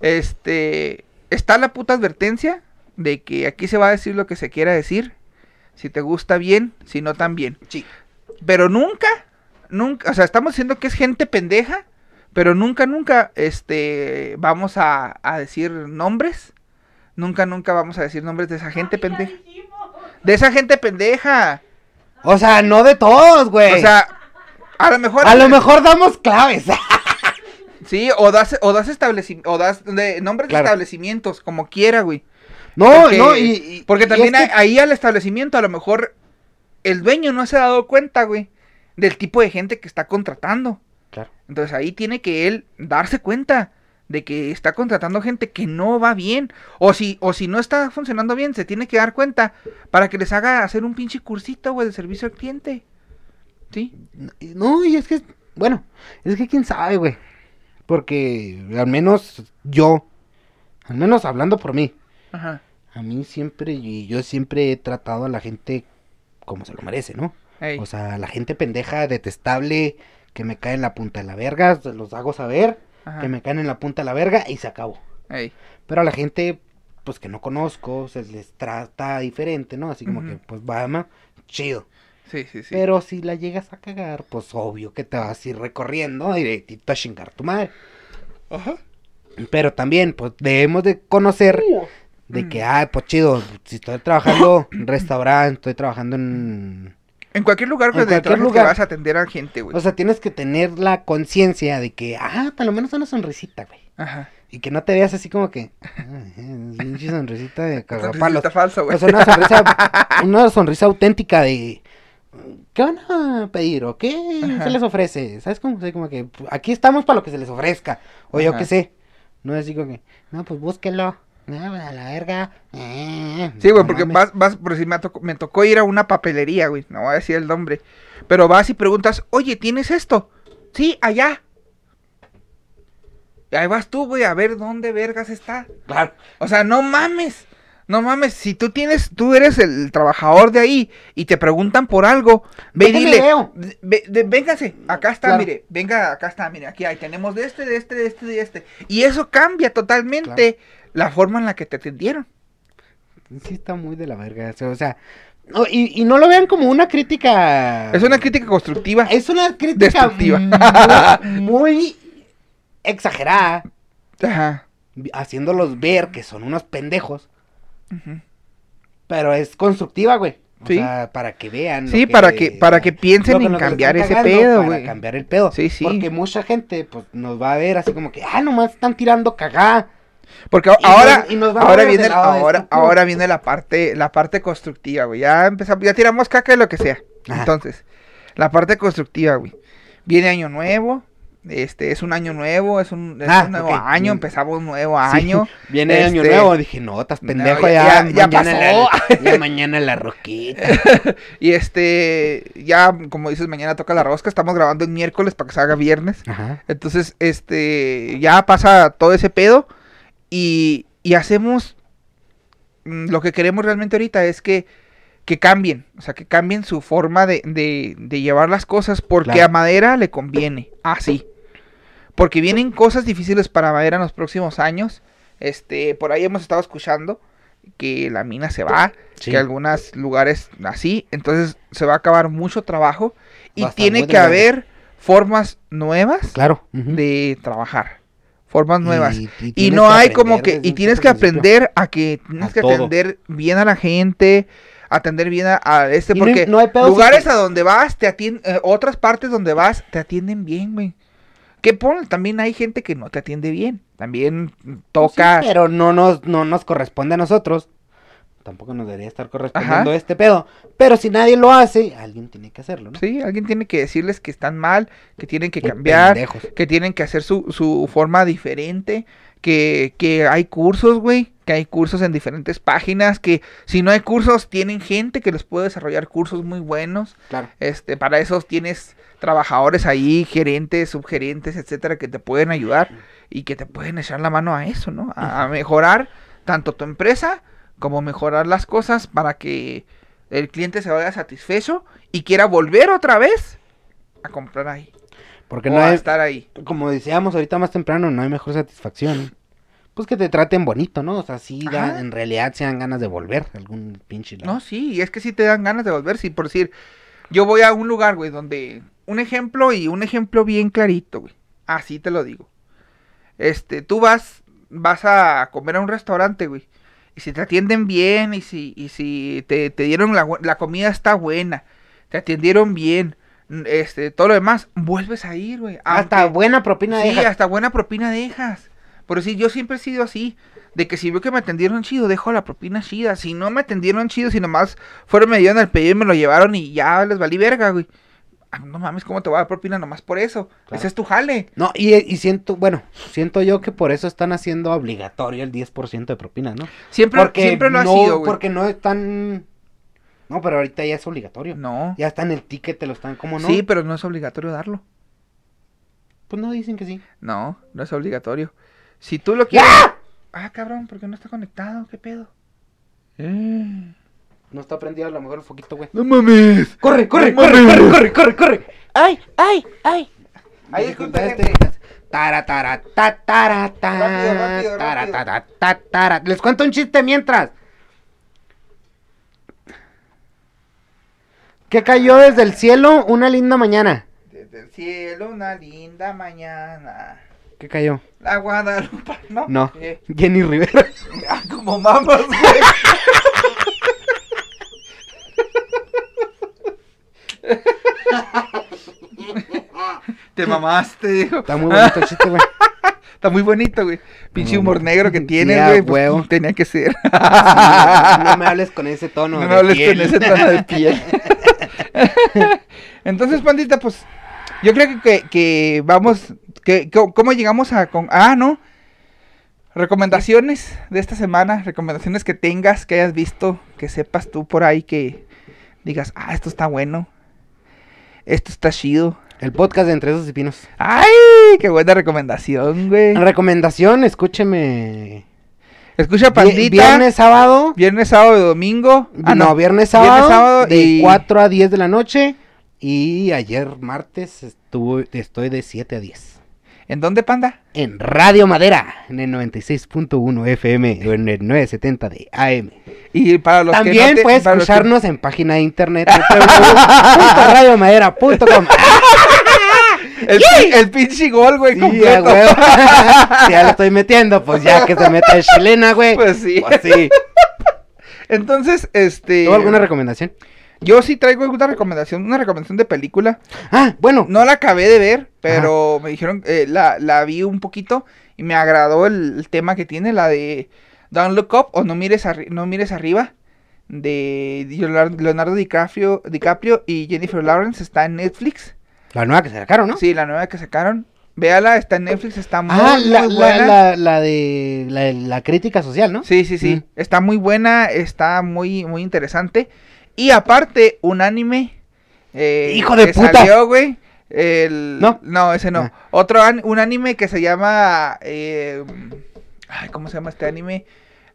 [SPEAKER 5] este, está la puta advertencia de que aquí se va a decir lo que se quiera decir, si te gusta bien, si no también.
[SPEAKER 4] Sí.
[SPEAKER 5] Pero nunca, nunca, o sea, estamos diciendo que es gente pendeja, pero nunca, nunca, este, vamos a, a decir nombres. Nunca, nunca vamos a decir nombres de esa gente pendeja. De esa gente pendeja.
[SPEAKER 4] O sea, no de todos, güey.
[SPEAKER 5] O sea, a lo mejor.
[SPEAKER 4] a lo mejor damos claves.
[SPEAKER 5] Sí, o das, o das establecimientos, o das de, nombres
[SPEAKER 4] Claro.
[SPEAKER 5] de establecimientos, como quiera, güey.
[SPEAKER 4] no,
[SPEAKER 5] Porque-
[SPEAKER 4] no, y, y-
[SPEAKER 5] Porque
[SPEAKER 4] y
[SPEAKER 5] también
[SPEAKER 4] es
[SPEAKER 5] hay-
[SPEAKER 4] que-
[SPEAKER 5] ahí al establecimiento a lo mejor el dueño no se ha dado cuenta, güey, del tipo de gente que está contratando.
[SPEAKER 4] Claro.
[SPEAKER 5] Entonces ahí tiene que él darse cuenta de que está contratando gente que no va bien. O si, o si no está funcionando bien, se tiene que dar cuenta para que les haga hacer un pinche cursito, güey, de servicio al cliente. ¿Sí?
[SPEAKER 4] No, y es que, bueno, es que quién sabe, güey. Porque al menos yo, al menos hablando por mí,
[SPEAKER 5] Ajá.
[SPEAKER 4] a mí siempre, y yo siempre he tratado a la gente como se lo merece, ¿no?
[SPEAKER 5] Ey.
[SPEAKER 4] O sea, la gente pendeja, detestable, que me cae en la punta de la verga, se los hago saber,
[SPEAKER 5] Ajá.
[SPEAKER 4] que me caen en la punta de la verga y se acabó.
[SPEAKER 5] Ey.
[SPEAKER 4] Pero a la gente, pues que no conozco, se les trata diferente, ¿no? Así como que, pues vamos, chido.
[SPEAKER 5] Sí, sí, sí.
[SPEAKER 4] Pero si la llegas a cagar, pues obvio que te vas a ir recorriendo directito a chingar tu madre.
[SPEAKER 5] Ajá.
[SPEAKER 4] Pero también, pues debemos de conocer de que, ah, pues chido, si estoy trabajando en restaurante, estoy trabajando en...
[SPEAKER 5] En cualquier lugar
[SPEAKER 4] En cualquier
[SPEAKER 5] trabajes que
[SPEAKER 4] lugar.
[SPEAKER 5] vas a atender a gente, güey.
[SPEAKER 4] O sea, tienes que tener la conciencia de que, ah, por lo menos una sonrisita, güey.
[SPEAKER 5] Ajá.
[SPEAKER 4] Y que no te veas así como que, "Ay, eh, pinche sonrisita de cagapalos.
[SPEAKER 5] Sonrisita falsa, güey.
[SPEAKER 4] O sea, una sonrisa, una sonrisa auténtica de, ¿qué van a pedir o qué
[SPEAKER 5] Ajá.
[SPEAKER 4] se les ofrece? ¿Sabes cómo? O sea, como que aquí estamos para lo que se les ofrezca. O yo qué sé. No es así como que, no, pues búsquelo. No, a la verga. Eh,
[SPEAKER 5] Sí, güey, porque vas, vas, por si me tocó, me tocó ir a una papelería, güey, no voy a decir el nombre, pero vas y preguntas, oye, ¿tienes esto? Sí, allá. Y ahí vas tú, güey, a ver dónde vergas está.
[SPEAKER 4] Claro.
[SPEAKER 5] O sea, no mames. No mames, si tú tienes, tú eres el trabajador de ahí y te preguntan por algo, ve y dile,
[SPEAKER 4] veo.
[SPEAKER 5] ve- de- véngase, acá está,
[SPEAKER 4] Claro.
[SPEAKER 5] mire, venga, acá está, mire, aquí hay, tenemos de este, de este, de este, de este. Y eso cambia totalmente la forma en la que te atendieron.
[SPEAKER 4] Sí está muy de la verga. O sea, no, y, y no lo vean como una crítica.
[SPEAKER 5] Es una crítica constructiva.
[SPEAKER 4] Es una crítica
[SPEAKER 5] Destructiva.
[SPEAKER 4] muy, muy exagerada,
[SPEAKER 5] Ajá.
[SPEAKER 4] haciéndolos ver que son unos pendejos,
[SPEAKER 5] Ujú.
[SPEAKER 4] pero es constructiva, güey. O
[SPEAKER 5] Sí.
[SPEAKER 4] sea, para que vean.
[SPEAKER 5] Sí, para que, para que piensen
[SPEAKER 4] que
[SPEAKER 5] en cambiar ese pedo,
[SPEAKER 4] para
[SPEAKER 5] güey.
[SPEAKER 4] cambiar el pedo.
[SPEAKER 5] Sí, sí.
[SPEAKER 4] Porque mucha gente, pues, nos va a ver así como que, ah, nomás están tirando cagada.
[SPEAKER 5] Porque
[SPEAKER 4] Y
[SPEAKER 5] ahora,
[SPEAKER 4] nos- y nos vamos
[SPEAKER 5] ahora viene, ahora, ahora viene la parte, la parte constructiva, güey. Ya empezamos, ya tiramos caca de lo que sea.
[SPEAKER 4] Ajá.
[SPEAKER 5] Entonces, la parte constructiva, güey. Viene año nuevo, este, es un año nuevo, es un, es
[SPEAKER 4] Ah,
[SPEAKER 5] un nuevo año, empezamos un nuevo
[SPEAKER 4] Sí,
[SPEAKER 5] año.
[SPEAKER 4] Viene año
[SPEAKER 5] Este,
[SPEAKER 4] nuevo. Dije, no, estás pendejo
[SPEAKER 5] ya-
[SPEAKER 4] ya.
[SPEAKER 5] ya- ya
[SPEAKER 4] mañana
[SPEAKER 5] pasó.
[SPEAKER 4] La, ya mañana la roquita.
[SPEAKER 5] Y este, ya, como dices, mañana toca la rosca, estamos grabando el miércoles para que se haga viernes.
[SPEAKER 4] Ajá.
[SPEAKER 5] Entonces, este, ya pasa todo ese pedo y, y hacemos mm, lo que queremos realmente ahorita es que, que cambien, o sea, que cambien su forma de, de, de llevar las cosas porque
[SPEAKER 4] Claro.
[SPEAKER 5] a Madera le conviene, así. Porque vienen cosas difíciles para Madera en los próximos años. Este, por ahí hemos estado escuchando que la mina se va,
[SPEAKER 4] Sí.
[SPEAKER 5] que algunos lugares así, entonces se va a acabar mucho trabajo y tiene que haber formas nuevas
[SPEAKER 4] Claro.
[SPEAKER 5] de trabajar. Formas nuevas.
[SPEAKER 4] Y- y
[SPEAKER 5] Y,
[SPEAKER 4] tienes
[SPEAKER 5] no hay como que, y tienes que aprender a que tienes
[SPEAKER 4] A
[SPEAKER 5] que
[SPEAKER 4] todo.
[SPEAKER 5] atender bien a la gente, atender bien a, a este,
[SPEAKER 4] Y no-
[SPEAKER 5] porque
[SPEAKER 4] no hay
[SPEAKER 5] lugares
[SPEAKER 4] te-
[SPEAKER 5] a donde vas, te atienden, otras partes donde vas, te atienden bien, güey. Que pon, también hay gente que no te atiende bien. También toca.
[SPEAKER 4] Sí, pero no nos, no nos corresponde a nosotros. Tampoco nos debería estar correspondiendo
[SPEAKER 5] Ajá.
[SPEAKER 4] este pedo. Pero si nadie lo hace, alguien tiene que hacerlo, ¿no?
[SPEAKER 5] Sí, alguien tiene que decirles que están mal, que tienen que cambiar,
[SPEAKER 4] pendejos.
[SPEAKER 5] que tienen que hacer su, su forma diferente, que, que hay cursos, güey, que hay cursos en diferentes páginas, que si no hay cursos, tienen gente que les puede desarrollar cursos muy buenos.
[SPEAKER 4] Claro.
[SPEAKER 5] Este, para eso tienes trabajadores ahí, gerentes, subgerentes, etcétera, que te pueden ayudar y que te pueden echar la mano a eso, ¿no? A, a mejorar tanto tu empresa como mejorar las cosas para que el cliente se vaya satisfecho y quiera volver otra vez a comprar ahí.
[SPEAKER 4] Porque
[SPEAKER 5] o
[SPEAKER 4] no
[SPEAKER 5] a
[SPEAKER 4] hay,
[SPEAKER 5] estar ahí.
[SPEAKER 4] como decíamos ahorita más temprano, no hay mejor satisfacción. Pues que te traten bonito, ¿no? O sea, sí, da- en realidad se dan ganas de volver algún pinche lado.
[SPEAKER 5] No, sí, y es que sí te dan ganas de volver, sí, por decir, yo voy a un lugar, güey, donde un ejemplo y un ejemplo bien clarito, güey. Así te lo digo. Este, tú vas vas a comer a un restaurante, güey. Y si te atienden bien y si y si te, te dieron la, la comida está buena, te atendieron bien, n- este, todo lo demás, vuelves a ir, güey.
[SPEAKER 4] Hasta buena propina
[SPEAKER 5] Sí,
[SPEAKER 4] dejas.
[SPEAKER 5] hasta buena propina dejas. Por decir, yo siempre he sido así. De que si veo que me atendieron chido, dejo la propina chida. Si no me atendieron chido, si nomás fueron, me dieron el pedido y me lo llevaron y ya les valí verga, güey. Ah, no mames, ¿cómo te voy a dar propina nomás por eso?
[SPEAKER 4] Claro.
[SPEAKER 5] Ese es tu jale.
[SPEAKER 4] No, y, y siento, bueno, siento yo que por eso están haciendo obligatorio el 10% de propina, ¿no?
[SPEAKER 5] Siempre,
[SPEAKER 4] Porque
[SPEAKER 5] siempre lo ha
[SPEAKER 4] no,
[SPEAKER 5] sido, güey.
[SPEAKER 4] Porque no están... No, pero ahorita ya es obligatorio.
[SPEAKER 5] No.
[SPEAKER 4] Ya está en el ticket, te lo están, ¿cómo no?
[SPEAKER 5] Sí, pero no es obligatorio darlo.
[SPEAKER 4] Pues no dicen que sí.
[SPEAKER 5] No, no es obligatorio. Si tú lo quieres. Ah, cabrón, ¿por qué no está conectado? ¿Qué pedo?
[SPEAKER 4] No está prendido a lo mejor el foquito, güey.
[SPEAKER 5] No mames.
[SPEAKER 4] Corre, corre,
[SPEAKER 5] No
[SPEAKER 4] corre,
[SPEAKER 5] mames.
[SPEAKER 4] corre, corre, corre, corre.
[SPEAKER 2] ¡Ay, ay, ay!
[SPEAKER 5] Ahí
[SPEAKER 4] Disculpa,
[SPEAKER 5] disculpe,
[SPEAKER 4] este,
[SPEAKER 5] gente.
[SPEAKER 4] Tara, tara, ta, tara, ta,
[SPEAKER 5] Rápido, rápido,
[SPEAKER 4] tara, tara, ta, tara. Les cuento un chiste mientras. ¿Qué cayó desde el cielo una linda mañana?
[SPEAKER 5] Desde el cielo, una linda mañana.
[SPEAKER 4] ¿Qué cayó?
[SPEAKER 5] La Guadalupe, ¿no?
[SPEAKER 4] No.
[SPEAKER 5] Eh,
[SPEAKER 4] Jenny Rivera.
[SPEAKER 5] ah, como mamas, güey. Te mamaste, dijo.
[SPEAKER 4] Está muy bonito el chiste, güey.
[SPEAKER 5] Está muy bonito, güey. Pinche humor negro que
[SPEAKER 4] a
[SPEAKER 5] güey. pues,
[SPEAKER 4] huevo.
[SPEAKER 5] tenía que ser.
[SPEAKER 4] No me hables con ese tono.
[SPEAKER 5] No me hables
[SPEAKER 4] piel.
[SPEAKER 5] con ese tono de piel. Entonces, pandita, pues, yo creo que, que, que vamos, que, que- ¿cómo llegamos a, con, ah, no, recomendaciones de esta semana, recomendaciones que tengas, que hayas visto, que sepas tú por ahí, que digas, ah, esto está bueno, esto está chido.
[SPEAKER 4] El podcast de Entre esos y Pinos.
[SPEAKER 5] ¡Ay! ¡Qué buena recomendación, güey!
[SPEAKER 4] Recomendación, escúcheme.
[SPEAKER 5] Escucha Pandita.
[SPEAKER 4] Viernes, sábado.
[SPEAKER 5] Viernes, sábado y domingo. Ah,
[SPEAKER 4] no, viernes, sábado.
[SPEAKER 5] Viernes, sábado
[SPEAKER 4] de
[SPEAKER 5] y-
[SPEAKER 4] 4 a 10 de la noche. Y ayer martes estuvo, estoy de 7 a 10.
[SPEAKER 5] ¿En dónde, Panda?
[SPEAKER 4] En Radio Madera, en el 96.1 FM o en el 970 de AM.
[SPEAKER 5] Y para los que
[SPEAKER 4] También
[SPEAKER 5] no
[SPEAKER 4] puedes
[SPEAKER 5] los que-
[SPEAKER 4] escucharnos en página de internet www.radiomadera.com.
[SPEAKER 5] El, el pinche gol, güey,
[SPEAKER 4] Sí,
[SPEAKER 5] completo.
[SPEAKER 4] ya lo estoy metiendo, pues ya que se meta el chilena, güey.
[SPEAKER 5] Pues sí.
[SPEAKER 4] Pues sí.
[SPEAKER 5] Entonces, este.
[SPEAKER 4] ¿Tuvo alguna recomendación?
[SPEAKER 5] Yo sí traigo alguna recomendación, una recomendación de película.
[SPEAKER 4] Ah, bueno.
[SPEAKER 5] No la acabé de ver, pero me dijeron, eh, la, la vi un poquito y me agradó el, el tema que tiene, la de Don't Look Up o No mires, arri- no mires arriba, de Leonardo, DiCaprio, DiCaprio y Jennifer Lawrence, está en Netflix.
[SPEAKER 4] La nueva que sacaron, ¿no?
[SPEAKER 5] Sí, la nueva que sacaron. Véala, está en Netflix, está muy,
[SPEAKER 4] Ah, la,
[SPEAKER 5] muy
[SPEAKER 4] la,
[SPEAKER 5] buena.
[SPEAKER 4] la, la de la, la crítica social, ¿no?
[SPEAKER 5] Sí, sí, sí.
[SPEAKER 4] Mm.
[SPEAKER 5] Está muy buena, está muy, muy interesante. Y aparte, un anime. eh,
[SPEAKER 4] ¡Hijo de
[SPEAKER 5] que
[SPEAKER 4] puta!
[SPEAKER 5] Salió, güey. El...
[SPEAKER 4] ¿No?
[SPEAKER 5] ese no.
[SPEAKER 4] Ah.
[SPEAKER 5] Otro an- un anime que se llama. eh, ay, ¿cómo se llama este anime?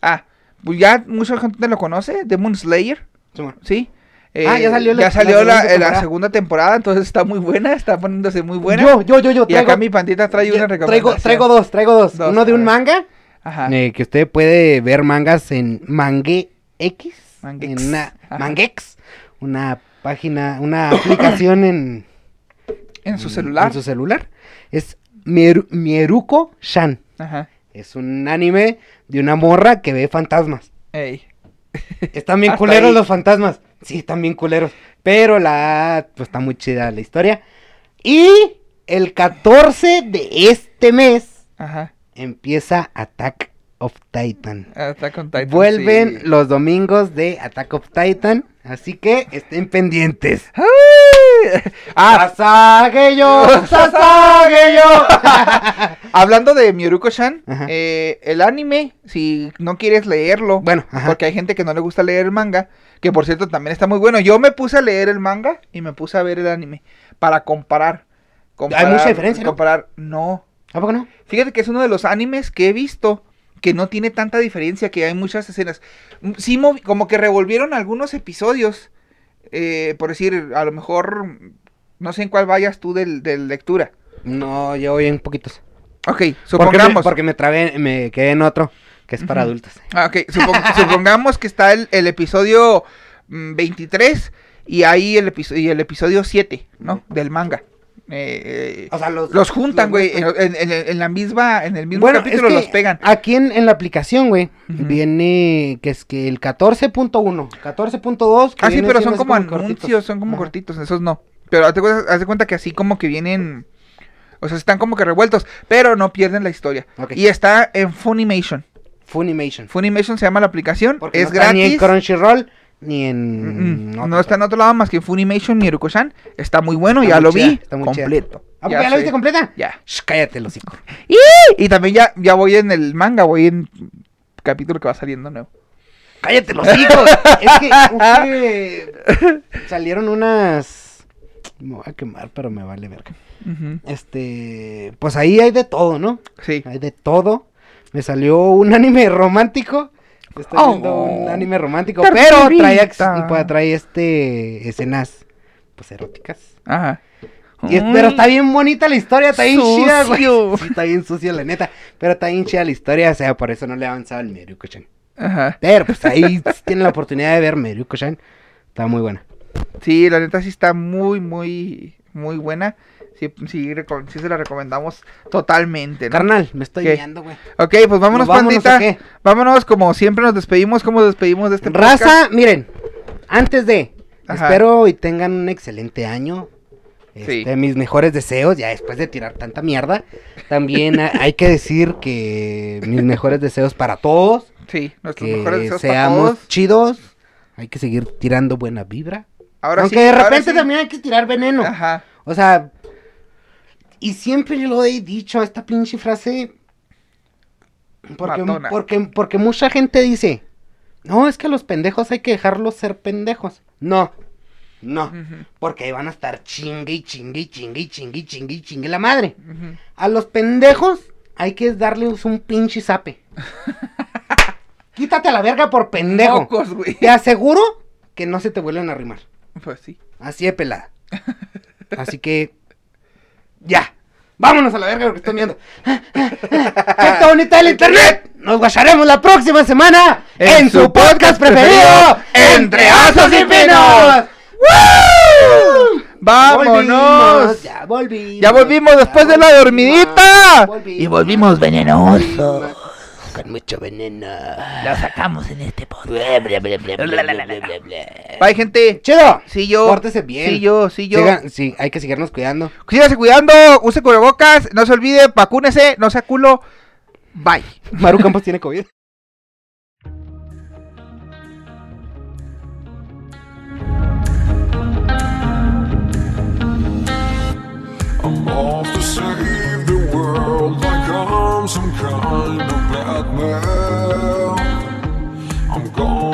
[SPEAKER 5] Ah, pues ya mucha gente lo conoce. Demon Slayer, ¿sí? Eh,
[SPEAKER 4] Ah, ya salió la-
[SPEAKER 5] ya salió
[SPEAKER 4] la
[SPEAKER 5] la,
[SPEAKER 4] segunda
[SPEAKER 5] eh, la segunda temporada, entonces está muy buena, está poniéndose muy buena.
[SPEAKER 4] Yo, yo, yo, yo.
[SPEAKER 5] y acá mi pandita trae una
[SPEAKER 4] traigo,
[SPEAKER 5] recomendación.
[SPEAKER 4] traigo dos, traigo dos.
[SPEAKER 5] Dos,
[SPEAKER 4] Uno de un manga,
[SPEAKER 5] Ajá.
[SPEAKER 4] eh, que usted puede ver mangas en Mangue X.
[SPEAKER 5] Mangex.
[SPEAKER 4] En una. Mangex. Una página, una aplicación en,
[SPEAKER 5] en su celular.
[SPEAKER 4] En su celular. Es Mieru- Mieruko Shan.
[SPEAKER 5] Ajá.
[SPEAKER 4] Es un anime de una morra que ve fantasmas.
[SPEAKER 5] Ey.
[SPEAKER 4] Están bien culeros
[SPEAKER 5] ahí.
[SPEAKER 4] los fantasmas. Sí, están bien culeros. Pero la pues está muy chida la historia. Y el 14 de este mes
[SPEAKER 5] Ajá.
[SPEAKER 4] empieza Attack of Titan.
[SPEAKER 5] Attack on Titan,
[SPEAKER 4] Vuelven
[SPEAKER 5] sí.
[SPEAKER 4] los domingos de Attack of Titan. Así que estén pendientes.
[SPEAKER 5] Ah,
[SPEAKER 4] ¡Sasageyo! ¡Sasageyo!
[SPEAKER 5] hablando de Mieruko-chan,
[SPEAKER 4] Ajá.
[SPEAKER 5] eh, el anime, si no quieres leerlo,
[SPEAKER 4] Bueno, ajá.
[SPEAKER 5] porque hay gente que no le gusta leer el manga, que por cierto también está muy bueno. Yo me puse a leer el manga y me puse a ver el anime para comparar. comparar
[SPEAKER 4] mucha diferencia.
[SPEAKER 5] Comparar, no.
[SPEAKER 4] ¿A poco no?
[SPEAKER 5] Fíjate que es uno de los animes que he visto que no tiene tanta diferencia, que hay muchas escenas. Mm, Sí, como que revolvieron algunos episodios. eh, por decir, a lo mejor, mm, no sé en cuál vayas tú del, del lectura.
[SPEAKER 4] No, yo voy en poquitos.
[SPEAKER 5] Ok,
[SPEAKER 4] Porque me,
[SPEAKER 5] supongamos.
[SPEAKER 4] porque me trabé, me quedé en otro que es para
[SPEAKER 5] Ujú.
[SPEAKER 4] adultos.
[SPEAKER 5] Ah, ok, supon- supongamos que está el, el episodio mm, 23 y ahí el, episo- y el episodio 7, ¿no? Del manga. Eh, eh,
[SPEAKER 4] O sea, los,
[SPEAKER 5] los juntan, güey, en, la misma, en el mismo
[SPEAKER 4] Bueno,
[SPEAKER 5] capítulo
[SPEAKER 4] es que
[SPEAKER 5] los pegan.
[SPEAKER 4] Aquí en, en la aplicación, güey, viene que es que el 14.1, 14.2. que
[SPEAKER 5] Ah, sí, pero son como
[SPEAKER 4] cortitos.
[SPEAKER 5] anuncios, son como cortitos, esos no. Pero haz de cuenta, haz de cuenta que así como que vienen, o sea, están como que revueltos, pero no pierden la historia. Y está en Funimation.
[SPEAKER 4] Funimation.
[SPEAKER 5] Funimation se llama la aplicación,
[SPEAKER 4] Porque
[SPEAKER 5] es
[SPEAKER 4] no está ni en
[SPEAKER 5] gratis.
[SPEAKER 4] Crunchyroll ni en.
[SPEAKER 5] mm,
[SPEAKER 4] otro.
[SPEAKER 5] no está en otro lado más que en Funimation Mieruko-chan. Está muy bueno,
[SPEAKER 4] Está
[SPEAKER 5] ya
[SPEAKER 4] muy
[SPEAKER 5] lo
[SPEAKER 4] chida,
[SPEAKER 5] vi
[SPEAKER 4] está muy chida.
[SPEAKER 5] completo.
[SPEAKER 4] ¿Ah, porque ya la viste completa?
[SPEAKER 5] Ya.
[SPEAKER 4] Shh, cállate, los hocico.
[SPEAKER 5] Y también ya, ya voy en el manga, voy en capítulo que va saliendo nuevo.
[SPEAKER 4] Cállate, los hijos. es, que, salieron unas. Me voy a quemar, pero me vale verga. Este. Pues ahí hay de todo, ¿no?
[SPEAKER 5] Sí.
[SPEAKER 4] Hay de todo. Me salió un anime romántico. Estoy
[SPEAKER 5] Oh,
[SPEAKER 4] viendo un anime romántico. Pero trae, ex- pues, trae este escenas pues eróticas.
[SPEAKER 5] Ajá.
[SPEAKER 4] Y es- pero está bien bonita la historia, está bien chida, güey. Sí, está bien sucio, la neta. Pero está bien chida la historia, o sea, por eso no le he avanzado al Meryuko-chan.
[SPEAKER 5] Ajá.
[SPEAKER 4] Pero pues ahí tienen la oportunidad de ver Meryuko-chan. Está muy buena.
[SPEAKER 5] Sí, la neta sí está muy, muy, muy buena. Sí, sí, reco- sí se la recomendamos totalmente, ¿no?
[SPEAKER 4] Carnal, me estoy
[SPEAKER 5] ¿Qué?
[SPEAKER 4] guiando, güey.
[SPEAKER 5] Ok, pues vámonos,
[SPEAKER 4] ¿Nos vámonos
[SPEAKER 5] pandita. Vámonos, como siempre nos despedimos, como despedimos de este podcast?
[SPEAKER 4] Raza, miren, antes de,
[SPEAKER 5] Ajá.
[SPEAKER 4] espero y tengan un excelente año.
[SPEAKER 5] Sí.
[SPEAKER 4] Este, Mis mejores deseos, ya después de tirar tanta mierda. También ha- hay que decir que mis mejores deseos para todos.
[SPEAKER 5] Sí, nuestros mejores
[SPEAKER 4] Que
[SPEAKER 5] deseos para
[SPEAKER 4] seamos
[SPEAKER 5] todos.
[SPEAKER 4] chidos. Hay que seguir tirando buena vibra.
[SPEAKER 5] Ahora
[SPEAKER 4] Aunque
[SPEAKER 5] sí,
[SPEAKER 4] de repente
[SPEAKER 5] sí.
[SPEAKER 4] también hay que tirar veneno.
[SPEAKER 5] Ajá.
[SPEAKER 4] O sea, y siempre yo lo he dicho, esta pinche frase. Porque, porque, porque mucha gente dice, no, es que a los pendejos hay que dejarlos ser pendejos. No, no, porque ahí van a estar chingue y chingue y chingue y chingue y chingue y chingue la madre. A los pendejos hay que darles un pinche zape. Quítate a la verga por pendejo.
[SPEAKER 5] Mocos.
[SPEAKER 4] Te aseguro que no se te vuelven a arrimar.
[SPEAKER 5] Pues sí.
[SPEAKER 4] Así de pelada. Así que. Ya. Vámonos a la verga porque estoy viendo. Gente bonita del internet. Nos guacharemos la próxima semana en, su podcast preferido, Entre Asos y Pinos. ¡Woo!
[SPEAKER 5] ¡Vámonos!
[SPEAKER 4] Volvimos, ya volvimos.
[SPEAKER 5] Ya volvimos después de la dormidita.
[SPEAKER 4] volvimos.
[SPEAKER 7] Y volvimos venenosos.
[SPEAKER 4] Con mucho veneno.
[SPEAKER 7] Lo sacamos en este podcast.
[SPEAKER 5] Bye, gente.
[SPEAKER 4] Chido.
[SPEAKER 5] Sí, yo.
[SPEAKER 4] Pórtese bien.
[SPEAKER 5] Sí, yo, sí, yo.
[SPEAKER 4] Sigan- sí, hay que seguirnos cuidando.
[SPEAKER 5] Síganse cuidando, use cubrebocas, no se olvide, vacúnese, no sea culo. Bye.
[SPEAKER 4] Maru Campos tiene COVID.
[SPEAKER 8] I'm off to save the world like I'm some kind of girl. I'm gone.